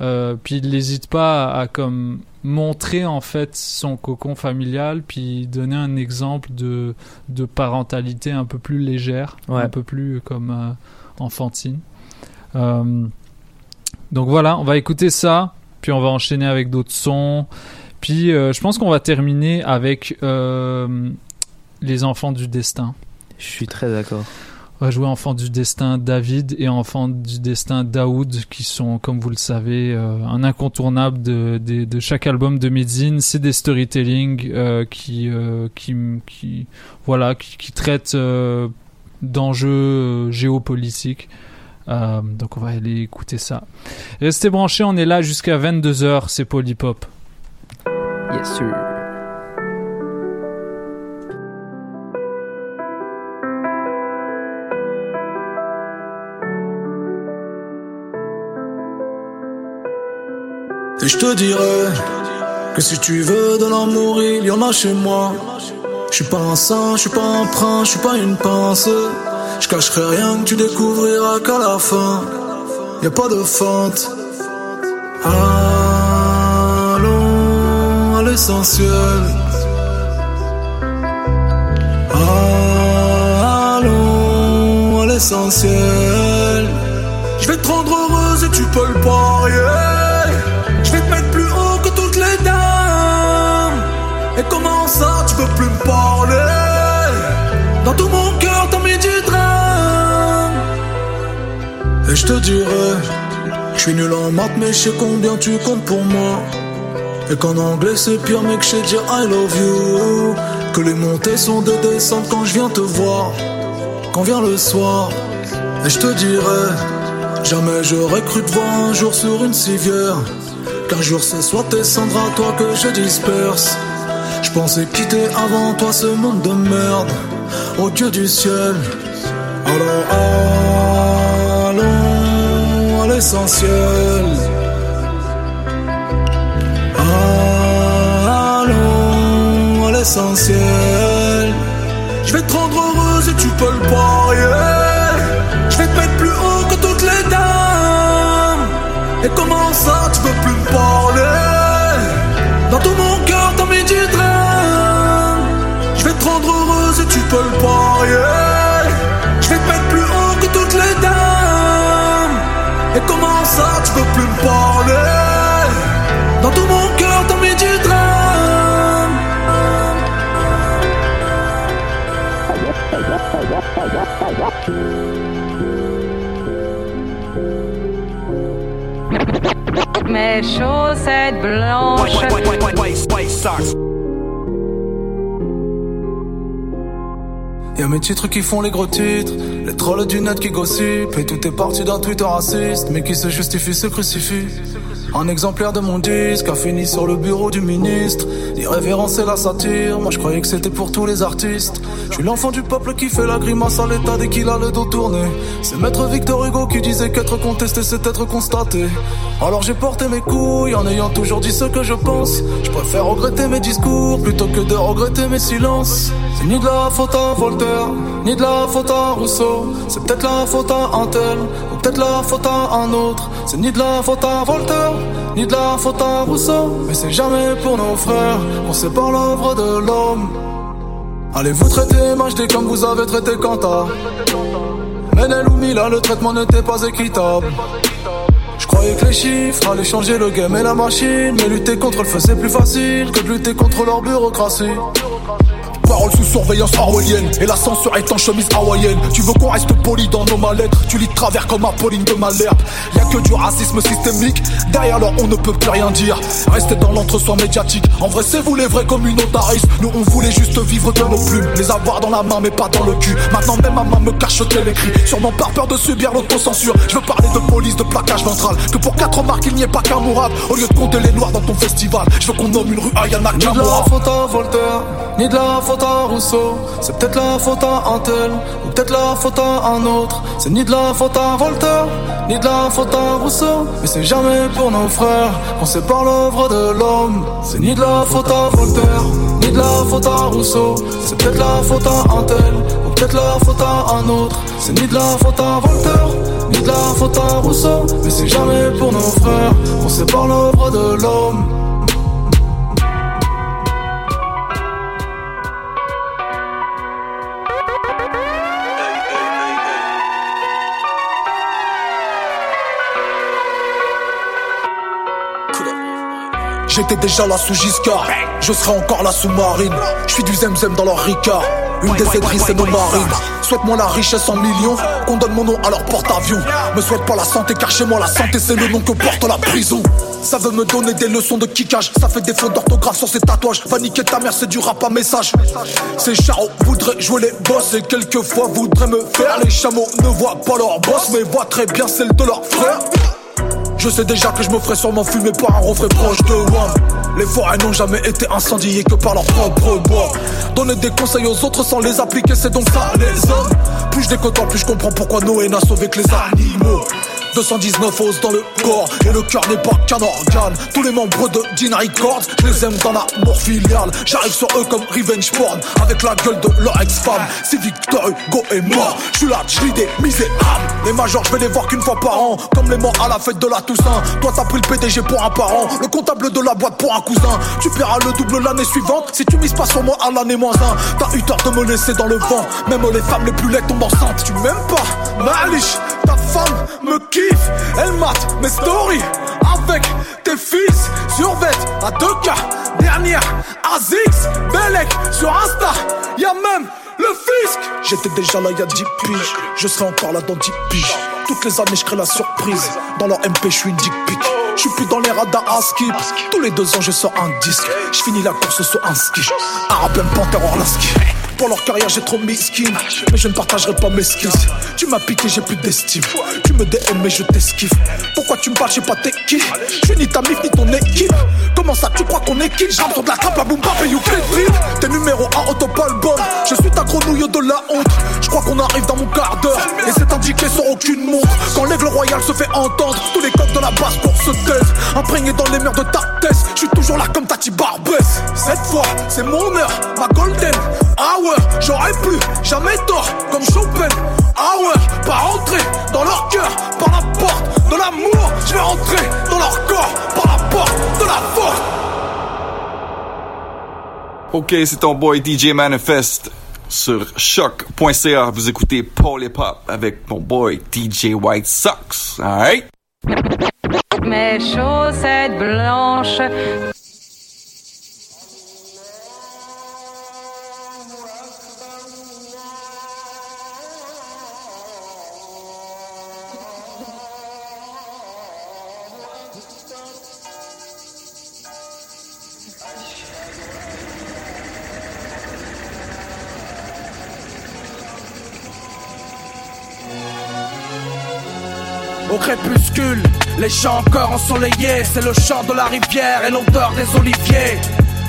Euh, puis il n'hésite pas à, à comme montrer en fait son cocon familial, puis donner un exemple de, de parentalité un peu plus légère, Ouais. un peu plus comme euh, enfantine. Euh, donc voilà, on va écouter ça, puis on va enchaîner avec d'autres sons. Puis euh, je pense qu'on va terminer avec euh, les enfants du destin. Je suis très d'accord. On va jouer Enfant du Destin David et Enfant du Destin Daoud, qui sont, comme vous le savez, euh, un incontournable de, de, de chaque album de Medine. C'est des storytelling qui, qui, qui, voilà, qui, qui traitent d'enjeux géopolitiques. Donc on va aller écouter ça. Restez branchés, on est là jusqu'à 22h, c'est Polypop. Yes. Et je te dirais que si tu veux de l'amour, il y en a chez moi. Je suis pas un saint, je suis pas un prince, je suis pas une pince. Je cacherai rien que tu découvriras qu'à la fin, y a pas de. Allons à l'essentiel. Allons à l'essentiel. Je vais te rendre heureuse et tu peux le parier. Je vais te mettre plus haut que toutes les dames. Et comment ça, tu peux plus me parler? Dans tout mon cœur, t'as mis du drame. Et je te dirais, je suis nul en maths, mais je sais combien tu comptes pour moi. Et qu'en anglais c'est pire, mais que je dire I love you. Que les montées sont des descentes quand je viens te voir. Quand vient le soir, et je te dirais, jamais j'aurais cru te voir un jour sur une civière. Qu'un jour ce soit tes cendres à toi que je disperse. Je pensais quitter avant toi ce monde de merde. Au Dieu du ciel. Alors allons à l'essentiel. L'essentiel. Je vais te rendre heureuse et tu peux le parier. Je vais te mettre plus haut que toutes les dames. Et comment ça, tu peux plus me parler? Dans tout mon cœur, t'as mis du drame. Je vais te rendre heureuse et tu peux le parier. Je vais te mettre plus haut que toutes les dames. Et comment ça, tu peux plus me parler? Mes chaussettes blanches. Y'a mes titres qui font les gros titres, les trolls du net qui gossipent, et tout est parti d'un Twitter raciste, mais qui se justifie se crucifie. Un exemplaire de mon disque a fini sur le bureau du ministre. Irrévérencer la satire, moi je croyais que c'était pour tous les artistes. Je suis l'enfant du peuple qui fait la grimace à l'état dès qu'il a le dos tourné. C'est maître Victor Hugo qui disait qu'être contesté c'est être constaté. Alors j'ai porté mes couilles en ayant toujours dit ce que je pense. Je préfère regretter mes discours plutôt que de regretter mes silences. C'est ni de la faute à Voltaire, ni de la faute à Rousseau. C'est peut-être la faute à un tel, ou peut-être la faute à un autre. C'est ni de la faute à Voltaire, ni de la faute à Rousseau. Mais c'est jamais pour nos frères qu'on sépare l'œuvre de l'homme. Allez vous traiter MHD comme vous avez traité Kanta? Menel ou Mila, le traitement n'était pas équitable. Je croyais que les chiffres allaient changer le game et la machine. Mais lutter contre le feu c'est plus facile que de lutter contre leur bureaucratie. Parole sous surveillance orwellienne Et la censure est en chemise hawaïenne. Tu veux qu'on reste poli dans nos mallettes? Tu lis de travers comme Apolline de Malherbe. Y'a que du racisme systémique. Derrière alors on ne peut plus rien dire. Restez dans l'entre-soi médiatique. En vrai c'est vous les vrais communautaristes Nous on voulait juste vivre de nos plumes. Les avoir dans la main mais pas dans le cul. Maintenant même ma main me cache tel écrit. Sûrement par peur de subir l'autocensure. Je veux parler de police, de plaquage ventral. Que pour quatre marques il n'y ait pas qu'un mourad Au lieu de compter les noirs dans ton festival. Je veux qu'on nomme une rue Ayana à Voltaire, ni de la faute à Rousseau C'est peut-être la faute à un tel, ou peut-être la faute à un autre C'est ni de la faute à Voltaire, ni de la faute à Rousseau Mais c'est jamais pour nos frères qu'on sépare l'œuvre de l'homme C'est ni de la faute à Voltaire, ni de la faute à Rousseau C'est peut-être la faute à un tel, ou peut-être la faute à un autre C'est ni de la faute à Voltaire, ni de la faute à Rousseau Mais c'est jamais pour nos frères qu'on sépare l'œuvre de l'homme J'étais déjà là sous Giscard, je serai encore là sous Marine. Je suis du zemzem dans leur Ricard. Une des aideries c'est nos marines. Souhaite-moi la richesse en millions, qu'on donne mon nom à leur porte-avions. Me souhaite pas la santé car chez moi la santé c'est le nom que porte la prison. Ça veut me donner des leçons de kickage, ça fait des fautes d'orthographe sur ces tatouages. Va niquer ta mère, c'est du rap à message. Ces charros voudraient jouer les boss et quelquefois voudraient me faire. Les chameaux ne voient pas leur boss, mais voient très bien celle de leur frère. Je sais déjà que je me ferai sûrement fumer par un refrain proche de WAM Les forêts n'ont jamais été incendiées que par leur propre bois. Donner des conseils aux autres sans les appliquer c'est donc ça les hommes. Plus je décote plus je comprends pourquoi Noé n'a sauvé que les animaux 219 os dans le corps. Et le cœur n'est pas qu'un organe. Tous les membres de Dean Records Je les aime dans l'amour filial J'arrive sur eux comme revenge porn. Avec la gueule de leur ex-femme. Si Victor Hugo est mort Je suis là, je des misérables. Les majors je vais les voir qu'une fois par an. Comme les morts à la fête de la Toussaint. Toi t'as pris le PDG pour un parent. Le comptable de la boîte pour un cousin. Tu paieras le double l'année suivante Si tu mises pas sur moi à l'année moins un. T'as eu tort de me laisser dans le vent. Même les femmes les plus laides tombent enceintes. Tu m'aimes pas Malish Ta femme me kiffe Elle mate mes stories Avec tes fils. Sur vête à 2K Dernière Azix Belek sur Insta Y'a même le fisc. J'étais déjà là il y a 10 piges Je serai encore là dans 10 piges. Toutes les années je crée la surprise. Dans leur MP je suis une dick pic. Je suis plus dans les radars à skip. Tous les deux ans je sors un disque. Je finis la course sur un ski. Arabian Panther Orlaski pour leur carrière j'ai trop miskin. Mais je ne partagerai pas mes skills. Tu m'as piqué j'ai plus d'estime. Tu me DM mais je t'esquive. Pourquoi tu me parles je sais pas t'es qui Je suis ni ta mif ni ton équipe. Comment ça tu crois qu'on est qui J'entre sur de la trappe la boum bap et you T'es numéro 1 au top album Je suis ta grenouille de la honte. Je crois qu'on arrive dans mon quart d'heure. Et c'est indiqué sur aucune montre. Quand l'aigle royal se fait entendre Tous les codes de la basse pour se taise. Imprégné dans les murs de ta Je suis toujours là comme Tati Barbès. Cette fois c'est mon heure Ma golden J'aurais plus jamais tort comme Chopin Ah ouais, pas rentrer dans leur cœur par la porte de l'amour Je vais rentrer dans leur corps par la porte de la force Ok, c'est ton boy DJ Manifest sur choc.ca. Vous écoutez Paul Hip Hop avec mon boy DJ White Sox. Alright? Mes chaussettes blanches. Les champs encore ensoleillés, c'est le chant de la rivière et l'odeur des oliviers.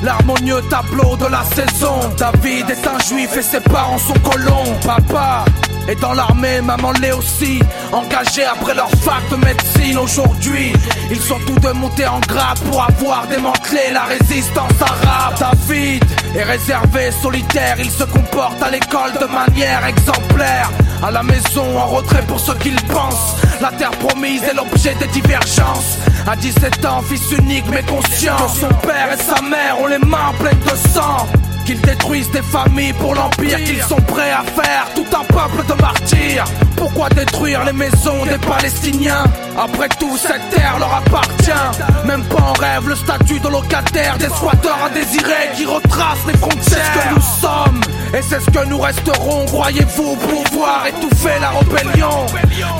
L'harmonieux tableau de la saison. David est un juif et ses parents sont colons. Papa est dans l'armée, maman l'est aussi. Engagés après leur fac de médecine aujourd'hui. Ils sont tous deux montés en grade pour avoir démantelé la résistance arabe. David est réservé, solitaire, il se comporte à l'école de manière exemplaire. À la maison, en retrait pour ce qu'il pense. La terre promise est l'objet des divergences. À 17 ans, fils unique mais conscient que son père et sa mère ont les mains pleines de sang. Qu'ils détruisent des familles pour l'empire Qu'ils sont prêts à faire tout un peuple de martyrs. Pourquoi détruire les maisons des Palestiniens? Après tout cette terre leur appartient. Même pas en rêve le statut de locataire Des squatteurs indésirés qui retracent les frontières. C'est ce que nous sommes. Et c'est ce que nous resterons Croyez-vous pouvoir étouffer la rébellion.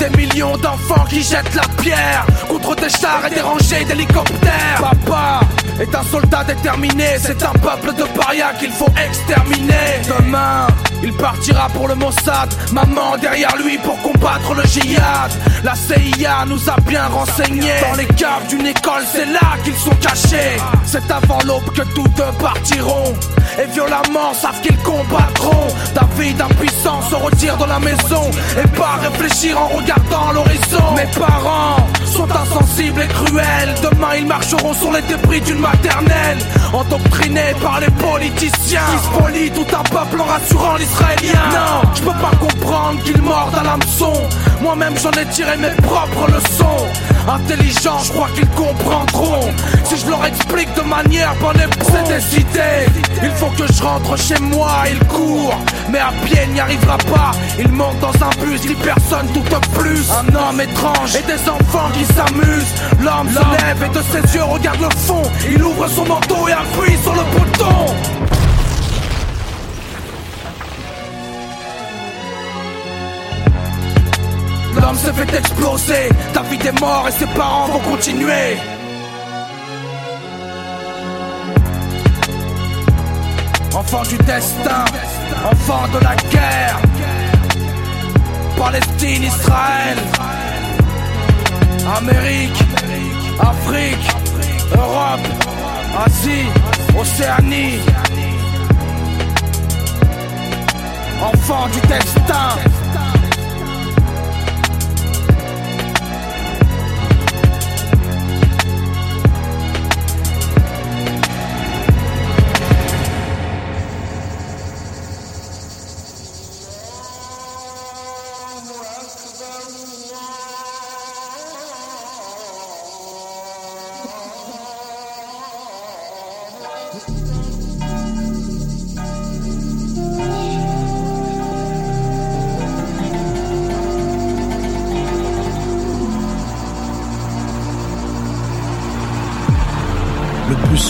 Des millions d'enfants qui jettent la pierre Contre des chars et des rangées d'hélicoptères. Papa est un soldat déterminé C'est un peuple de parias qu'il faut exterminer. Demain, il partira pour le Mossad. Maman derrière lui pour combattre le djihad. La CIA nous a bien renseignés. Dans les caves d'une école, c'est là qu'ils sont cachés. C'est avant l'aube que tous deux partiront. Et violemment savent qu'ils combattront. David impuissant se retire de la maison. Et pas réfléchir en regardant l'horizon. Mes parents sont insensibles et cruels. Demain ils marcheront sur les débris d'une maternelle. Endoctrinés par les politiciens Qui spolient tout un peuple en rassurant l'israélien. Non, je peux pas comprendre qu'ils mordent à l'hameçon. Moi-même j'en ai tiré mes propres leçons. Intelligents, je crois qu'ils comprendront. Si je leur explique de manière bonne et C'est décidé, il faut que je rentre chez moi Il court, mais à pied il n'y arrivera pas. Il monte dans un bus, dit personne tout au plus. Un homme étrange et des enfants qui s'amusent. L'homme se lève et de ses yeux regarde le fond. Il ouvre son manteau et appuie sur le bouton L'homme se fait exploser, David est mort et ses parents vont continuer. Enfant du destin, enfant de la guerre. Palestine, Israël, Amérique, Afrique, Europe, Asie, Océanie. Enfant du destin.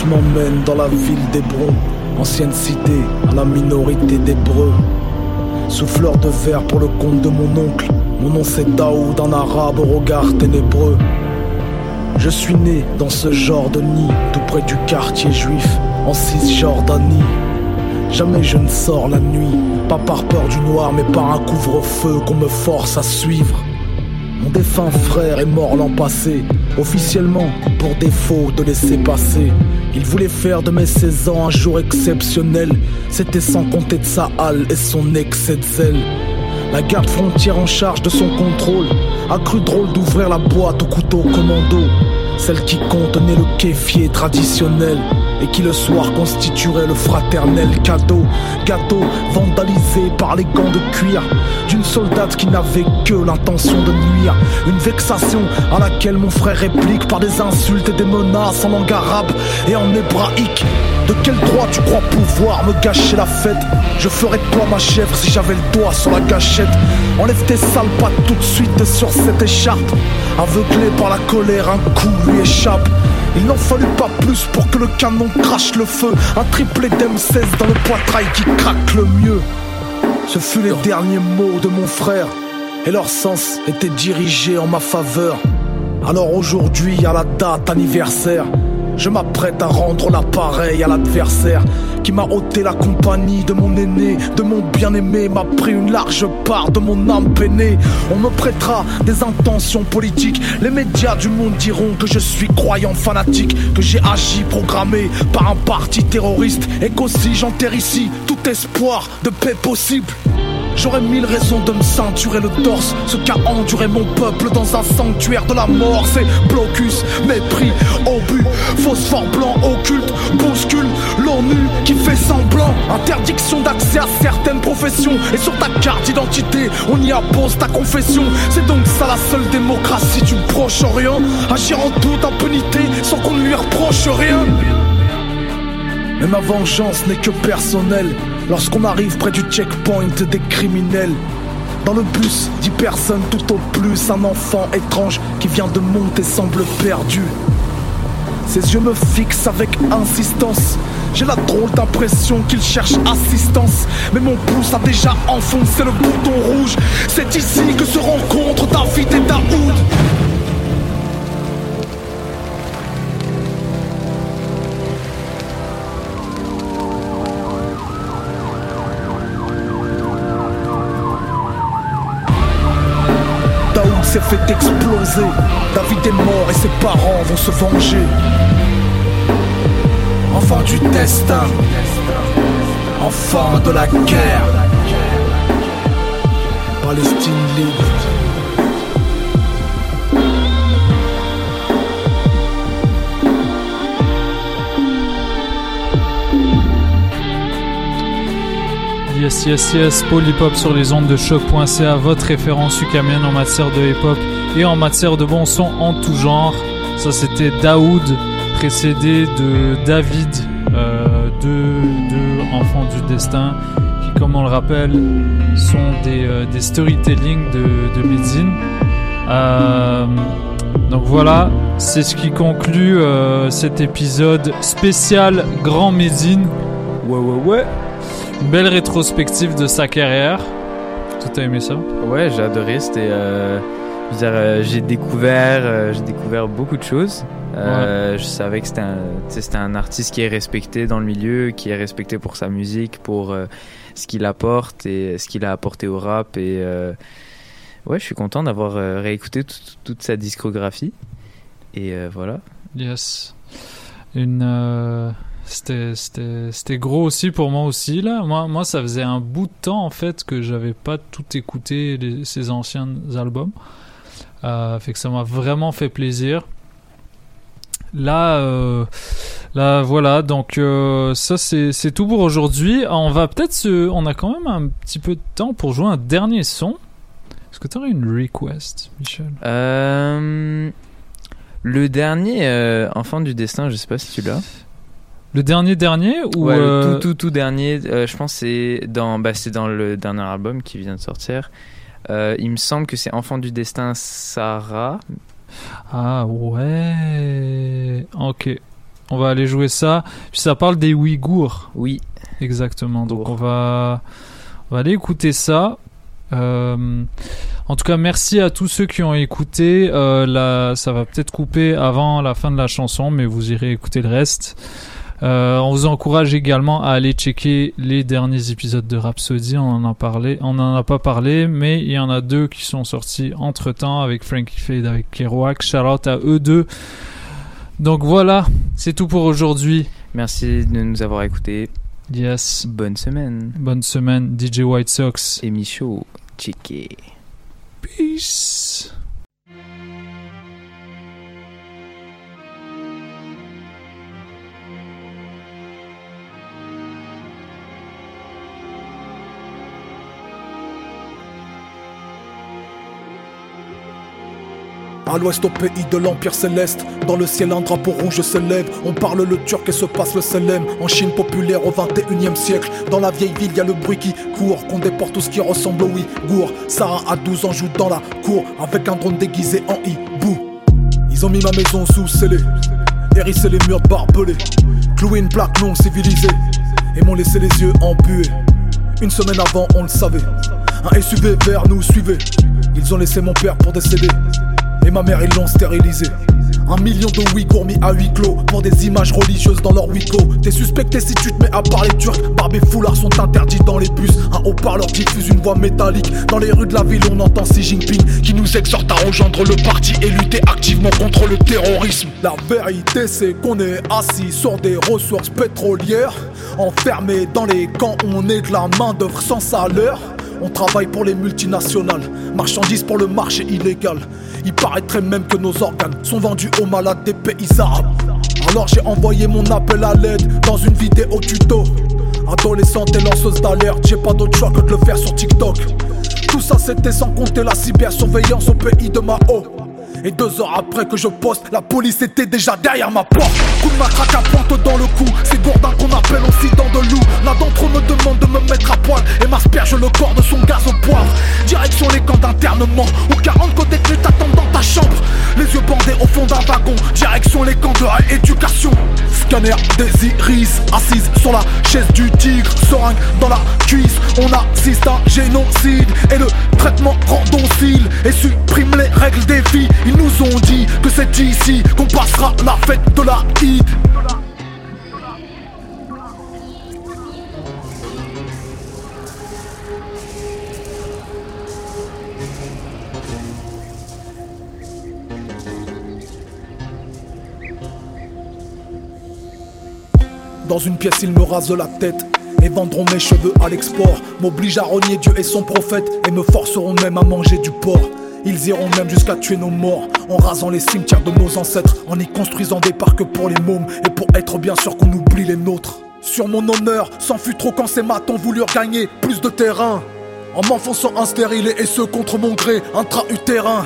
M'emmène dans la ville d'Hébron, ancienne cité à la minorité d'Hébreux. Souffleur de verre pour le compte de mon oncle, mon nom c'est Daoud, un arabe au regard ténébreux. Je suis né dans ce genre de nid, tout près du quartier juif, en Cisjordanie. Jamais je ne sors la nuit, pas par peur du noir, mais par un couvre-feu qu'on me force à suivre. Mon défunt frère est mort l'an passé, officiellement pour défaut de laisser passer. Il voulait faire de mes 16 ans un jour exceptionnel, c'était sans compter de sa halle et son excès de zèle. La garde frontière en charge de son contrôle a cru drôle d'ouvrir la boîte au couteau commando, celle qui contenait le kéfier traditionnel et qui le soir constituerait le fraternel cadeau. Gâteau vandalisé par les gants de cuir d'une soldate qui n'avait que l'intention de nuire. Une vexation à laquelle mon frère réplique par des insultes et des menaces en langue arabe et en hébraïque. De quel droit tu crois pouvoir me gâcher la fête? Je ferais de toi ma chèvre si j'avais le doigt sur la gâchette. Enlève tes sales pattes tout de suite sur cette écharpe. Aveuglé par la colère, un coup lui échappe. Il n'en fallut pas plus pour que le canon crache le feu. Un triplé d'M16 dans le poitrail qui craque le mieux. Ce fut les derniers mots de mon frère, et leur sens était dirigé en ma faveur. Alors aujourd'hui, à la date anniversaire, je m'apprête à rendre l'appareil à l'adversaire qui m'a ôté la compagnie de mon aîné, de mon bien-aimé, m'a pris une large part de mon âme peinée. On me prêtera des intentions politiques. Les médias du monde diront que je suis croyant fanatique, que j'ai agi programmé par un parti terroriste et qu'aussi j'enterre ici tout espoir de paix possible. J'aurais mille raisons de me ceinturer le torse. Ce qu'a enduré mon peuple dans un sanctuaire de la mort. C'est blocus, mépris, obus, phosphore blanc occulte Bouscule. l'ONU qui fait semblant. Interdiction d'accès à certaines professions. Et sur ta carte d'identité on y appose ta confession. C'est donc ça la seule démocratie du Proche-Orient. Agir en toute impunité sans qu'on ne lui reproche rien. Mais ma vengeance n'est que personnelle. Lorsqu'on arrive près du checkpoint des criminels, dans le bus, dix personnes tout au plus, un enfant étrange qui vient de monter semble perdu. Ses yeux me fixent avec insistance. J'ai la drôle d'impression qu'il cherche assistance. Mais mon pouce a déjà enfoncé le bouton rouge. C'est ici que se rencontrent David et Daoud. S'est fait exploser. David est mort et ses parents vont se venger. Enfant du destin, enfant de la guerre. Palestine libre. Yes, yes, yes, Polypop sur les ondes de choc.ca, votre référence ukamienne en matière de hip-hop et en matière de bon son en tout genre. Ça, c'était Daoud, précédé de David, euh, deux, deux enfants du destin, qui, comme on le rappelle, sont des, euh, des storytelling de, de. Euh, donc voilà, c'est ce qui conclut cet épisode spécial Grand Médine. Ouais, ouais, ouais. Belle rétrospective de sa carrière. Tu as aimé ça? Ouais, j'ai adoré. C'était, euh, euh, j'ai découvert, euh, j'ai découvert beaucoup de choses. Euh, Je savais que c'était un, artiste qui est respecté dans le milieu, qui est respecté pour sa musique, pour ce qu'il apporte et ce qu'il a apporté au rap. Et ouais, je suis content d'avoir réécouté toute- toute sa discographie. Et voilà. Yes. Une. C'était, gros aussi pour moi aussi là. Moi, moi, ça faisait un bout de temps en fait que j'avais pas tout écouté ses anciens albums. Euh, fait que ça m'a vraiment fait plaisir. Là, euh, là, voilà. Donc euh, ça, c'est, tout pour aujourd'hui. On va peut-être se, on a quand même un petit peu de temps pour jouer un dernier son. Est-ce que tu aurais une request, Michel? Le dernier, Enfant du Destin, je sais pas si tu l'as. Le dernier dernier ou Ouais, euh, le tout tout tout dernier, euh, je pense que c'est dans bah, c'est dans le dernier album qui vient de sortir. Euh, il me semble que c'est Enfant du Destin Sarah. Ah ouais. Ok. On va aller jouer ça. Puis ça parle des Ouïghours. Oui. Exactement. Donc on va, on va aller écouter ça. Euh, en tout cas, merci à tous ceux qui ont écouté. Euh, là, ça va peut-être couper avant la fin de la chanson, mais vous irez écouter le reste. Euh, on vous encourage également à aller checker les derniers épisodes de Rhapsody. On en a parlé, on en a pas parlé, mais il y en a deux qui sont sortis entre temps avec Frankie Fade, avec Kerouac. Shout out à eux deux. Donc voilà, c'est tout pour aujourd'hui. Merci de nous avoir écoutés. Yes. Bonne semaine. Bonne semaine, DJ White Sox. Et Michaud, checké. Peace. À l'ouest au pays de l'Empire céleste, dans le ciel un drapeau rouge se lève. On parle le turc et se passe le selem. En Chine populaire au 21 e siècle, dans la vieille ville y a le bruit qui court, qu'on déporte tout ce qui ressemble au Ouïghour. Sarah à 12 ans joue dans la cour avec un drone déguisé en hibou. Ils ont mis ma maison sous scellé, hérissé les murs barbelés, cloué une plaque non civilisée et m'ont laissé les yeux embués. Une semaine avant, on le savait. Un SUV vert nous suivait. Ils ont laissé mon père pour décéder. Et ma mère, ils l'ont stérilisé. Un million de Ouïghours mis à huis clos pour des images religieuses dans leur clos. T'es suspecté si tu te mets à parler turc. Barbe et foulards sont interdits dans les bus. Un haut-parleur diffuse une voix métallique. Dans les rues de la ville, on entend Xi Jinping qui nous exhorte à rejoindre le parti et lutter activement contre le terrorisme. La vérité, c'est qu'on est assis sur des ressources pétrolières. Enfermés dans les camps, on est de la main-d'œuvre sans salaire. On travaille pour les multinationales, marchandises pour le marché illégal. Il paraîtrait même que nos organes sont vendus aux malades des pays arabes. Alors j'ai envoyé mon appel à l'aide dans une vidéo tuto. Adolescente et lanceuse d'alerte, j'ai pas d'autre choix que de le faire sur TikTok. Tout ça c'était sans compter la cybersurveillance au pays de Mao. Et deux heures après que je poste, la police était déjà derrière ma porte. Coup de matraque à pointe dans le cou, c'est Gourdin qu'on appelle aussi dans de loup. L'un d'entre eux me demande de me mettre à poil et m'asperge le corps de son gaz au poivre. Direction les camps d'internement, où 40 côtés de t'attendent dans ta chambre. Les yeux bandés au fond d'un wagon, direction les camps de rééducation. Scanner des iris, assise sur la chaise du tigre, seringue dans la cuisse. On assiste à un génocide et le traitement rend docile et supprime les règles des filles. Ils nous ont dit que c'est ici qu'on passera la fête de la hit. Dans une pièce, ils me rasent la tête et vendront mes cheveux à l'export. M'obligent à renier Dieu et son prophète et me forceront même à manger du porc. Ils iront même jusqu'à tuer nos morts en rasant les cimetières de nos ancêtres, en y construisant des parcs pour les mômes et pour être bien sûr qu'on oublie les nôtres. Sur mon honneur, s'en fut trop quand ces matons voulurent gagner plus de terrain. En m'enfonçant un stérile et ce contre mon gré, intra-utérin.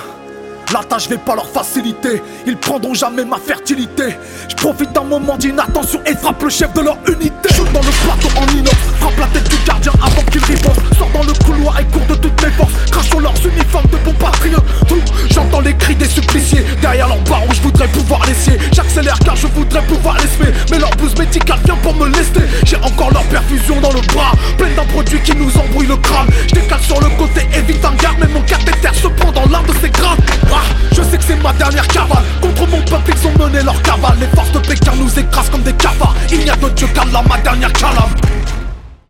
La tâche vais pas leur faciliter, ils prendront jamais ma fertilité. Je profite d'un moment d'inattention et frappe le chef de leur unité. Shoot dans le plateau en inox, frappe la tête du gardien avant qu'il riposte. Sors dans le couloir et cours de toutes mes forces. Crache sur leurs uniformes de bons patriotes. J'entends les cris des suppliciés. Derrière leur barreau, je voudrais pouvoir laisser. J'accélère car je voudrais pouvoir les semer. Mais leur blouse médicale vient pour me lester. J'ai encore leur perfusion dans le bras, pleine d'un produit qui nous embrouille le crâne. Je décale sur le côté, évite un garde, mais mon cathéter se prend dans l'un de ses grades. Je sais que c'est ma dernière cavale. Contre mon peuple, ils ont mené leur cavale. Les forces de Pékin nous écrasent comme des cafards. Il n'y a d'autre Dieu qu'Allah, ma dernière calame.